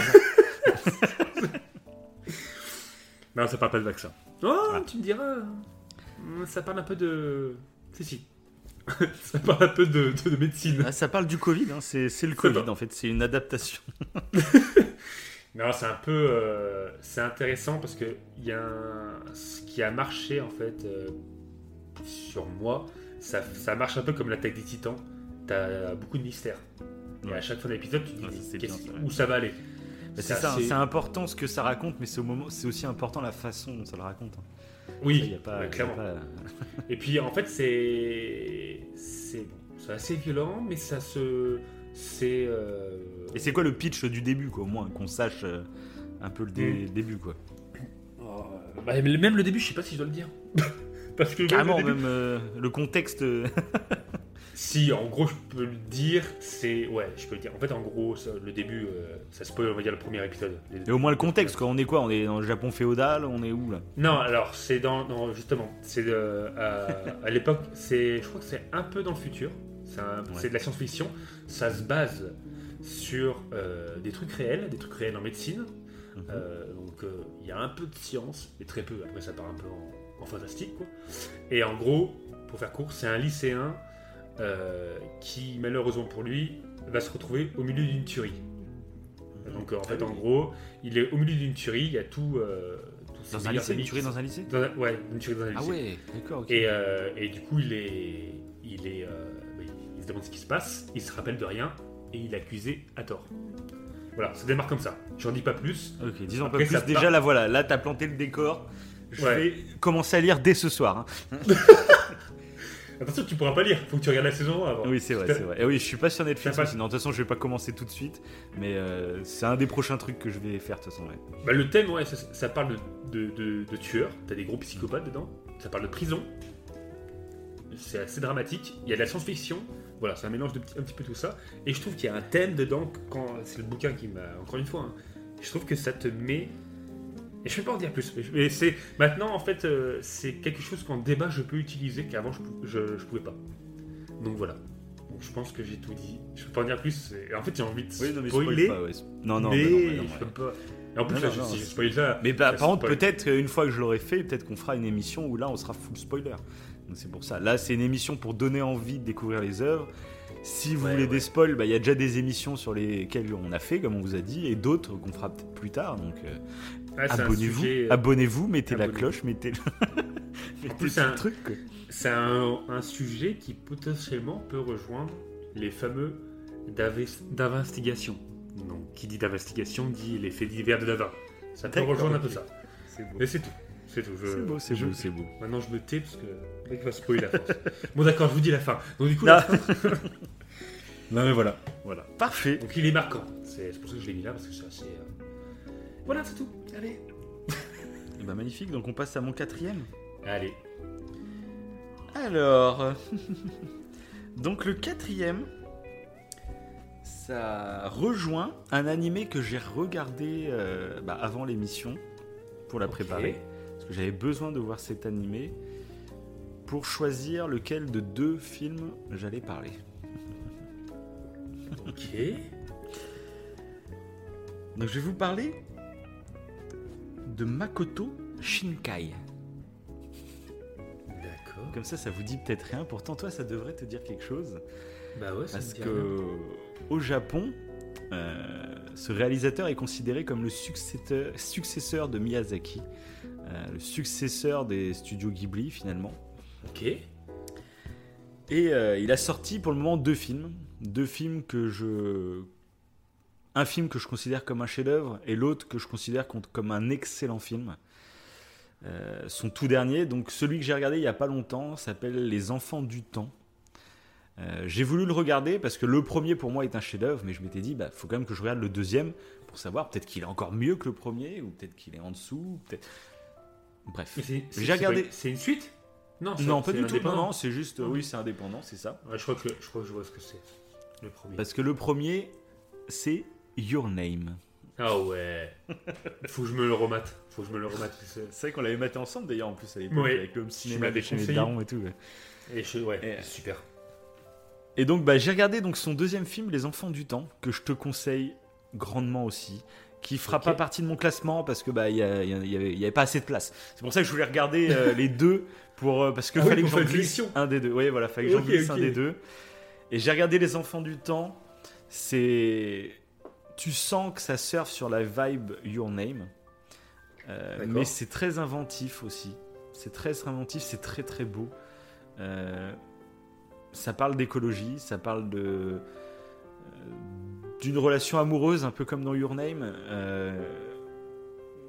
Non, ça parle pas de vaccin. Oh, Ah. tu me diras. Ça parle un peu de. Si, si. *laughs* ça parle un peu de, de- de médecine. Ah, ça parle du Covid, hein, c'est c'est le Covid en fait, c'est une adaptation. Non, c'est un peu. euh, c'est intéressant parce que il y a un- ce qui a marché en fait euh, sur moi. Ça, ça marche un peu comme l'attaque des titans. T'as beaucoup de mystères. Et à chaque fin d'épisode, tu te dis Ouais, ça, où ça va aller? C'est assez- important ce que ça raconte, mais c'est au moment, c'est aussi important la façon dont ça le raconte. hein. Ça, Oui, y a pas, ouais, y a clairement. pas- Et puis en fait, c'est. C'est bon, c'est assez violent, mais ça se. C'est. euh, Et c'est quoi le pitch du début, quoi, au moins, qu'on sache euh, un peu le, dé- Mm. le début, quoi? Oh, bah, même le début, je sais pas si je dois le dire. *laughs* Parce que même Carrément, le début- même euh, le contexte. euh, *laughs* Si, en gros, je peux le dire, c'est. Ouais, je peux le dire. En fait, en gros, ça- le début, euh, ça spoil, on va dire, le premier épisode. Et au moins le contexte, quoi. On est quoi? On est dans le Japon féodal On est où là? Non, alors, c'est dans. non, justement, c'est à, à l'époque, c'est. Je crois que c'est un peu dans le futur. C'est de la science-fiction. Ça se base sur euh, des trucs réels, des trucs réels en médecine. Mhm. Euh, donc, euh, il y a un peu de science, mais très peu. Après, ça part un peu en, en fantastique, quoi. Et en gros, pour faire court, c'est un lycéen qui, malheureusement pour lui, va se retrouver au milieu d'une tuerie. Donc, euh, en fait, en gros, il est au milieu d'une tuerie, il y a tout. Dans un lycée tuerie dans un lycée? Dans un- ouais, une tuerie dans un lycée. Ah ouais, d'accord, ok. Et, euh, et du coup, il est, il est, euh, il se demande ce qui se passe. Il se rappelle de rien et il est accusé à tort. Voilà, ça démarre comme ça. J'en dis pas plus. Ok, disons Après, pas plus. ça Déjà part- là, voilà, là t'as planté le décor. Je Ouais. vais commencer à lire dès ce soir. hein. *laughs* Attention, tu pourras pas lire. Faut que tu regardes la saison 1 avant. Oui, c'est vrai, c'est vrai. Et oui, je suis pas sur Netflix, pas- sinon de toute façon, je vais pas commencer tout de suite. Mais euh, c'est un des prochains trucs que je vais faire de toute façon. ouais. Bah, le thème, ouais, ça, ça parle de, de, de- de tueurs. T'as des gros psychopathes dedans. Ça parle de prison. C'est assez dramatique. Il y a de la science-fiction. Voilà, c'est un mélange de petit- un petit peu tout ça. Et je trouve qu'il y a un thème dedans. Quand c'est le bouquin qui m'a encore une fois. hein, je trouve que ça te met. Et je ne vais pas en dire plus. mais je- Mais c'est maintenant en fait, euh, c'est quelque chose qu'en débat je peux utiliser qu'avant je, je, je pouvais pas. Donc voilà. Donc, je pense que j'ai tout dit. Je peux pas en dire plus. En fait, j'ai envie de Oui, non, mais spoiler. spoil pas, ouais. Non, non, mais bah non, bah non, je ouais. peux pas. Et en plus, Non, là, non, je- non, si je spoil ça. Mais bah, ça par contre, peut-être une fois que je l'aurai fait, peut-être qu'on fera une émission où là on sera full spoiler. C'est pour ça. Là, c'est une émission pour donner envie de découvrir les œuvres. Si vous Ouais, voulez ouais. des spoils, bah, il y a déjà des émissions sur lesquelles on a fait, comme on vous a dit, et d'autres qu'on fera peut-être plus tard. Donc euh, Ah, un abonnez-vous, sujet- abonnez-vous, mettez la cloche, mettez le, *laughs* mettez un- truc. C'est un, un sujet qui potentiellement peut rejoindre les fameux d'inves- d'investigation. Donc, qui dit d'investigation dit les faits divers de Davin. Ça peut rejoindre un peu ça. Mais c'est tout. C'est tout. Je- C'est beau, c'est je- beau, c'est beau. Maintenant, je me tais parce que le mec va spoiler la fin. *laughs* bon, d'accord, je vous dis la fin. Donc, du coup, Non. la fin- *laughs* non, mais voilà. Voilà, parfait. Donc, il est marquant. C'est c'est pour ça que je l'ai mis là parce que c'est assez. euh, Voilà, c'est tout. Allez. *laughs* Et bah, magnifique, donc on passe à mon quatrième. Allez. Alors, donc le quatrième, ça rejoint un animé que j'ai regardé euh, bah, avant l'émission pour la préparer, j'avais besoin de voir cet animé pour choisir lequel de deux films j'allais parler. *laughs* Ok. Donc je vais vous parler de Makoto Shinkai. D'accord. Comme ça, ça vous dit peut-être rien. Pourtant, toi, ça devrait te dire quelque chose. Bah ouais, ça Parce me que rien. au Japon, euh, ce réalisateur est considéré comme le successeur, successeur de Miyazaki, le successeur des studios Ghibli finalement. Ok. Et euh, il a sorti pour le moment deux films, deux films que je, un film que je considère comme un chef-d'œuvre et l'autre que je considère com- comme un excellent film. Euh, son tout dernier, donc celui que j'ai regardé il y a pas longtemps, s'appelle Les Enfants du Temps. Euh, j'ai voulu le regarder parce que le premier pour moi est un chef-d'œuvre, mais je m'étais dit, bah, faut quand même que je regarde le deuxième pour savoir peut-être qu'il est encore mieux que le premier ou peut-être qu'il est en dessous. Peut-être. Bref. J'ai regardé- C'est une suite? Non, Non, pas du tout. Non, c'est juste, Ok. oui, c'est indépendant, c'est ça. Ouais, je, crois que, je crois que je vois ce que c'est. Le premier. Parce que le premier, c'est Your Name. Ah ouais. *laughs* Faut que je me le remate. Faut que je me le remate. c'est- vrai qu'on l'avait maté ensemble d'ailleurs en plus à l'époque Oui. avec le cinéma m'avais de chez les conseillé. darons et tout. ouais. Et je, ouais, Et- super. Et donc bah, j'ai regardé donc son deuxième film, Les Enfants du Temps, que je te conseille grandement aussi, qui fera pas partie de mon classement parce que bah il y, avait, il y avait pas assez de place. C'est pour ça que je voulais regarder euh, *laughs* les deux pour euh, parce que Ah oui, fallait pour que j'en glisse un des deux. Oui voilà, fallait que j'en Ok, glisse un des deux. Et j'ai regardé Les Enfants du Temps. C'est tu sens que ça surfe sur la vibe Your Name, Euh, mais c'est très inventif aussi. C'est très inventif, c'est très très beau. Euh, ça parle d'écologie, ça parle de d'une relation amoureuse, un peu comme dans Your Name. Euh,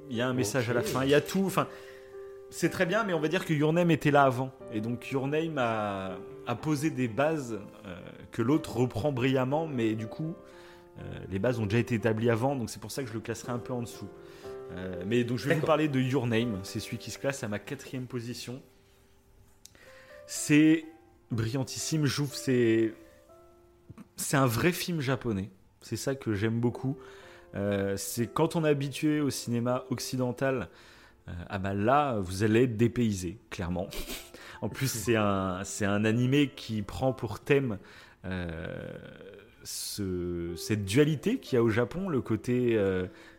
Il y a un message à la fin, il y a tout. Enfin, c'est très bien, mais on va dire que Your Name était là avant, et donc Your Name a, a posé des bases euh, que l'autre reprend brillamment, mais du coup, euh, les bases ont déjà été établies avant, donc c'est pour ça que je le classerai un peu en dessous. Euh, mais donc je vais vous parler de Your Name, c'est celui qui se classe à ma quatrième position. C'est brillantissime. Que c'est c'est un vrai film japonais. C'est ça que j'aime beaucoup. Euh, c'est quand on est habitué au cinéma occidental, euh, ah bah là, vous allez être dépaysé, clairement. en plus, *laughs* c'est un, c'est un animé qui prend pour thème euh, ce, cette dualité qu'il y a au Japon, le côté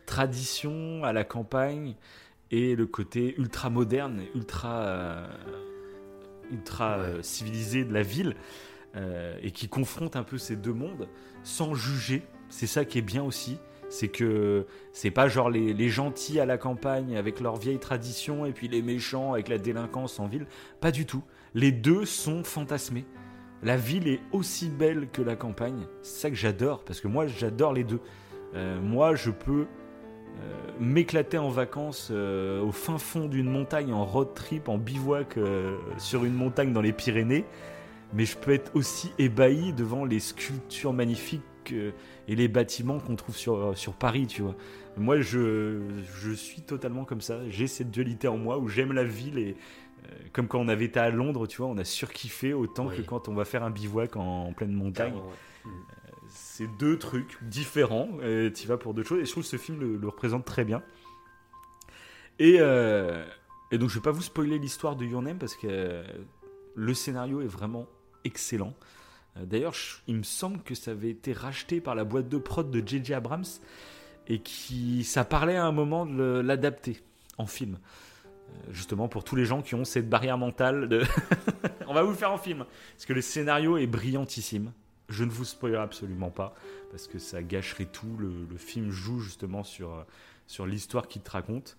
tradition à la campagne et le côté ultra moderne, ultra, ultra civilisé de la ville, euh, et qui confronte un peu ces deux mondes sans juger. C'est ça qui est bien aussi. C'est que c'est pas genre les, gentils à la campagne avec leurs vieilles traditions et puis les méchants avec la délinquance en ville. Pas du tout. Les deux sont fantasmés. La ville est aussi belle que la campagne. C'est ça que j'adore, parce que moi j'adore les deux. Euh, moi je peux euh, m'éclater en vacances au fin fond d'une montagne, en road trip, en bivouac sur une montagne dans les Pyrénées, mais je peux être aussi ébahi devant les sculptures magnifiques euh, et les bâtiments qu'on trouve sur, sur Paris, tu vois. Moi je, je suis totalement comme ça, j'ai cette dualité en moi où j'aime la ville et euh, comme quand on avait été à Londres, tu vois, on a surkiffé autant Oui. que quand on va faire un bivouac en, en pleine montagne. C'est deux trucs différents, tu vas pour deux choses, et je trouve que ce film le, le représente très bien. Et, euh, et donc je vais pas vous spoiler l'histoire de Your Name parce que euh, le scénario est vraiment excellent. Euh, D'ailleurs, il me semble que ça avait été racheté par la boîte de prod de J.J. Abrams et qui ça parlait à un moment de l'adapter en film. Euh, Justement pour tous les gens qui ont cette barrière mentale de *laughs* on va vous le faire en film parce que le scénario est brillantissime. Je ne vous spoilerai absolument pas parce que ça gâcherait tout. Le, film joue justement sur, euh, sur l'histoire qu'il te raconte.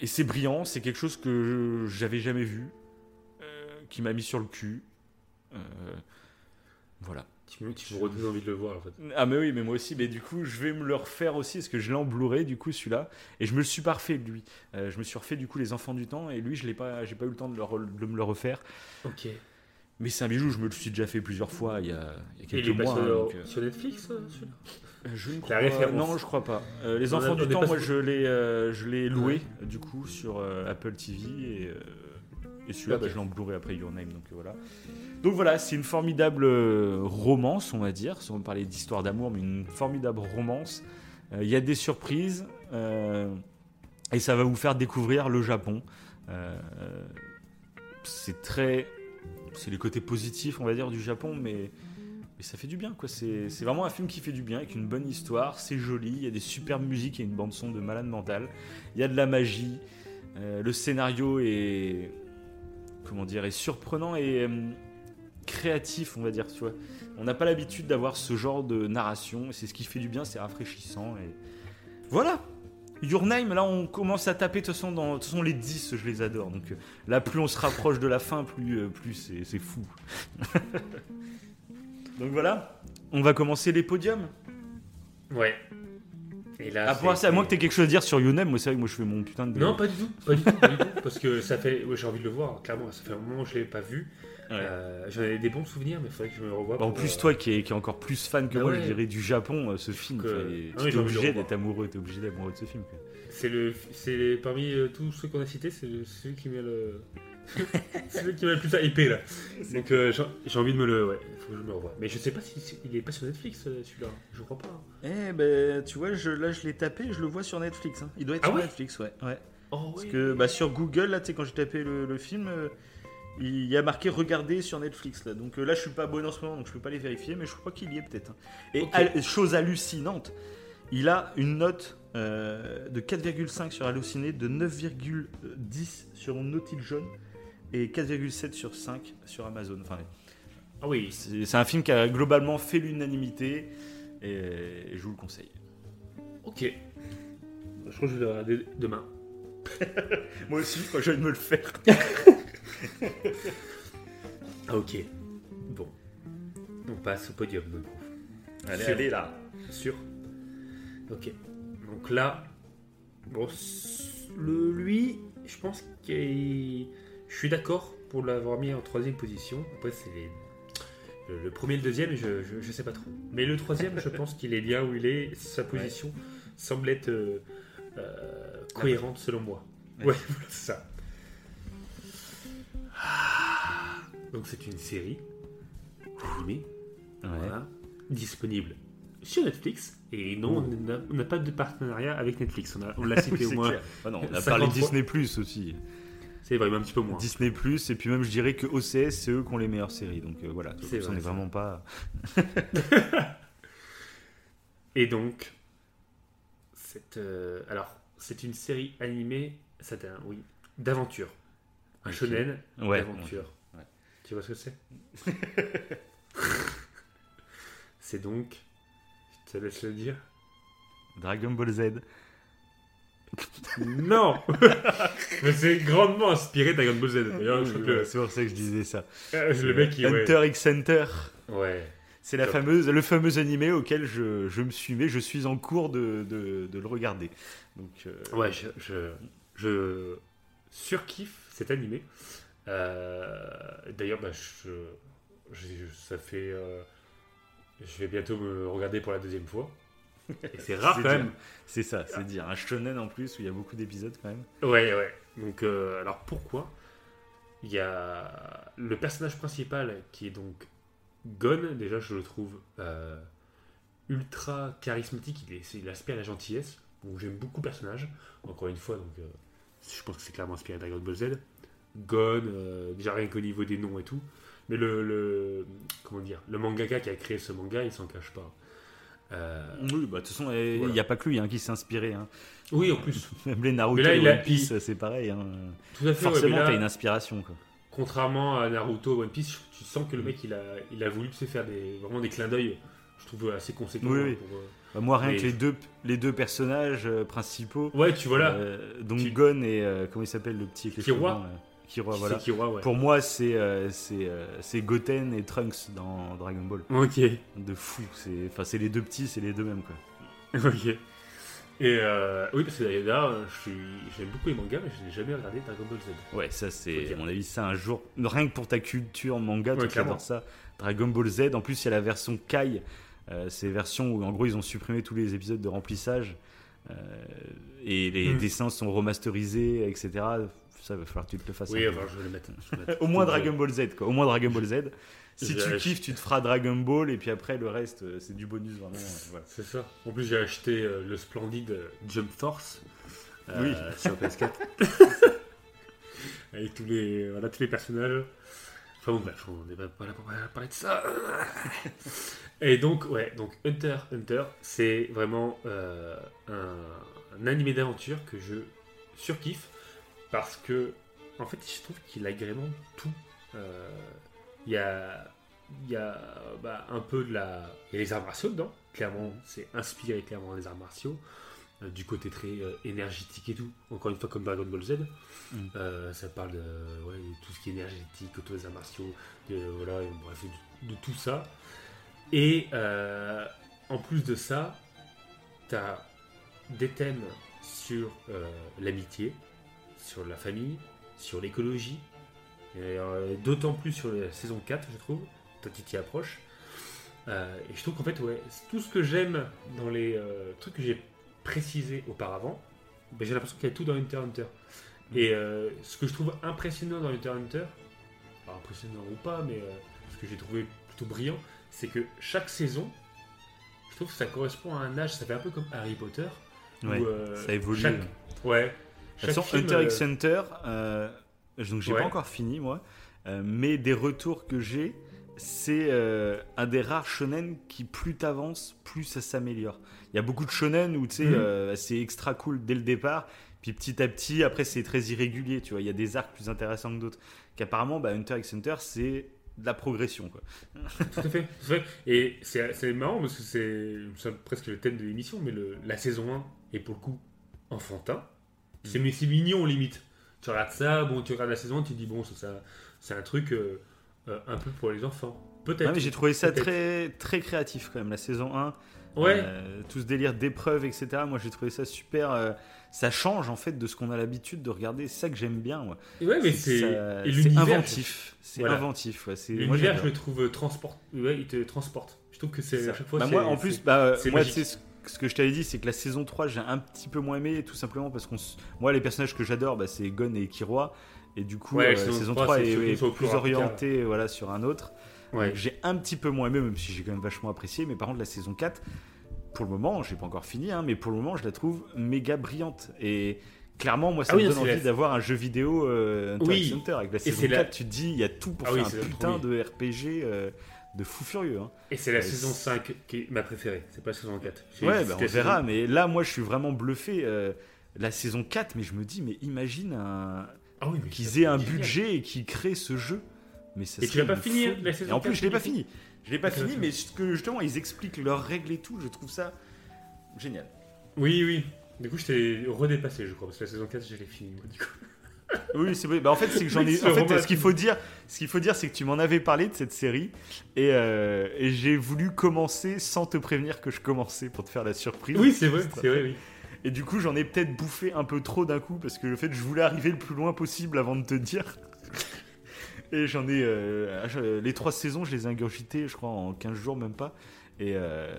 Et c'est brillant, c'est quelque chose que j'avais jamais vu, qui m'a mis sur le cul. Euh, voilà. Tu me, tu me redonnes envie de le voir en fait. Ah mais oui, mais moi aussi, mais du coup, je vais me le refaire aussi, parce que je l'ai en Blu-ray, du coup, celui-là, et je me le suis pas refait, lui. Euh, je me suis refait, du coup, Les Enfants du Temps, et lui, je l'ai pas, j'ai pas eu le temps de, le de me le refaire. Ok. Mais c'est un bijou, je me le suis déjà fait plusieurs fois, il y a, il y a Il est quelques pas mois. sur, hein, donc, euh, sur Netflix celui-là? Je ne crois référence. Non, je crois pas. Euh, les Enfants du Temps, pas moi, je l'ai, je l'ai loué, du coup, sur Apple TV, et, et celui-là, bah, je l'ai en Blu-ray après Your Name, donc euh, voilà. Donc voilà, c'est une formidable euh, romance, on va dire, si on parlait d'histoire d'amour, mais une formidable romance. Euh, Il y a des surprises, euh, et ça va vous faire découvrir le Japon. Euh, c'est très... C'est les côtés positifs, on va dire, du Japon, mais... Mais ça fait du bien, quoi. C'est vraiment un film qui fait du bien, avec une bonne histoire, c'est joli, il y a des superbes musiques, il y a une bande-son de malade mental, il y a de la magie, le scénario est. Comment dire Est surprenant et euh, créatif, on va dire, tu vois. On n'a pas l'habitude d'avoir ce genre de narration, c'est ce qui fait du bien, c'est rafraîchissant, et. Voilà Your Name, là on commence à taper, de toute façon, dans, les 10, je les adore, donc euh, là plus on se rapproche de la fin, plus, euh, plus c'est fou. *laughs* donc voilà, on va commencer les podiums? Ouais. Et là, Ah, pour c'est- ça, à moins que tu aies quelque chose à dire sur Your Name, moi c'est vrai que moi je fais mon putain de. Non, pas du tout, pas du tout, pas du tout, parce que ça fait, ouais, j'ai envie de le voir, clairement, ça fait un moment que je l'ai pas vu. Ouais. Euh, J'en ai des bons souvenirs, mais il faudrait que je me le revoie. Bah, en plus, euh, toi qui es, qui est encore plus fan que Ah moi, ouais. je dirais, du Japon, euh, ce film, que- Ah tu es obligé d'être amoureux, t'es obligé d'être amoureux de ce film. C'est le, c'est parmi euh, tous ceux qu'on a cités, c'est celui qui m'a le, *laughs* celui qui m'a le plus hypé là. Donc euh, j'ai envie de me le, ouais, il faut que je me le revoie. Mais je sais pas si si- il est pas sur Netflix euh, celui-là, je crois pas. hein. Eh ben, tu vois, je, là je l'ai tapé, je le vois sur Netflix. hein. Il doit être Ah sur ouais Netflix, ouais. ouais. Oh Parce que bah, sur Google, là, tu sais, quand j'ai tapé le, le film, euh, il y a marqué regarder sur Netflix. Là. Donc euh, là, je suis pas abonné en ce moment, donc je peux pas les vérifier, mais je crois qu'il y est peut-être. hein. Et al- chose hallucinante, il a une note de 4,5 sur Allociné, de 9,10 sur Naughty Jaune et 4,7 sur 5 sur Amazon. Enfin, Ah oui, c'est un film qui a globalement fait l'unanimité et, et je vous le conseille. ok. Je crois que je vais le regarder demain. *laughs* Moi aussi, je crois que je vais me le faire. *laughs* Ah ok. Bon. On passe au podium donc. Allez, Sûr. allez là. Sûr. Ok. Donc là, bon, le, lui, je pense qu'il, je suis d'accord pour l'avoir mis en troisième position. Après, c'est les- le, le premier et le deuxième, je, je, je sais pas trop. Mais le troisième, je pense qu'il est bien où il est. Sa position semble être euh, euh, cohérente selon moi. Ouais. Ouais, *laughs* voilà, c'est ça. Ah. donc c'est une série animée, Ouais. voilà, disponible sur Netflix. Et non, on n'a- pas de partenariat avec Netflix. On l'a *laughs* cité au moins. Ah non, on a 50 *laughs* parlé fois. Disney Plus aussi. C'est vrai, un petit peu moins. Disney Plus, et puis même je dirais que OCS, c'est eux qui ont les meilleures séries. Donc euh, voilà, C'est on vrai, n'est c'est vraiment pas. *laughs* Et donc, c'est euh, alors c'est une série animée, un oui, d'aventure, un shonen Ouais. d'aventure. ouais. Tu vois ce que c'est? *laughs* C'est donc, je te laisse le dire. Dragon Ball Z. Non *laughs* Mais c'est grandement inspiré Dragon Ball Z. D'ailleurs, je crois que C'est pour ça que je disais ça. euh, le mec, il, ouais. Hunter x Hunter. Ouais. C'est la Top. fameuse, le fameux animé auquel je, je me suis mis, je suis en cours de, de, de le regarder. Donc, euh, Ouais, je, je, je surkiffe cet animé. Euh, D'ailleurs, bah, je, je- ça fait. euh, je vais bientôt me regarder pour la deuxième fois. Et c'est rare quand dire. même. c'est ça, c'est dire. Un shonen en plus où il y a beaucoup d'épisodes quand même. Ouais, ouais. Donc, euh, alors pourquoi Il y a le personnage principal qui est donc Gon. Déjà, je le trouve euh, ultra charismatique. Il, est, c'est- il aspire à la gentillesse. Donc, j'aime beaucoup le personnage. Encore une fois, donc, euh, je pense que c'est clairement inspiré de Dragon Ball Z. Gon, déjà rien qu'au niveau des noms et tout. Mais le, le- comment dire, le mangaka qui a créé ce manga, il s'en cache pas. Euh, Oui, bah de toute façon, il Voilà. n'y a pas que lui hein, qui s'est inspiré. hein. oui, en plus, *laughs* Même les Naruto là, et il a- One Piece, c'est pareil. hein. tout à fait. ouais, Forcément, là- t'as une inspiration. Quoi. contrairement à Naruto One Piece, tu sens que le mec il a, il a voulu se faire des, vraiment des clins d'œil, je trouve assez conséquents. Oui, hein, oui. pour, euh, Bah, moi, rien Mais- que les deux, les deux personnages euh, principaux, Ouais, tu vois là, euh, donc Tu- Gon et euh, comment il s'appelle le petit avec les cheveux Là voilà. Ouais. Pour moi, c'est euh, c'est euh, Goten et Trunks dans Dragon Ball. Ok, De fou. Enfin, c'est les deux petits, c'est les deux mêmes quoi. *laughs* ok. Et euh, oui, parce que d'ailleurs, je suis, j'aime beaucoup les mangas, mais je n'ai jamais regardé Dragon Ball Z. Ouais, ça c'est à mon avis ça un jour. Rien que pour ta culture manga, Ouais, tu adores ça. Dragon Ball Z. En plus, il y a la version Kai. Euh, c'est version où en gros ils ont supprimé tous les épisodes de remplissage euh, et les Hmm. dessins sont remasterisés, etc. Ça va falloir que tu te le fasses. Oui, enfin, je vais le mettre. je vais le mettre. *laughs* Au moins Dragon Ball Z, quoi. Au moins Dragon Ball Z. Si tu kiffes, tu te feras Dragon Ball et puis après le reste, euh, c'est du bonus vraiment. euh, voilà. C'est ça. En plus, j'ai acheté euh, le splendide Jump Force euh, Oui. *laughs* sur PS4. Avec tous les, voilà, tous les personnages. Enfin bon, bref, on n'est pas là pour parler de ça. Et donc, ouais, donc Hunter Hunter, c'est vraiment euh, un, un animé d'aventure que je surkiffe parce que, en fait, je trouve qu'il agrémente tout. Euh, Il y a, y a bah, un peu de la. Il y a les arts martiaux dedans, clairement, c'est inspiré clairement des arts martiaux, euh, du côté très euh, énergétique et tout. Encore une fois, comme Dragon Ball Z. Euh, ça parle de, ouais, de tout ce qui est énergétique, autour des arts martiaux, de, voilà, et bref, de, de tout ça. Et en plus de ça, tu as des thèmes sur l'amitié, sur la famille, sur l'écologie, et euh, d'autant plus sur la saison 4, je trouve, toi tu t'y approches. Euh, et je trouve qu'en fait, ouais, tout ce que j'aime dans les euh, trucs que j'ai précisés auparavant, ben, j'ai l'impression qu'il y a tout dans Hunter Hunter. Et euh, ce que je trouve impressionnant dans Hunter Hunter, alors impressionnant ou pas, mais ce que j'ai trouvé plutôt brillant, c'est que chaque saison, je trouve que ça correspond à un âge, ça fait un peu comme Harry Potter. où, Ouais, ça évolue. Chaque, ouais. De toute façon, Hunter x euh, Hunter, euh, donc j'ai Ouais. pas encore fini moi, euh, mais des retours que j'ai, c'est euh, un des rares shonen qui plus t'avances, plus ça s'améliore. Il y a beaucoup de shonen où tu sais, Mhm. c'est extra cool dès le départ, puis petit à petit, après c'est très irrégulier, tu vois. Il y a des arcs plus intéressants que d'autres. Qu'apparemment, bah, Hunter x Hunter, c'est de la progression quoi. *laughs* Tout à fait. tout à fait. Et c'est marrant parce que c'est c'est presque le thème de l'émission, mais le, la saison 1 est pour le coup enfantin. C'est mais c'est mignon limite. Tu regardes ça, bon, tu regardes la saison 1, tu te dis bon, ça, ça- c'est un truc euh, euh, un peu pour les enfants. Peut-être. Ouais, mais j'ai trouvé ça Peut-être. très, très créatif quand même, la saison 1. Ouais. Euh, tout ce délire d'épreuves, etc. Moi, j'ai trouvé ça super. euh, ça change en fait de ce qu'on a l'habitude de regarder. C'est ça que j'aime bien. moi. Et ouais, mais c'est ça- et c'est l'univers, inventif. C'est Voilà. inventif. Ouais, c'est- L'univers, je le trouve transport. Ouais, il te transporte. Je trouve que c'est à chaque fois. Bah, c'est- moi, en c'est- plus, bah, c'est moi, magique. sais, ce, ce que je t'avais dit, c'est que la saison 3, j'ai un petit peu moins aimé, tout simplement parce qu'on. s- Moi, les personnages que j'adore, bah, c'est Gon et Killua. Et du coup, Ouais, euh, la la saison saison 3, 3 c'est est, plus orientée voilà, sur un autre. Ouais. J'ai un petit peu moins aimé, même si j'ai quand même vachement apprécié. Mais par contre, la saison 4, pour le moment, j'ai pas encore fini, hein, mais pour le moment, je la trouve méga brillante. Et clairement, moi, ça Ah oui, me donne envie d'avoir un jeu vidéo euh, Oui. Avec la saison c'est 4, la- tu te dis, il y a tout pour Ah faire un putain de RPG euh, de fou furieux. hein. Et c'est la Ouais, saison c'est- 5 qui est ma préférée, c'est pas la saison 4. J'ai Ouais, bah, on verra. saison- Mais là, moi, je suis vraiment bluffé. euh, la saison 4, mais je me dis, mais imagine un, Ah oui, qu'ils aient un génial. budget et qu'ils créent ce jeu. Mais ça Et tu l'as pas fini, folie. la saison Et en plus, 4, je l'ai pas fini. Je l'ai pas fini, mais ce que justement, ils expliquent leurs règles et tout. Je trouve ça génial. Oui, oui. Du coup, je t'ai redépassé, je crois, parce que la saison 4, je l'ai fini, moi, du coup. Oui, c'est vrai. Bah, en fait, c'est que j'en ai. En fait, ce qu'il faut dire, ce qu'il faut dire, c'est que tu m'en avais parlé de cette série et, euh, et j'ai voulu commencer sans te prévenir que je commençais pour te faire la surprise. Oui, c'est vrai, *laughs* c'est vrai, oui. Et du coup, j'en ai peut-être bouffé un peu trop d'un coup parce que le fait je voulais arriver le plus loin possible avant de te dire. *laughs* Et j'en ai. euh, les trois saisons, je les ai ingurgitées, je crois, en 15 jours, même pas. Et, euh,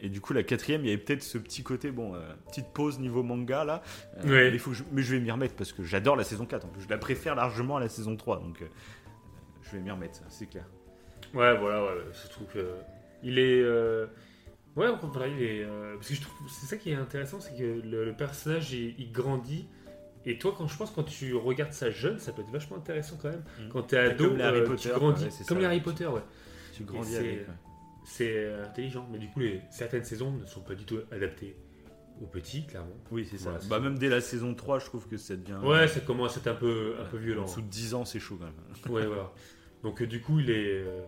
et du coup, la quatrième, il y avait peut-être ce petit côté, bon, euh, petite pause niveau manga là. Euh, mais, faut je, mais je vais m'y remettre parce que j'adore la saison 4. En plus, je la préfère largement à la saison 3. Donc, je vais m'y remettre, c'est clair. Ouais, voilà, ouais, surtout que. Il est. Ouais, voilà, il est. Parce que je trouve. C'est ça qui est intéressant, c'est que le, le personnage, il, il grandit. Et toi, quand je pense, quand tu regardes ça jeune, ça peut être vachement intéressant quand même. Mm. Quand t'es ado, Comme les Harry Potter, tu grandis. ouais, comme ça. les Harry Potter, ouais. Tu grandis avec. ouais. C'est euh, intelligent. Mais du coup, les... certaines saisons ne sont pas du tout adaptées aux petits, clairement. Oui, c'est ça. Voilà, bah, même dès la saison 3, je trouve que ça devient. Ouais, ça commence à être un peu, un peu violent. De 10 ans, c'est chaud quand même. Ouais, *laughs* voilà. Donc euh, du coup, il est, euh,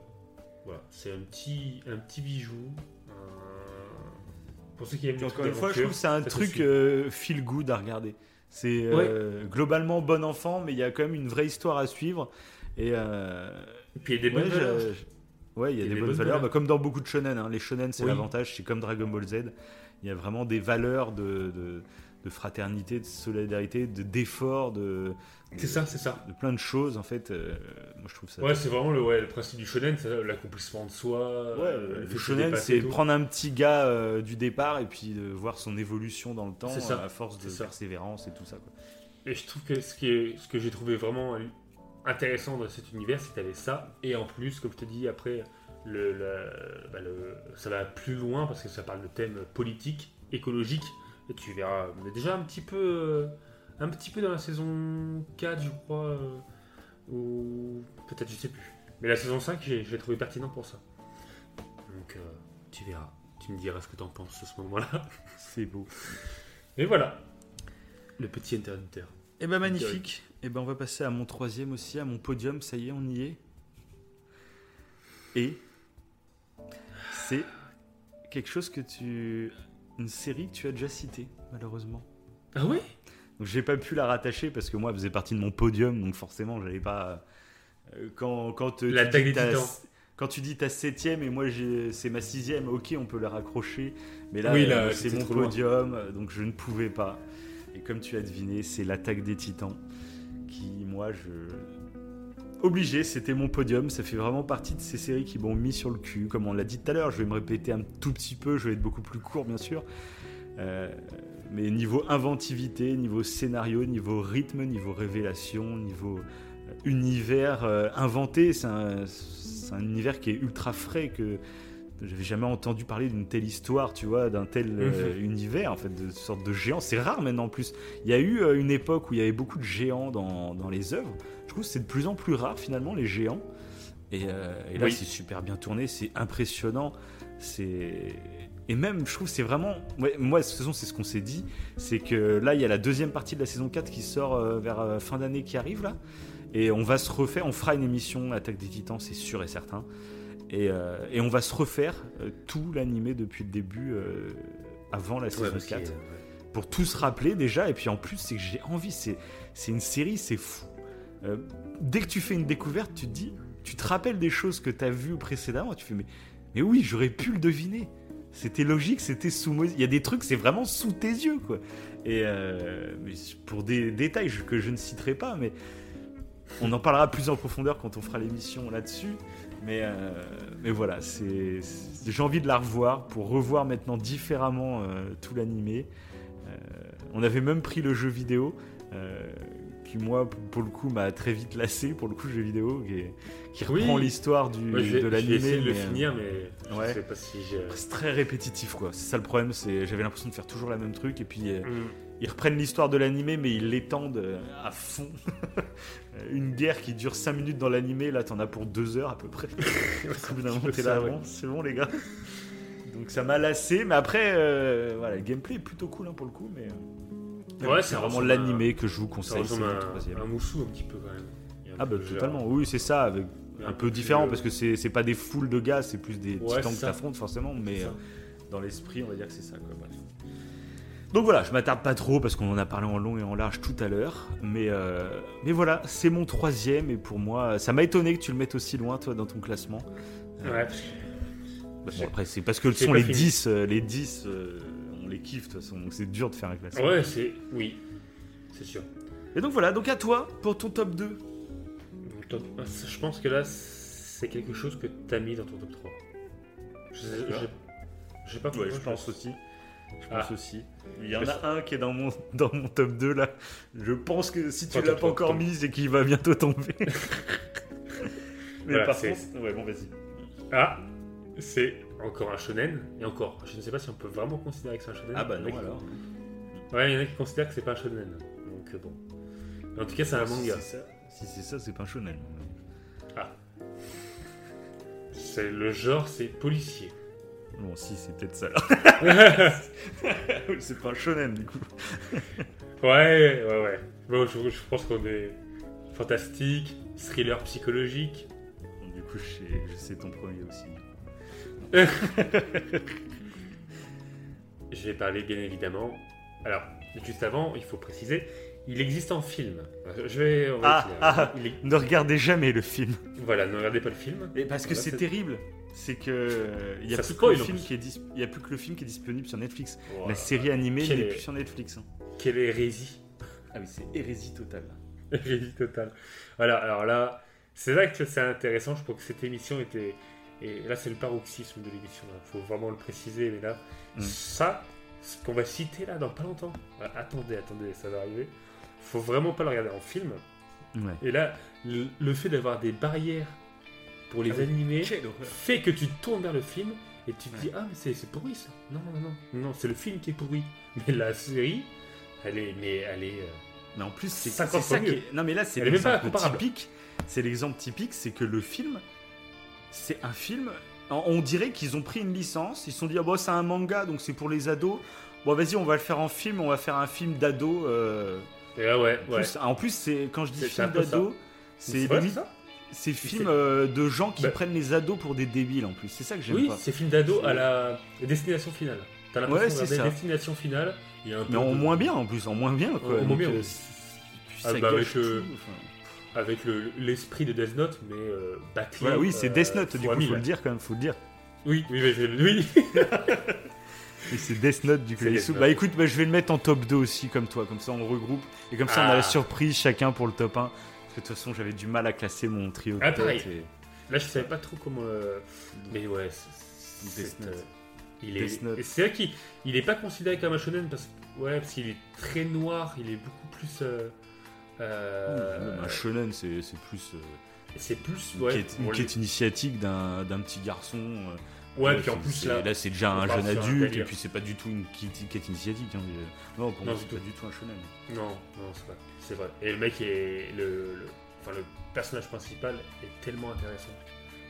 voilà, c'est un petit, un petit bijou. Pour ceux qui aiment Encore une fois, je trouve que c'est un truc euh, feel good à regarder. C'est globalement bon enfant, mais il y a quand même une vraie histoire à suivre. Et Et puis il y a des bonnes valeurs. Ouais, il y a des, bonnes, valeurs, valeurs. bah, comme dans beaucoup de shonen. hein. Les shonen, c'est Oui. l'avantage, c'est comme Dragon Ball Z. Il y a vraiment des valeurs de, de, de fraternité, de solidarité, de d'effort, de, C'est ça, c'est ça. de plein de choses. En fait, euh, moi je trouve ça. Ouais, c'est vraiment le, ouais, le principe du shonen, l'accomplissement de soi. Ouais, euh, le shonen, c'est prendre un petit gars euh, du départ et puis de voir son évolution dans le temps ça, à force de persévérance et tout ça. Quoi. Et je trouve que ce, qui est, ce que j'ai trouvé vraiment intéressant dans cet univers, c'est que tu ça. Et en plus, comme je te dis, après, bah, le- ça va plus loin parce que ça parle de thèmes politiques, écologiques. Et tu verras, on est déjà un petit peu, euh, un petit peu dans la saison 4, je crois. euh, ou peut-être, je sais plus. Mais la saison 5, j'ai- je l'ai trouvé pertinent pour ça. Donc, euh, tu verras. Tu me diras ce que tu en penses à ce moment-là. *laughs* C'est beau. Et voilà. Le petit Hunter Et ben magnifique. Et ben on va passer à mon troisième aussi, à mon podium. Ça y est, on y est. Et c'est quelque chose que tu, une série que tu as déjà citée malheureusement. Ah ouais? Donc j'ai pas pu la rattacher parce que moi elle faisait partie de mon podium, donc forcément j'avais pas. euh, Quand quand L'attaque dis ta-. Quand tu dis ta septième et moi c'est ma sixième, ok on peut la raccrocher, mais là, Oui, là, euh, c'est mon loin. podium, donc je ne pouvais pas. Et comme tu as deviné, c'est l'attaque des Titans qui moi je obligé, c'était mon podium. Ça fait vraiment partie de ces séries qui m'ont mis sur le cul. Comme on l'a dit tout à l'heure, je vais me répéter un tout petit peu, je vais être beaucoup plus court bien sûr. Euh, mais niveau inventivité, niveau scénario, niveau rythme, niveau révélation, niveau euh, univers euh, inventé, c'est un, un univers qui est ultra frais que j'avais jamais entendu parler d'une telle histoire, tu vois, d'un tel euh, univers, en fait, de sorte de géant. C'est rare maintenant en plus. Il y a eu euh, une époque où il y avait beaucoup de géants dans, dans les œuvres. Je trouve que c'est de plus en plus rare finalement les géants. Et, euh, et là, Oui. c'est super bien tourné, c'est impressionnant. C'est et même, je trouve, c'est vraiment. ouais, moi, de toute façon, c'est ce qu'on s'est dit. C'est que là, il y a la deuxième partie de la saison 4 qui sort vers fin d'année qui arrive là. Et on va se refaire, on fera une émission Attaque des Titans, c'est sûr et certain. Et, euh, et on va se refaire euh, tout l'animé depuis le début, euh, avant la saison Ouais, parce 4 qu'il- pour tout se rappeler déjà. Et puis en plus, c'est que j'ai envie. C'est, c'est une série, c'est fou. Dès que tu fais une découverte, tu te dis, tu te rappelles des choses que tu as vues précédemment. Tu fais, mais, mais oui, j'aurais pu le deviner. C'était logique, c'était sous. Il y a des trucs, c'est vraiment sous tes yeux, quoi. Et mais pour des détails que je ne citerai pas, mais on en parlera plus en profondeur quand on fera l'émission là-dessus. Mais, euh, mais voilà, j'ai envie de la revoir pour revoir maintenant différemment euh, tout l'animé. Euh, on avait même pris le jeu vidéo, qui moi, pour le coup, m'a très vite lassé pour le coup, jeu vidéo, qui, est- qui Oui. reprend l'histoire de je vais essayer l'animé. de le finir, mais ouais. je sais pas si j'ai. C'est très répétitif, quoi. C'est ça le problème, j'avais l'impression de faire toujours la même truc, et puis Hmm. Ils reprennent l'histoire de l'animé, mais ils l'étendent euh, à fond. *laughs* Une guerre qui dure 5 minutes dans l'animé, là, t'en as pour 2 heures à peu près. *laughs* C'est bon, les gars. Donc ça m'a lassé, mais après, euh, voilà, le gameplay est plutôt cool hein, pour le coup, mais. euh, Ouais, c'est vraiment l'animé que je vous conseille. C'est un, troisième. un moussou un petit peu quand même. Ah bah totalement, genre. oui c'est ça, avec un un peu peu différent plus, parce que c'est pas des foules de gars, c'est plus des Ouais, titans que t'affrontes forcément, mais dans l'esprit on va dire que c'est ça quoi. bref. Donc voilà, je m'attarde pas trop parce qu'on en a parlé en long et en large tout à l'heure, mais euh, mais voilà, c'est mon troisième et pour moi, ça m'a étonné que tu le mettes aussi loin toi dans ton classement. Euh, Ouais, parce que- bah, bon, après c'est parce que C'est sont les fini. 10, euh, les 10 euh, on les kiffe de toute façon, donc c'est dur de faire un classement. Ouais, c'est. Oui, c'est sûr. Et donc voilà, donc à toi pour ton top 2. Donc, top- Je pense que là, c'est quelque chose que t'as mis dans ton top 3. Je sais, D'accord. je- je sais pas pourquoi. Ouais, je pense aussi. Je pense Ah. aussi. Il y en a un qui est dans mon, *laughs* dans mon top 2 là. Je pense que si tu l'as pas encore mis, c'est qu'il va bientôt tomber. *laughs* Mais Voilà, par contre, ouais, bon, vas-y. Ah, c'est encore un shonen. Et encore, je ne sais pas si on peut vraiment considérer que c'est un shonen. Ah bah non qui- alors. Ouais, il y en a qui considèrent que c'est pas un shonen. Donc euh, bon. Mais en tout cas, c'est un Si manga. c'est ça, si c'est ça, c'est pas un shonen. C'est le genre, c'est policier. Bon, si, c'est peut-être ça. *laughs* là. C'est pas un shonen du coup. *laughs* Ouais, ouais, ouais. Bon, je, je pense qu'on est fantastique, thriller psychologique. Bon, du coup, je sais, je sais ton premier aussi. *laughs* Je vais parler bien évidemment. Alors, juste avant, il faut préciser, il existe en film. Je vais. on va Ah, ah. Il est- Ne regardez jamais le film. Voilà, ne regardez pas le film. Et parce que Voilà, c'est terrible. C'est que il y a Ça plus que le film qui est y a plus que le film qui est disponible sur Netflix. La série animée n'est est- plus sur Netflix. hein. Quelle hérésie. Ah oui, c'est hérésie totale. *laughs* Hérésie totale. Voilà, alors là, c'est là que c'est intéressant. Je trouve que cette émission était. Et là, c'est le paroxysme de l'émission. Il faut vraiment le préciser. Mais là, Mm. ça, ce qu'on va citer là dans pas longtemps. Attendez, attendez, ça va arriver. faut vraiment pas le regarder en film. Ouais. Et là, le, le fait d'avoir des barrières pour les Ah animer fait que tu te tournes vers le film et tu te dis Ah, mais c'est c'est pourri ça. Non, non, non, non, c'est le film qui est pourri. *laughs* Mais la série, elle est. Mais elle est. euh, Mais en plus, c'est 50 c'est ça qui est... Non, mais là, c'est Elle est même pas l'exemple typique. C'est l'exemple typique, c'est que le film, c'est un film. On dirait qu'ils ont pris une licence. Ils se sont dit, ah bon, c'est un manga, donc c'est pour les ados. Bon, vas-y, on va le faire en film. On va faire un film d'ado. euh, Et là, ouais, en ouais. plus- En plus, c'est quand je dis film d'ado, C'est c'est vrai, limite- ça c'est c'est- film euh, de gens qui Bah. prennent les ados pour des débiles en plus. C'est ça que j'aime Oui, pas. c'est film d'ado C'est- à la destination finale. T'as l'impression Ouais, de ça. destination finale. Il y a un peu Mais en de- moins bien en plus, en moins bien quoi. En moins bien, euh, oui. Ah, bah, avec, euh, tout, enfin. Avec le- l'esprit de Death Note, mais euh, bâclé. Oui, c'est Death Note du coup, faut mille. le dire quand même, faut le dire. Oui, oui, mais oui. Et c'est Death Note du Note. Bah écoute, bah, je vais le mettre en top 2 aussi comme toi, comme ça on regroupe. Et comme ça on a Ah. la surprise chacun pour le top 1. Que de toute façon j'avais du mal à classer mon trio Ah, pareil. et- Là, je savais pas trop comment. euh, Mais ouais, c'est- euh, Il est. C'est vrai qu'il il est pas considéré comme un shonen parce que ouais, parce qu'il est très noir. Il est beaucoup plus. euh, euh, Un shonen c'est c'est plus euh, c'est plus une, ouais. quête, une pour les- quête initiatique d'un d'un petit garçon. Euh, Ouais, euh, puis en plus là. là c'est déjà un jeune adulte et puis c'est pas du tout une quête, initiatique. hein, mais- Non, pour Non, moi c'est pas du tout un shonen. Non, non, c'est vrai. C'est vrai. Et le mec est le, enfin le personnage principal est tellement intéressant,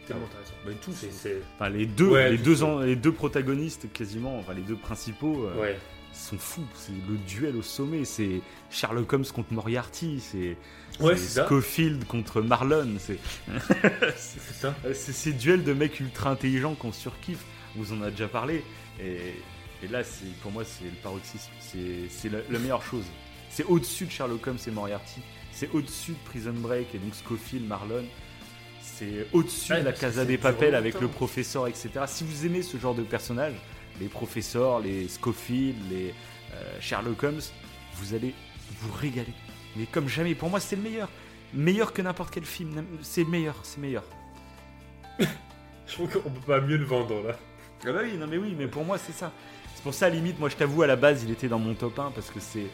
tellement intéressant. Bah, tout, C'est, c'est- Enfin, les deux, les, deux en- les deux protagonistes, quasiment, enfin les deux principaux, euh, ouais. sont fous. C'est le duel au sommet. C'est Sherlock Holmes contre Moriarty. C'est Ouais, c'est c'est ça. Scofield contre Marlon. C'est *laughs* C'est ça. c'est ces duels de mecs ultra intelligents qu'on surkiffe. On vous en a déjà parlé. Et, et là, pour moi, c'est le paroxysme. C'est la, la meilleure chose. C'est au-dessus de Sherlock Holmes et Moriarty. C'est au-dessus de Prison Break et donc Scofield, Marlon. C'est au-dessus de la Casa des Papel avec le professeur, etc. Si vous aimez ce genre de personnages, les professeurs, les Scofield, les euh, Sherlock Holmes, vous allez vous régaler. Mais comme jamais, pour moi, c'est le meilleur. Meilleur que n'importe quel film. C'est meilleur, c'est meilleur. Je trouve qu'on peut pas mieux le vendre là. Ah bah oui, non mais oui, mais pour moi c'est ça. C'est pour ça, à la limite, moi je t'avoue, à la base, il était dans mon top 1 parce que c'est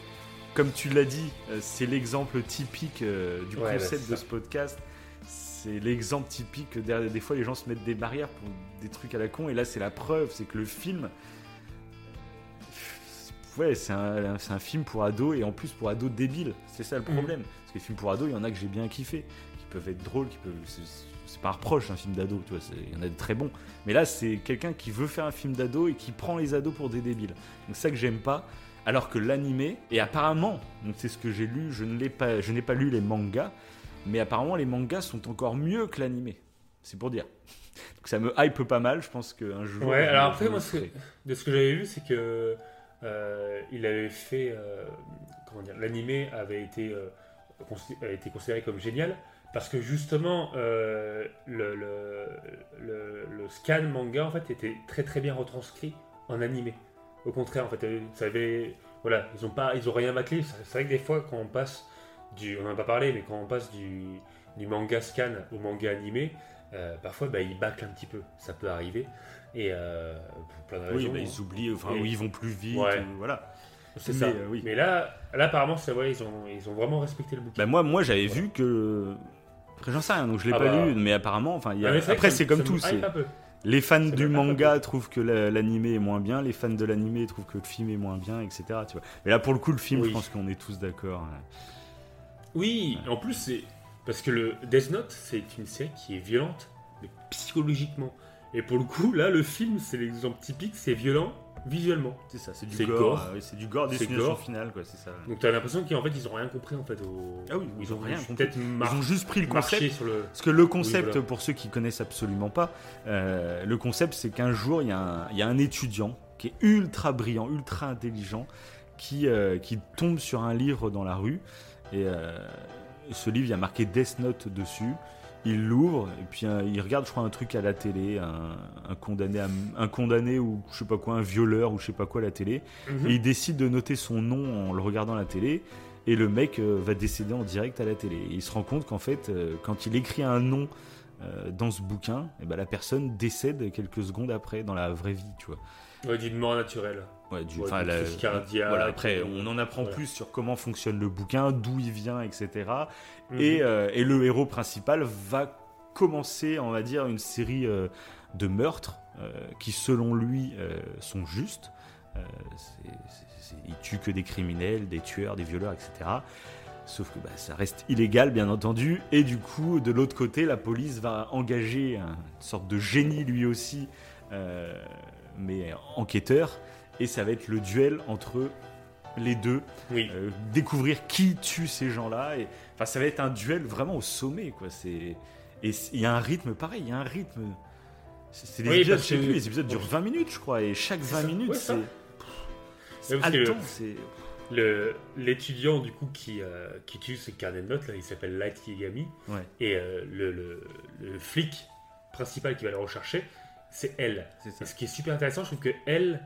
comme tu l'as dit, euh, c'est l'exemple typique euh, du Ouais, bah, concept c'est de ça. ce podcast. C'est l'exemple typique que derrière, des fois les gens se mettent des barrières pour des trucs à la con, et là c'est la preuve, c'est que le film, ouais, c'est un, c'est un film pour ados et en plus pour ados débiles. C'est ça le Mhm. problème. Parce que les films pour ados, il y en a que j'ai bien kiffé, qui peuvent être drôles, qui peuvent. c'est- pas un reproche un film d'ado, tu vois. Il y en a de très bons. Mais là, c'est quelqu'un qui veut faire un film d'ado et qui prend les ados pour des débiles. Donc c'est ça que j'aime pas. Alors que l'animé, et apparemment, donc c'est ce que j'ai lu, je ne l'ai pas, je n'ai pas lu les mangas, mais apparemment les mangas sont encore mieux que l'animé. C'est pour dire. *laughs* Donc ça me hype pas mal. Je pense qu'un jour. Ouais, alors après, moi, ce que- ferai. de ce que j'avais vu, c'est que euh, il avait fait. euh, comment dire L'animé avait été, euh, été considéré comme génial parce que justement, euh, le, scan manga en fait était très très bien retranscrit en animé. Au contraire, en fait, euh, ça avait. Voilà, ils ont, pas, ils ont rien bâclé. C'est vrai que des fois, quand on passe du. On n'en a pas parlé, mais quand on passe du, manga scan au manga animé, euh, parfois bah, ils bâclent un petit peu. Ça peut arriver. Et euh, pour plein de Oui, raisons. bah, ils oublient, enfin, Et- oui, ils vont plus vite, Ouais. ou- voilà. C'est ça. euh, oui. Mais là, là apparemment, c'est vrai, ils ont, ils ont vraiment respecté le bouquin. Bah moi, moi j'avais Voilà. vu que. Après, j'en sais rien, donc je l'ai Ah pas bah. lu, mais apparemment, enfin, y a- Ah, mais après, ça c'est me- comme ça me tout. c'est-. Les fans Ça du manga trouvent que la- l'animé est moins bien, les fans de l'animé trouvent que le film est moins bien, etc. Tu vois. Mais là, pour le coup, le film, Oui. je pense qu'on est tous d'accord. hein. Oui, en plus, c'est. Parce que le Death Note, c'est une série qui est violente, mais psychologiquement. Et pour le coup, là, le film, c'est l'exemple typique, c'est violent visuellement. C'est ça, c'est du gore. gore. euh, c'est du gore C'est destination gore. finale, quoi, c'est ça. Donc t'as l'impression qu'en fait, ils ont rien compris en fait au. Ah oui, ils ont rien compris. Ils ont juste pris le concept. sur le. Parce que le concept, Oui, voilà. pour ceux qui connaissent absolument pas, euh, le concept, c'est qu'un jour, il y, a un- il y a un étudiant qui est ultra brillant, ultra intelligent, qui, euh, qui tombe sur un livre dans la rue. Et ce livre, il y a marqué Death Note dessus. Il l'ouvre et puis euh, il regarde, je crois, un truc à la télé, un, un condamné, à- un condamné ou je sais pas quoi, un violeur ou je sais pas quoi à la télé. Mhm. Et il décide de noter son nom en le regardant à la télé. Et le mec euh, va décéder en direct à la télé. Et il se rend compte qu'en fait, euh, quand il écrit un nom dans ce bouquin, et ben la personne décède quelques secondes après dans la vraie vie, tu vois. Ouais, d'une mort naturelle. Ouais, du, Ouais, la- cardiaque, voilà, après, ou- on en apprend voilà. plus sur comment fonctionne le bouquin, d'où il vient, etc. Mhm. Et, euh, et le héros principal va commencer, on va dire, une série euh, de meurtres euh, qui, selon lui, euh, sont justes. Euh, c'est- c'est- il tue que des criminels, des tueurs, des violeurs, etc. Sauf que bah, ça reste illégal, bien entendu. Et du coup, de l'autre côté, la police va engager un- une sorte de génie, lui aussi, euh, mais enquêteur. Et ça va être le duel entre les deux Oui. euh, découvrir qui tue ces gens-là. Et enfin, ça va être un duel vraiment au sommet, quoi. C'est et il y a un rythme pareil, il y a un rythme. C'est des Oui, épisodes, je sais plus, les épisodes durent 20 minutes, je crois, et chaque 20 ça. minutes, Ouais, c'est c'est Le- L'étudiant du coup qui, euh, qui tue ses carnets de notes, là, il s'appelle Light Yagami. ouais, Et euh, le, le- le flic principal qui va le rechercher, c'est elle. Et ce qui est super intéressant, je trouve que elle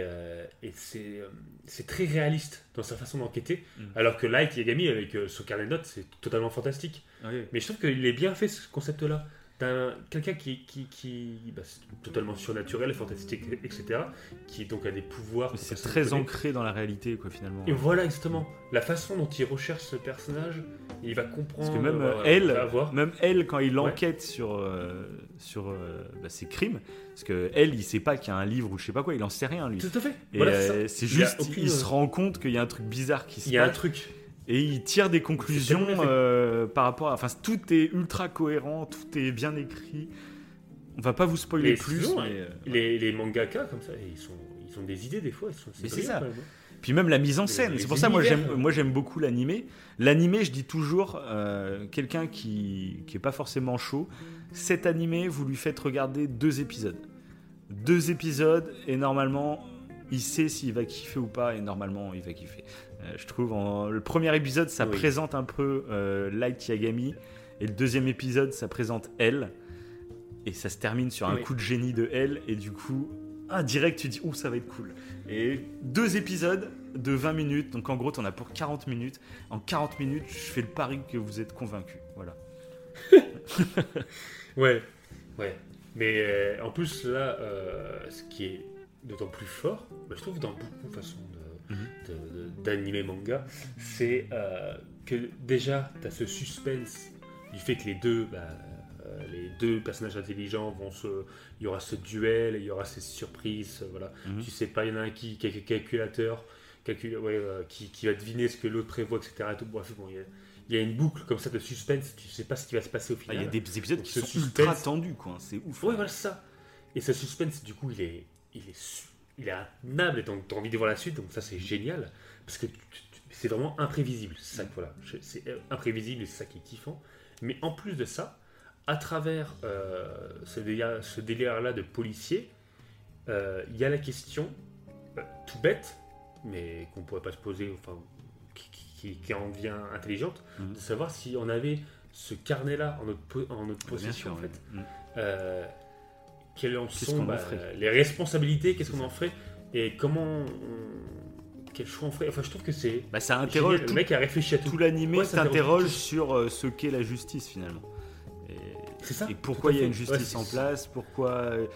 euh, et c'est euh, c'est très réaliste dans sa façon d'enquêter, Mm. alors que Light Yagami avec euh, son carnet de notes, c'est totalement fantastique. Mais je trouve qu'il est bien fait ce concept-là. D'un quelqu'un qui, qui, qui bah, c'est totalement surnaturel, fantastique, etc. Qui donc a des pouvoirs. C'est très ancré dans la réalité, quoi, finalement. Et voilà exactement la façon dont il recherche ce personnage, il va comprendre. Parce que même euh, euh, voilà, elle, même elle, quand il Ouais. enquête sur euh, sur euh, bah, ses crimes, parce que elle, il sait pas qu'il y a un livre ou je sais pas quoi, il en sait rien lui. Tout à fait. Voilà, c'est Il juste, il, se rend compte qu'il y a un truc bizarre qui se Il y a un passe. truc. Et il tire des conclusions euh, par rapport à. Enfin, tout est ultra cohérent, tout est bien écrit. On va pas vous spoiler plus. sinon, mais, euh, Les, les mangaka, comme ça, ils, sont, ils ont des idées des fois. Ils sont, Mais c'est ça. quand même. Puis même la mise en Les- scène. les C'est pour ça moi j'aime moi j'aime beaucoup l'animé. L'animé, je dis toujours euh, quelqu'un qui qui est pas forcément chaud. Cet animé, vous lui faites regarder deux épisodes. Deux épisodes et normalement il sait s'il va kiffer ou pas et normalement il va kiffer. Euh, je trouve en- le premier épisode ça Oui. présente un peu euh, Light Yagami. Et le deuxième épisode ça présente elle. Et ça se termine sur un Oui. coup de génie de elle. Et du coup ah, direct tu dis ouh ça va être cool. Et deux épisodes de 20 minutes. Donc en gros t'en as pour 40 minutes. En 40 minutes je fais le pari que vous êtes convaincus. Voilà. *laughs* Ouais, ouais. Mais euh, en plus, là, euh, ce qui est d'autant plus fort, bah, je trouve, dans beaucoup de façons de- D'animé manga, c'est euh, que déjà, tu as ce suspense du fait que les deux, bah, euh, les deux personnages intelligents vont se. Il y aura ce duel, il y aura ces surprises, euh, voilà. Mhm. Tu sais pas, il y en a un qui, qui est calculateur, calcul, ouais, euh, qui, qui va deviner ce que l'autre prévoit, etc. et tout. Bref, bon, il y a- il y a une boucle comme ça de suspense, tu sais pas ce qui va se passer au Ah, final. Il y a des épisodes qui Ce sont suspense- ultra tendus, quoi. C'est ouf. Ouais, voilà, ça. Et ce suspense, du coup, il est, il est, il est intenable et donc t'as envie de voir la suite, donc ça c'est génial parce que c'est vraiment imprévisible. C'est ça, voilà, c'est euh, imprévisible et c'est ça qui est kiffant. Mais en plus de ça, à travers euh, ce délire, ce délire-là de policier, euh, il y a la question euh, tout bête, mais qu'on pourrait pas se poser, enfin, qui, qui- qui- qui en devient intelligente, Mhm. de savoir si on avait ce carnet-là en notre, en possession, sûr, en fait. Mhm. Quelles en sont bah, les responsabilités, qu'est-ce qu'on en ferait? Et comment on- quel choix on ferait. Enfin, je trouve que c'est Bah, ça interroge génial. tout, le mec a réfléchi à tout. tout l'animé Ouais, ça t'interroge interroge tout. sur euh, ce qu'est la justice finalement. Et, C'est ça. et pourquoi il y a une justice Ouais, en place, pourquoi, euh,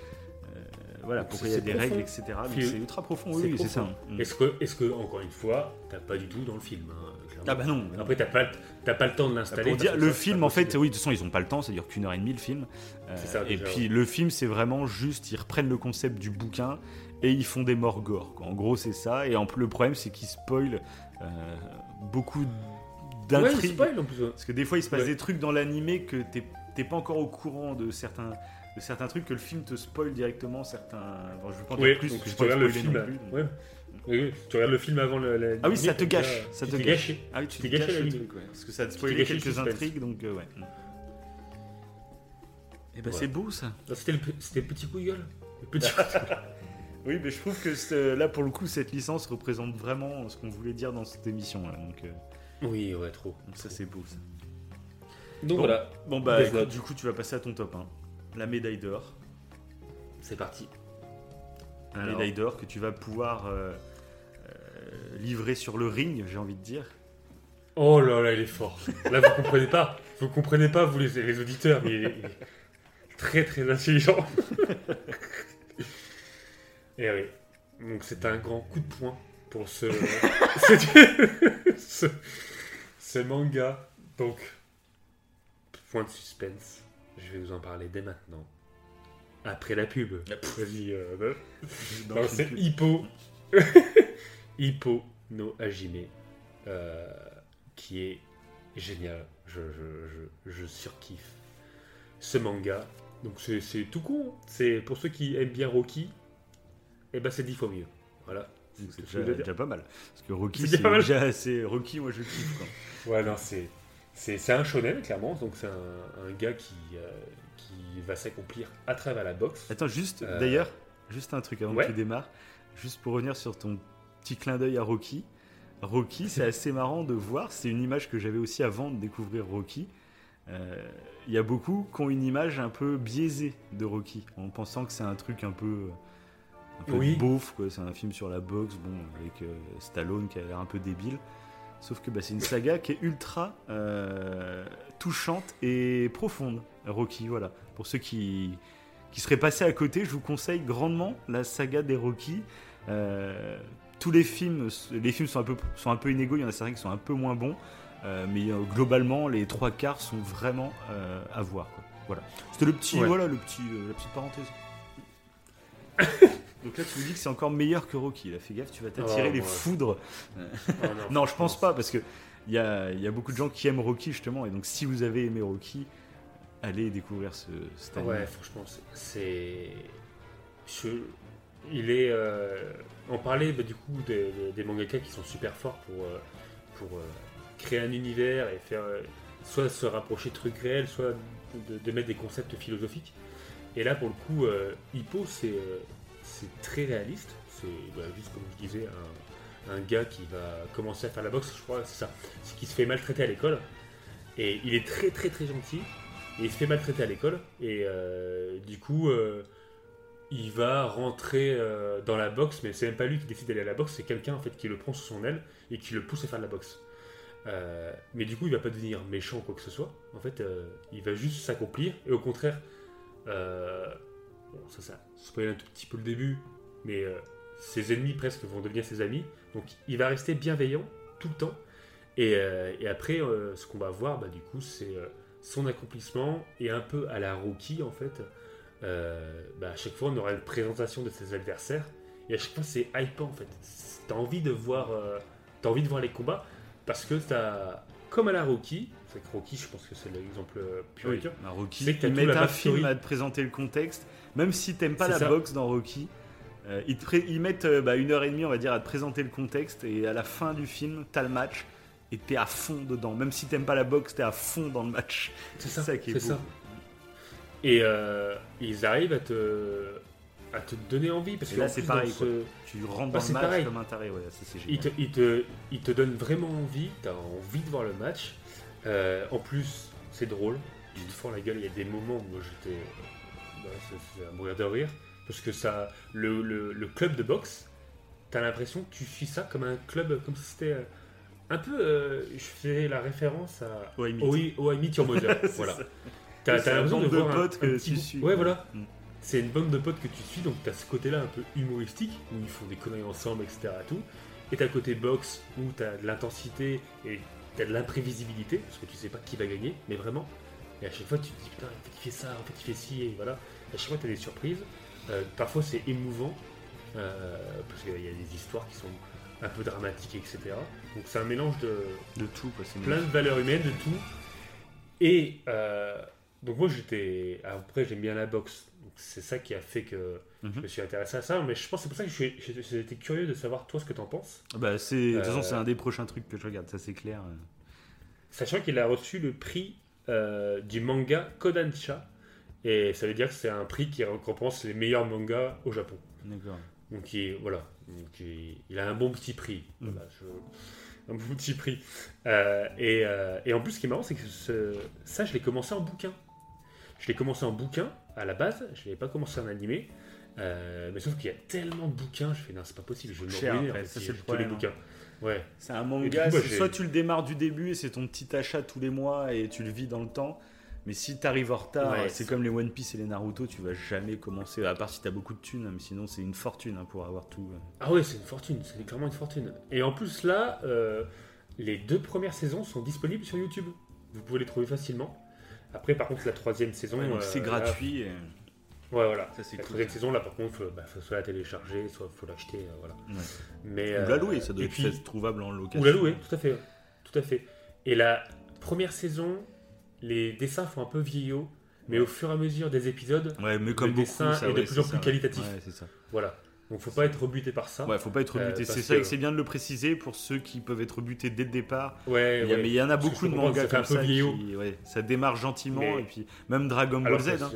voilà, pourquoi il y a des règles, etc. C'est ultra profond, oui, c'est ça. Mm. Est-ce que, est-ce que encore une fois, t'as pas du tout dans le film hein. Ah bah non. Après, t'as pas, t'as pas le temps de Bah, l'installer. le film, en fait, oui, de toute façon, ils ont pas le temps, ça dure qu'une heure et demie le film. Euh, C'est ça, et déjà, puis le film, c'est vraiment juste, ils reprennent le concept du bouquin et ils font des morts gore. quoi. En gros, c'est ça. Et en plus, le problème, c'est qu'ils spoilent euh, beaucoup Ouais, d'intrigues. ouais. Parce que des fois, il se passe Ouais. des trucs dans l'animé que t'es pas encore au courant de certains, de certains trucs, que le film te spoil directement certains. Bon, je vais pas en dire Oui, plus, donc que je regardes le film. plus, donc. ouais. Oui, oui, tu regardes le film avant le. la- Ah oui, ça te gâche, ça tu te gâche. gâché. Ah oui, tu t'es te gâché gâches la le truc, ouais. Parce que ça te gâché le quelques intrigues, donc euh, ouais. Et bah Ouais. c'est beau ça. Ah, C'était le, le petit coup de gueule. Le petit *laughs* Oui, mais je trouve que là, pour le coup, cette licence représente vraiment ce qu'on voulait dire dans cette émission. Là, donc, euh, Oui, ouais, trop. donc ça, c'est beau. Ça. Donc Bon. voilà, Bon, bah, écoute, du coup, tu vas passer à ton top 1. La médaille d'or. c'est parti. La Alors. médaille d'or que tu vas pouvoir euh, euh, livrer sur le ring, j'ai envie de dire. Oh là là, il est fort. Là, vous comprenez pas. Vous comprenez pas, vous les, les auditeurs, mais il est, il est très très intelligent. *laughs* Et oui. Donc c'est un grand coup de poing pour ce, ce, *laughs* ce, ce manga. Donc, point de suspense. Je vais vous en parler dès maintenant. Après la pub. Vas-y. euh, le c'est. Hippo. *laughs* Hippo no Hajime. euh, qui est génial. Je, je, je, je surkiffe ce manga. Donc c'est c'est tout con. hein. C'est pour ceux qui aiment bien Rocky. Et ben c'est dix fois mieux. Voilà. C'est déjà, pas mal. Parce que Rocky, C'est déjà assez. Rocky, moi, je kiffe. Quoi. Ouais, non, c'est c'est un shonen clairement. Donc c'est un, un gars qui euh, qui va s'accomplir à travers la boxe. Attends, juste, Euh, d'ailleurs, juste un truc avant ouais. que tu démarres. Juste pour revenir sur ton petit clin d'œil à Rocky. Rocky, c'est *laughs* assez marrant de voir. C'est une image que j'avais aussi avant de découvrir Rocky. Euh, Il y a beaucoup qui ont une image un peu biaisée de Rocky, en pensant que c'est un truc un peu, un peu Oui. beauf, quoi. C'est un film sur la boxe, bon, avec euh, Stallone qui a l'air un peu débile. Sauf que bah, c'est une saga qui est ultra euh, touchante et profonde, Rocky, voilà. Pour ceux qui, qui seraient passés à côté, je vous conseille grandement la saga des Rocky. Euh, tous les films, les films sont un peu, sont un peu inégaux, il y en a certains qui sont un peu moins bons, euh, mais globalement, les trois quarts sont vraiment à voir. quoi. Voilà. C'était le petit, Ouais. voilà, le petit, la petite parenthèse. *laughs* Donc là, tu me dis que c'est encore meilleur que Rocky. Là, fais gaffe, tu vas t'attirer Oh, les ouais. foudres. *laughs* Oh, Non, je pense pas, parce que il y a, il y a beaucoup de gens qui aiment Rocky justement, et donc si vous avez aimé Rocky, allez découvrir ce, cet anime. Ouais, franchement, c'est- je- Il est. euh, On parlait bah, du coup des, des- mangaka qui sont super forts pour, euh, pour euh, créer un univers et faire. euh, soit se rapprocher de trucs réels, soit de, de mettre des concepts philosophiques. Et là, pour le coup, Hippo, c'est c'est très réaliste. C'est bah, juste comme je disais, un, gars qui va commencer à faire la boxe, je crois, c'est ça. C'est qui se fait maltraiter à l'école. Et il est très très très gentil. Et il se fait maltraiter à l'école. Et euh, du coup, euh, il va rentrer euh, dans la boxe, mais c'est même pas lui qui décide d'aller à la boxe, c'est quelqu'un en fait qui le prend sous son aile et qui le pousse à faire la boxe. Mais du coup, il va pas devenir méchant ou quoi que ce soit. En fait, il va juste s'accomplir. Et au contraire, bon, ça, ça spoil un tout petit peu le début, mais euh, ses ennemis presque vont devenir ses amis. Donc il va rester bienveillant tout le temps. Et, euh, après, euh, ce qu'on va voir, bah, du coup, c'est son accomplissement et un peu à la Rocky en fait. Bah, à chaque fois, on aura une présentation de ses adversaires. Et à chaque fois, c'est hypant en fait. T'as envie de voir, envie de voir les combats parce que t'as, comme à la Rocky, c'est Rocky, je pense que c'est l'exemple euh, pur et Oui, dur. bah, Rocky, C'est que ils mettent la un film à te présenter le contexte, même si t'aimes pas la ça. boxe dans Rocky. euh, ils, te ils mettent euh, bah, une heure et demie, on va dire, à te présenter le contexte, et à la fin du film, t'as le match, et t'es à fond dedans. Même si t'aimes pas la boxe, t'es à fond dans le match. C'est ça qui est c'est beau. ça. Et euh, ils arrivent à te, à te donner envie parce Et que là, c'est pareil, dans quoi. ce- Tu rentres Bah, dans le match pareil. comme un taré, ouais, il, génial. te, il, te, il te donne vraiment envie, t'as envie de voir le match. Euh, en plus, c'est drôle, tu te fends la gueule. Il y a des moments où j'étais. bah, c'est- à mourir de rire. Parce que ça, le, le, le club de boxe, t'as l'impression que tu suis ça comme un club, comme si c'était. euh, Un peu, euh, je fais la référence à Ouais, Meet. Oi- Oh, I Meet Your Mother. *laughs* voilà. T'as l'impression de voir un- potes un que petit tu suis, Ouais, voilà. Mm. C'est une bande de potes que tu suis, donc t'as ce côté-là un peu humoristique, où ils font des conneries ensemble, etc. Tout. Et t'as le côté boxe, où t'as de l'intensité et t'as de l'imprévisibilité, parce que tu sais pas qui va gagner, mais vraiment. Et à chaque fois, tu te dis, putain, en fait, il fait ça, en fait, il fait ci, et voilà. À chaque fois, t'as des surprises. Euh, parfois, c'est émouvant, euh, parce qu'il y a des histoires qui sont un peu dramatiques, etc. Donc, c'est un mélange de, De tout, quoi. plein de valeurs humaines, de tout. Et euh, donc moi j'étais... Après j'aime bien la boxe. Donc c'est ça qui a fait que Mhm. je me suis intéressé à ça. Mais je pense que c'est pour ça que j'étais curieux de savoir toi ce que t'en penses. Bah, c'est... De toute façon, Euh, c'est un des prochains trucs que je regarde, ça c'est clair. Sachant qu'il a reçu le prix euh, du manga Kodansha. Et ça veut dire que c'est un prix qui récompense les meilleurs mangas au Japon. D'accord. Donc il, voilà, Donc, il, il a un bon petit prix. Mm. Voilà, je- un bon petit prix. Euh, et, euh, et en plus, ce qui est marrant, c'est que ce- ça, je l'ai commencé en bouquin. Je l'ai commencé en bouquin à la base. Je l'ai pas commencé en animé. Euh, mais sauf qu'il y a tellement de bouquins, je fais non, c'est pas possible. Je vais me Cher, ruiner, en après, fait, ça, c'est le tous les problème, bouquins. Ouais. C'est un manga, coup, bah, c'est soit tu le démarres du début et c'est ton petit achat tous les mois et tu le vis dans le temps. Mais si t'arrives en retard, Ouais, c'est c'est- comme les One Piece et les Naruto, tu vas jamais commencer. À part si t'as beaucoup de thunes, mais sinon c'est une fortune hein, pour avoir tout. Ah ouais, c'est une fortune, c'est clairement une fortune. Et en plus là, euh, les deux premières saisons sont disponibles sur YouTube. Vous pouvez les trouver facilement. Après, par contre, la troisième saison, Ouais, donc euh, c'est là, gratuit. et- ouais, voilà. Ça c'est La cool. troisième saison, là, par contre, faut, bah, faut soit la télécharger, soit faut l'acheter, euh, voilà. Ouais. Mais Ou euh, la louer, ça doit être puis- peut-être trouvable en location. Ou la louer, tout à fait, tout à fait. Et la première saison, les dessins font un peu vieillot, mais au fur et à mesure des épisodes, Ouais, mais comme Le beaucoup, dessin ça, est de ouais, plus en ça, plus ouais. qualitatif. Ouais, c'est ça. voilà. Donc faut pas être rebuté par ça. Ouais, faut pas être Euh, rebuté. parce c'est ça, et que- c'est bien de le préciser pour ceux qui peuvent être rebutés dès le départ. Ouais, Il y a- ouais. mais il y en a beaucoup de mangas ça comme un peu ça vieillot. qui, ouais, ça démarre gentiment Mais- et puis même Dragon Ball Alors Z. hein,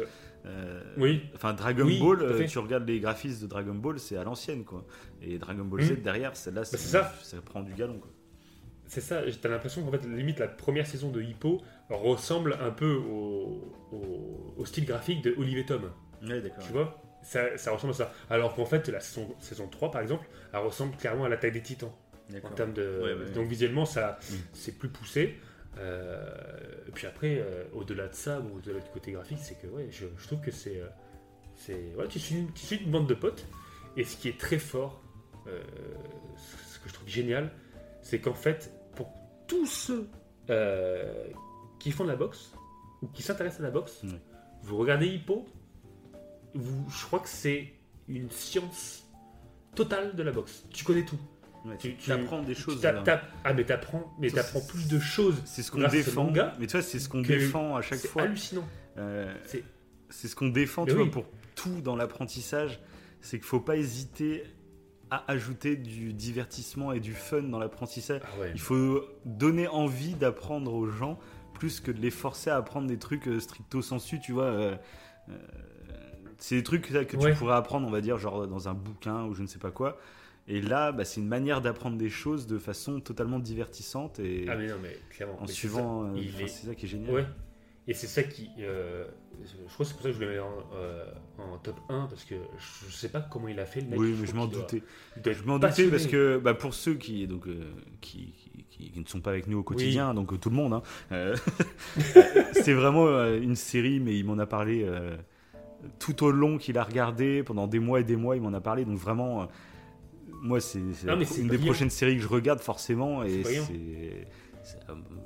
euh, Oui, Enfin, Dragon Oui, Ball, euh, tu regardes les graphismes de Dragon Ball, c'est à l'ancienne, quoi. Et Dragon Ball Mhm. Z derrière, celle-là, c'est c'est ça. ça prend du galon, quoi. c'est ça. T'as l'impression qu'en fait, limite, la première saison de Hippo ressemble un peu au, au- au style graphique de Olivier Tom. Ouais, d'accord. Tu vois? Ça, ça ressemble à ça. Alors qu'en fait, la saison, saison 3, par exemple, elle ressemble clairement à l'attaque des titans. En D'accord. termes de. Ouais, ouais, Donc visuellement, ça, Mm. c'est plus poussé. Euh, et puis après, euh, au-delà de ça, ou au-delà du côté graphique, c'est que ouais, je, je trouve que c'est. euh, ouais, tu, suis une, tu suis une bande de potes. Et ce qui est très fort, euh, ce que je trouve génial, c'est qu'en fait, pour tous ceux euh, qui font de la boxe, ou qui s'intéressent à la boxe, vous regardez Hippo, vous, je crois que c'est une science totale de la boxe. Tu connais tout. Ouais, tu- apprends des choses. ah mais t'apprends, mais t'apprends c'est- plus de choses. C'est ce qu'on défend. manga Mais tu vois, c'est ce qu'on défend à chaque C'est fois. hallucinant. Euh, C'est- c'est ce qu'on défend, Mais tu oui. vois, pour tout dans l'apprentissage. C'est qu'il faut pas hésiter à ajouter du divertissement et du fun dans l'apprentissage. Ah ouais. Il faut donner envie d'apprendre aux gens plus que de les forcer à apprendre des trucs euh, stricto sensu, tu vois. euh, euh, c'est des trucs là, que Ouais. tu pourrais apprendre, on va dire, genre dans un bouquin ou je ne sais pas quoi. Et là, bah, c'est une manière d'apprendre des choses de façon totalement divertissante et Ah mais non mais clairement. en mais c'est suivant. ça. euh, est- C'est ça qui est génial. Ouais. Et c'est ça qui. euh, je crois que c'est pour ça que je voulais mettre en, euh, en top 1 parce que je sais pas comment il a fait le mec. Oui, mais je m'en doutais. doit Je m'en doutais parce que bah, pour ceux qui, donc, euh, qui, qui- qui ne sont pas avec nous au quotidien, donc tout le monde, hein, *laughs* c'est vraiment une série, mais il m'en a parlé tout au long qu'il a regardé, pendant des mois et des mois, il m'en a parlé. Donc vraiment, moi, c'est une des prochaines séries que je regarde forcément. Et c'est.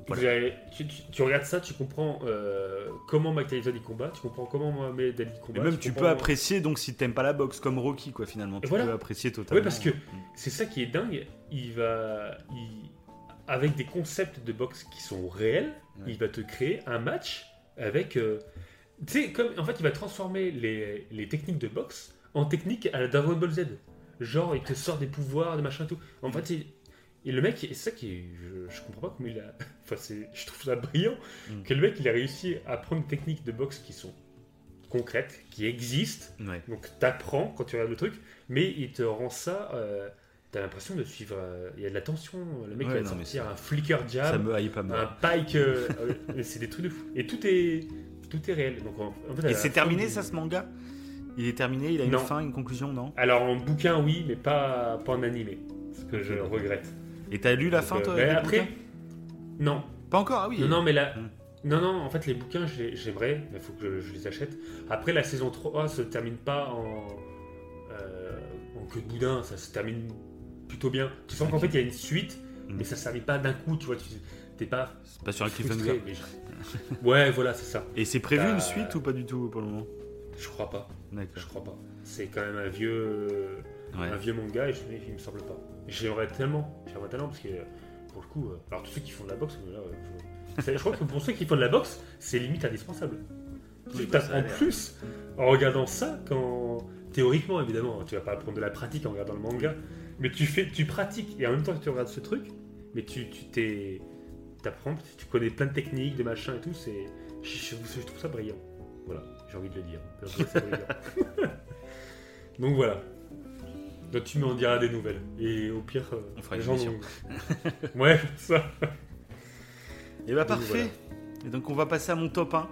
voilà. avez- tu, tu- tu regardes ça, tu comprends euh, comment Mike Tyson il combat, tu comprends comment Mohamed Ali Et combat. même tu peux apprécier, donc si t'aimes pas la boxe, comme Rocky, quoi, finalement. Tu Voilà. peux apprécier totalement. Ouais, parce que c'est ça qui est dingue. Il va, il- avec des concepts de boxe qui sont réels, Ouais. il va te créer un match avec. euh, tu sais, comme en fait, il va transformer les, les techniques de boxe en techniques à la Dragon Ball Z. Genre, il te sort des pouvoirs, des machins et tout. En fait, il- et le mec, c'est ça qui est, je, je comprends pas comment il a. *laughs* Enfin, c'est, je trouve ça brillant Mm. que le mec, il a réussi à prendre des techniques de boxe qui sont concrètes, qui existent. Ouais. Donc t'apprends quand tu regardes le truc, mais il te rend ça. euh, T'as l'impression de suivre. euh, Il y a de la tension. Le mec Ouais, il va non, sortir ça- un flicker Ça jab, pas un mal. pike. euh, *laughs* euh, c'est des trucs de fou. Et tout est tout est réel. Donc en, en fait, Et c'est terminé, du- ça, ce manga? Il est terminé Il a une Non. fin, une conclusion, non? Alors en bouquin oui, mais pas pas en animé. Ce que je regrette. Et t'as lu la Donc, fin, euh, toi mais des après, non, Pas encore, ah oui. non, non, mais là. Hmm. Non, non, en fait, les bouquins, j'ai- j'aimerais, mais il faut que je, je les achète. Après, la saison 3 se termine pas en, euh, en queue de boudin, ça se termine plutôt bien. Tu sens qu'en fait, il y a une suite, Hmm. mais ça ne termine pas d'un coup, tu vois. Tu t'es pas C'est pas sur un cliffhanger. je- ouais, voilà, c'est ça. Et c'est prévu une suite ou pas du tout pour le moment? Je crois pas, D'accord. je crois pas. C'est quand même un vieux, Ouais. un vieux manga et je, il me semble pas. J'aimerais tellement, j'aimerais tellement parce que pour le coup, euh, alors tous ceux qui font de la boxe, là, euh, je, crois que pour ceux qui font de la boxe, c'est limite indispensable. Oui, Tu bah, en plus, en regardant ça, quand théoriquement évidemment, tu vas pas apprendre de la pratique en regardant le manga, mais tu fais, tu pratiques et en même temps que tu regardes ce truc, mais tu, tu t'es, t'apprends, tu connais plein de techniques, de machins et tout, c'est, je, je- je trouve ça brillant. Voilà, j'ai envie de le dire. *laughs* Donc voilà. Donc tu m'en diras des nouvelles. Et au pire, euh, On fera les une gens émission. *laughs* ouais, ça. Et bah Donc, parfait. Et donc on va passer à mon top 1.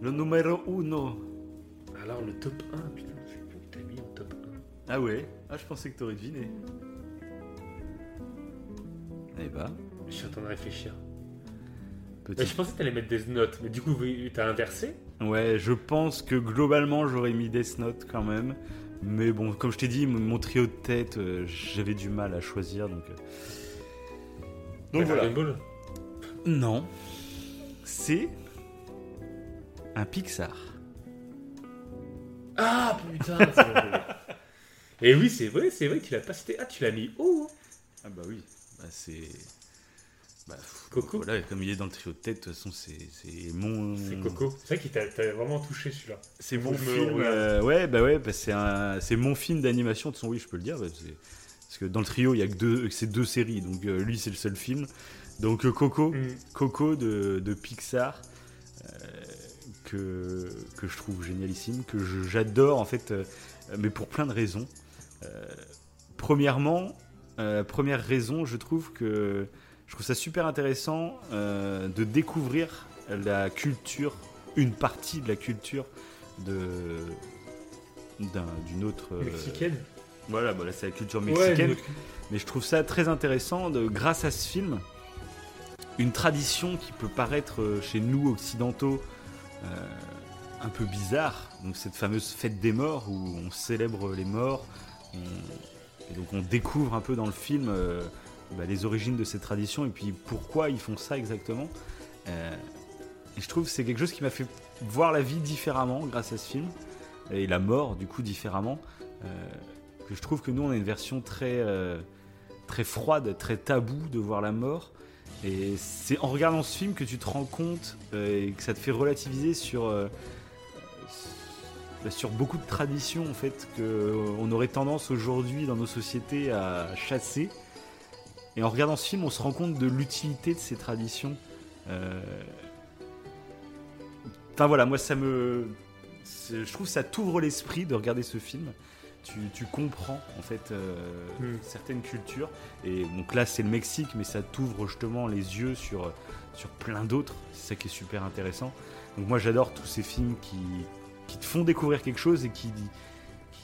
Le numéro 1. Alors le top 1, putain, je sais plus où t'as mis en top 1. Ah ouais Ah je pensais que t'aurais deviné. Eh bah, Je suis en train de réfléchir. petit. Bah, je pensais que t'allais mettre des notes, mais du coup, oui, t'as inversé Ouais, je pense que globalement j'aurais mis Death Note quand même. Mais bon, comme je t'ai dit, mon- trio de tête, euh, j'avais du mal à choisir donc. euh. Donc voilà. Dragon Ball Non. C'est. Un Pixar. Ah putain. *laughs* Et oui, c'est vrai, c'est vrai, tu l'as pas cité. Ah, tu l'as mis haut hein? Ah bah oui. Bah c'est. Bah, Coco Voilà, comme il est dans le trio de tête, de toute façon, c'est mon. C'est Coco. C'est vrai qu'il t'a vraiment touché celui-là. C'est mon film. regarde. euh, ouais, bah ouais, bah c'est un, mon film d'animation. De façon, oui, je peux le dire. bah, parce que dans le trio, il y a que deux, c'est deux séries. Donc euh, lui, c'est le seul film. Donc euh, Coco, Mm. Coco de, de Pixar, euh, que, que je trouve génialissime, que j'adore en fait, euh, mais pour plein de raisons. Euh, premièrement, euh, première raison, je trouve que je trouve ça super intéressant euh, de découvrir la culture, une partie de la culture de d'un- d'une autre. euh, Mexicaine voilà, bah c'est la culture mexicaine. Mais je trouve ça très intéressant, de, grâce à ce film, une tradition qui peut paraître euh, chez nous occidentaux un peu bizarre. Donc cette fameuse fête des morts où on célèbre les morts. on- et donc on découvre un peu dans le film bah, les origines de cette tradition et puis pourquoi ils font ça exactement. Euh, et je trouve que c'est quelque chose qui m'a fait voir la vie différemment grâce à ce film et la mort du coup différemment. Euh, je trouve que nous on a une version très euh, très froide, très tabou de voir la mort. Et c'est en regardant ce film que tu te rends compte et que ça te fait relativiser sur, euh, sur beaucoup de traditions en fait que on aurait tendance aujourd'hui dans nos sociétés à chasser. Et en regardant ce film, on se rend compte de l'utilité de ces traditions. Euh, Enfin voilà, moi ça me, je trouve que ça t'ouvre l'esprit de regarder ce film. Tu, tu comprends en fait euh, Mm. certaines cultures. Et donc là, c'est le Mexique, mais ça t'ouvre justement les yeux sur, sur plein d'autres. C'est ça qui est super intéressant. Donc moi, j'adore tous ces films qui, qui te font découvrir quelque chose et qui,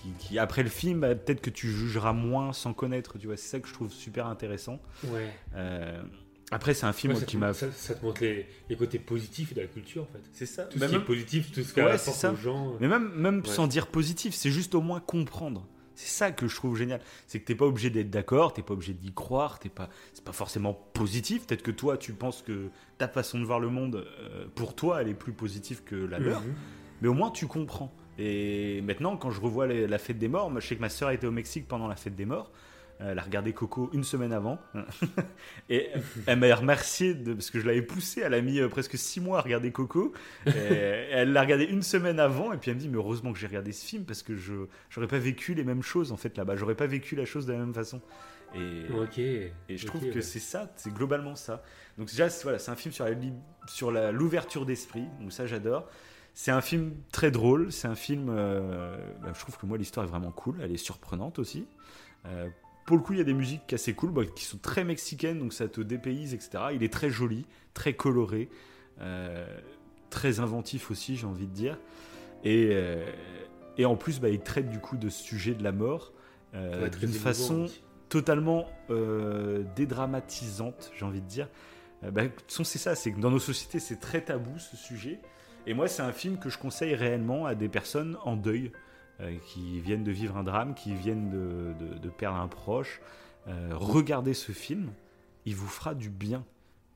qui, qui, après le film, bah, peut-être que tu jugeras moins sans connaître. Tu vois, c'est ça que je trouve super intéressant. Ouais. Euh, après, c'est un film Ouais, qui m'a. ça, ça te montre les, les côtés positifs de la culture en fait. C'est ça. Tout Bah, ce qui même- est positif, tout ce Ouais, qu'elle c'est apporte ça. aux gens. Mais même, même Ouais. sans dire positif, c'est juste au moins comprendre. C'est ça que je trouve génial. C'est que t'es pas obligé d'être d'accord, t'es pas obligé d'y croire, t'es pas, c'est pas forcément positif. Peut-être que toi, tu penses que ta façon de voir le monde, euh, pour toi, elle est plus positive que la leur. Mhm. Mais au moins, tu comprends. Et maintenant, quand je revois les- la fête des morts, je sais que ma sœur était au Mexique pendant la fête des morts. Euh, Elle a regardé Coco une semaine avant. *laughs* et elle m'a remercié de, parce que je l'avais poussée. Elle a mis euh, presque six mois à regarder Coco. Et *laughs* elle l'a regardé une semaine avant. Et puis elle me dit Mais heureusement que j'ai regardé ce film parce que je j'aurais pas vécu les mêmes choses en fait là-bas. J'aurais pas vécu la chose de la même façon. Et, je trouve que ouais. c'est ça, c'est globalement ça. Donc déjà, c'est- voilà, c'est un film sur la sur l'ouverture d'esprit, donc ça j'adore. C'est un film très drôle, c'est un film, euh, bah, je trouve que moi l'histoire est vraiment cool, elle est surprenante aussi. Euh, pour le coup, il y a des musiques assez cool, bah, qui sont très mexicaines, donc ça te dépayse, etc. Il est très joli, très coloré, euh, très inventif aussi, j'ai envie de dire. Et, euh, et en plus, bah, il traite du coup de ce sujet de la mort euh, d'une façon totalement dédramatisante, j'ai envie de dire. Bah, de toute façon, c'est ça, c'est que dans nos sociétés, c'est très tabou ce sujet. Et moi, c'est un film que je conseille réellement à des personnes en deuil, euh, qui viennent de vivre un drame, qui viennent de, perdre un proche. Euh, regardez ce film, il vous fera du bien.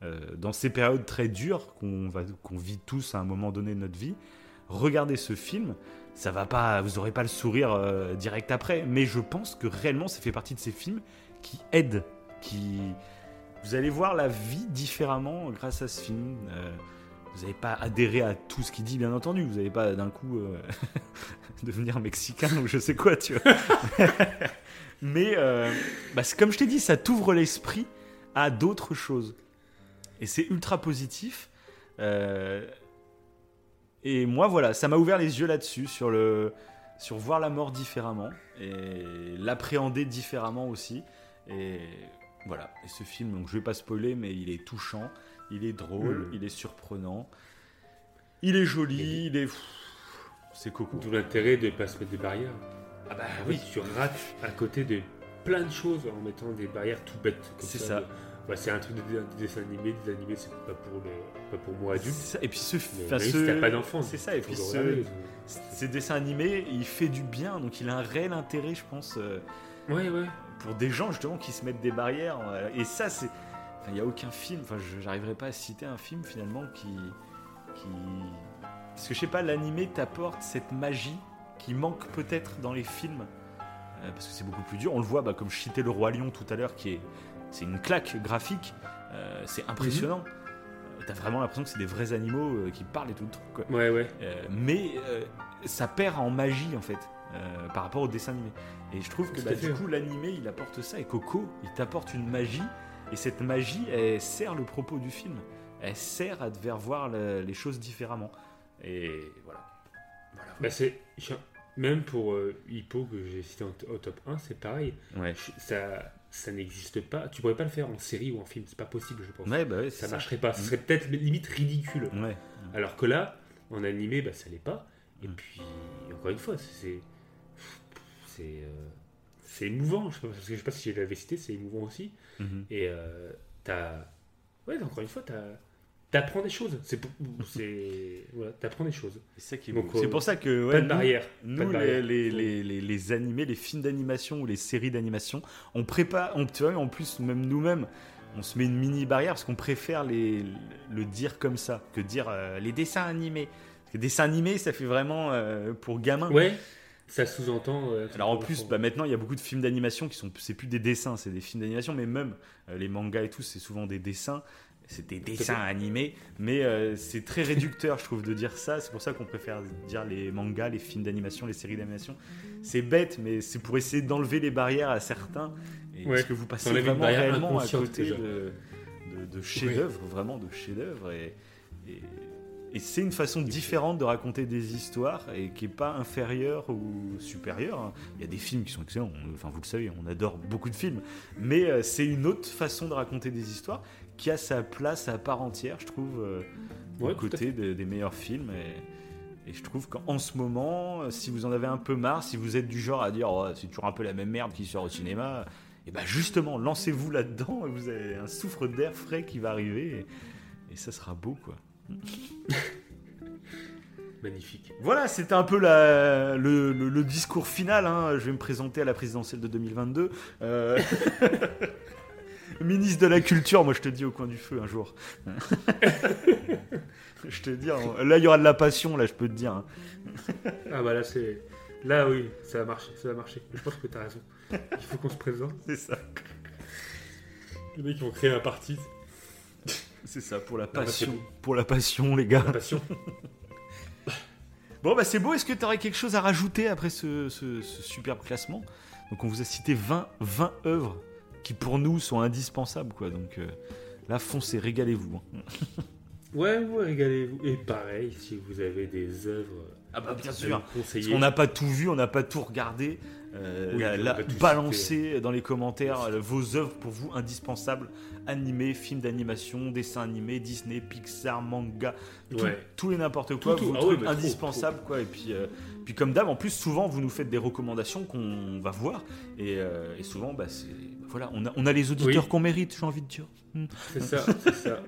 Euh, dans ces périodes très dures qu'on vit tous à un moment donné de notre vie, regardez ce film. Ça va pas, vous aurez pas le sourire direct après, mais je pense que réellement, ça fait partie de ces films qui aident, qui vous allez voir la vie différemment grâce à ce film. Vous n'allez pas adhérer à tout ce qu'il dit, bien entendu. Vous n'allez pas d'un coup euh, *laughs* devenir mexicain ou je sais quoi, tu vois. *laughs* Mais euh, bah, comme je t'ai dit, ça t'ouvre l'esprit à d'autres choses. Et c'est ultra positif. Euh, et moi, voilà, ça m'a ouvert les yeux là-dessus, sur, le, sur voir la mort différemment et l'appréhender différemment aussi. Et voilà, et ce film, donc je vais pas spoiler, mais il est touchant, il est drôle, Mhm. il est surprenant, il est joli, il est. C'est coco. D'où l'intérêt de ne pas se mettre des barrières. Ah bah Oui, tu rates à côté de plein de choses en mettant des barrières tout bêtes. C'est ça. C'est un truc de, de dessin animé. Des animés, c'est pas pour, le, pas pour moi adulte. C'est ça. Et puis ce, Mais enfin, ce- t'as pas d'enfant, c'est ça. Et puis ce, regarder. ces dessins animés, il fait du bien, donc il a un réel intérêt, je pense, euh, Ouais, ouais. pour des gens justement qui se mettent des barrières. euh, Et ça, c'est, il n'y a aucun film. Enfin, je j'arriverai pas à citer un film finalement qui, qui, parce que je sais pas, l'animé t'apporte cette magie qui manque peut-être dans les films, euh, parce que c'est beaucoup plus dur. On le voit, bah, comme je citais le roi lion tout à l'heure, qui est, c'est une claque graphique. euh, c'est impressionnant. Euh, T'as vraiment l'impression que c'est des vrais animaux euh, qui parlent et tout le truc. Quoi. Ouais, ouais. Euh, mais euh, ça perd en magie en fait par rapport au dessin animé. Et je trouve que bah, du coup l'animé il apporte ça et Coco il t'apporte une magie et cette magie elle sert le propos du film. Elle sert à te faire voir le- les choses différemment. Et voilà. Voilà. Bah, c'est. Même pour euh, Hippo, que j'ai cité en- au top 1, c'est pareil. Ouais. Je- Ça, ça n'existe pas. Tu pourrais pas le faire en série ou en film. C'est pas possible, je pense. Ouais, bah ouais, ça c'est marcherait pas. Ce Mm. serait peut-être limite ridicule. Ouais. Alors que là, en animé, bah, ça l'est pas. Et Mm. puis, encore une fois, c'est. C'est. euh, C'est émouvant. Je sais, pas, parce que je sais pas si je l'avais cité, c'est émouvant aussi. Mhm. Et euh, t'as. Ouais, encore une fois, t'as. T'apprends des choses. C'est voilà, t'apprends des choses. C'est ça qui pour ça que ouais, pas de nous- barrière. Nous, barrière. les, les, les, les animés, les films d'animation ou les séries d'animation, on prépare, on, tu vois, en plus, même nous-mêmes, on se met une mini barrière parce qu'on préfère les, le dire comme ça que dire euh, les dessins animés. Parce que dessins animés, ça fait vraiment euh, pour gamins. Ouais, ça sous-entend. euh, Alors en plus, bah, maintenant, il y a beaucoup de films d'animation qui sont, c'est plus des dessins, c'est des films d'animation, mais même euh, les mangas et tout, c'est souvent des dessins. C'est des dessins animés, mais euh, c'est très réducteur, je trouve, de dire ça. C'est pour ça qu'on préfère dire les mangas, les films d'animation, les séries d'animation. C'est bête, mais c'est pour essayer d'enlever les barrières à certains. Et Ouais, Parce que vous passez vraiment réellement à côté de, de, de chefs-d'œuvre, vraiment de chefs-d'œuvre. Et, et, et c'est une façon différente de raconter des histoires et qui n'est pas inférieure ou supérieure. hein. Il y a des films qui sont excellents, on- enfin vous le savez, on adore beaucoup de films, mais euh, c'est une autre façon de raconter des histoires qui a sa place à part entière, je trouve, euh, Ouais, de- des meilleurs films. Et, et je trouve qu'en ce moment, euh, si vous en avez un peu marre, si vous êtes du genre à dire Oh, c'est toujours un peu la même merde qui sort au cinéma, et ben justement, lancez-vous là-dedans, et vous avez un souffle d'air frais qui va arriver, et, et ça sera beau, quoi. *laughs* Magnifique. Voilà, c'était un peu la, le, le- le discours final. hein. Je vais me présenter à la présidentielle de 2022. Euh, *laughs* Ministre de la Culture, moi je te dis au coin du feu un jour. *laughs* je te dis, hein, là il y aura de la passion, là je peux te dire. hein. Ah bah là, c'est. Là, oui, ça va marcher, ça va marcher. Je pense que t'as raison. Il faut qu'on se présente. C'est ça. Les mecs, vont créer un parti. C'est ça, pour la passion. pour la passion, les gars. La passion. Bon, bah c'est beau. Est-ce que tu aurais quelque chose à rajouter après ce, ce- ce superbe classement? Donc, on vous a cité 20, 20 œuvres qui, pour nous, sont indispensables. quoi. Donc, euh, là, foncez, régalez-vous. hein. *laughs* Ouais, ouais, régalez-vous. Et pareil, si vous avez des œuvres. Ah bah, bien sûr. Parce qu'on n'a pas tout vu, on n'a pas tout regardé. Euh, Oui, tout balancez dans les commentaires vos œuvres pour vous indispensables animés, films d'animation, dessins animés, Disney, Pixar, manga, tout, Ouais. tout et n'importe quoi, Tout, tout. vos Ah ouais, trop, indispensables quoi. Et puis, euh, puis comme d'hab, en plus souvent vous nous faites des recommandations qu'on va voir et, euh, et souvent bah c'est bah, voilà, on a, on a les auditeurs Oui. qu'on mérite, j'ai envie de dire. C'est ça, *laughs* c'est ça.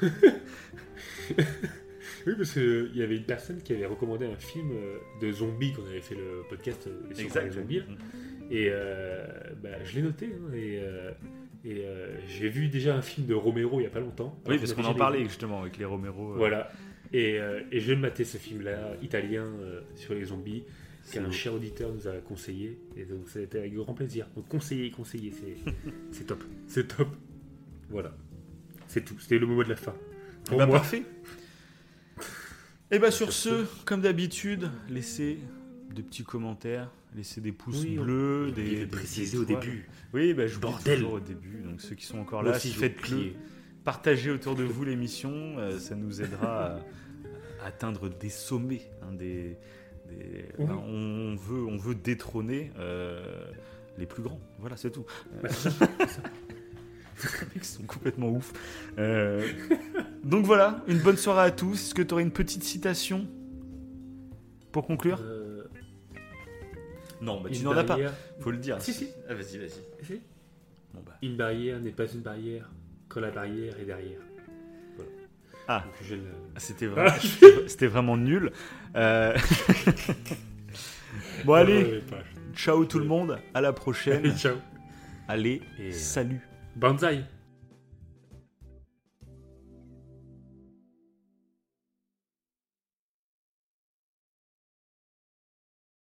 *laughs* oui, parce qu'il y avait une personne qui avait recommandé un film euh, de zombies qu'on avait fait le podcast euh, sur les zombies. là. Et euh, bah, je l'ai noté. hein, et euh, et euh, j'ai vu déjà un film de Romero il y a pas longtemps. Oui, parce qu'on en parlait justement avec les Romero. euh, Voilà. Et, euh, et je vais le mater ce film-là, italien, euh, sur les zombies, qu'un cher auditeur nous a conseillé. Et donc ça a été avec grand plaisir. Donc conseiller, conseiller, c'est, *laughs* c'est top. C'est top. Voilà. C'est tout. C'était le mot de la fin. Pour Bah, moi. parfait. *laughs* Et bah sur ce, comme d'habitude, laissez de petits commentaires, laissez des pouces Oui, bleus, on des, des préciser au début. Oui, bah, je vous Bordel. toujours au début. Donc ceux qui sont encore là, vous faites-le. Partagez autour de vous l'émission, euh, ça nous aidera à, à atteindre des sommets. hein, des, des- Oui. ben, on veut, on veut détrôner euh, les plus grands. Voilà, c'est tout. Bah, *laughs* mecs sont complètement ouf. Euh, donc voilà, une bonne soirée à tous. Est-ce que tu aurais une petite citation pour conclure? Euh, Non, bah, tu n'en as pas. barrière- Faut le dire. Si, si. Ah, vas-y, vas-y. Si. Bon, bah. Une barrière n'est pas une barrière quand la barrière est derrière. Voilà. Ah. Donc, je ne- Ah, C'était vraiment, *laughs* c'était vraiment nul. Euh, *laughs* bon, allez, ciao tout le monde. À la prochaine. Allez, ciao. Allez, Et, salut. Banzai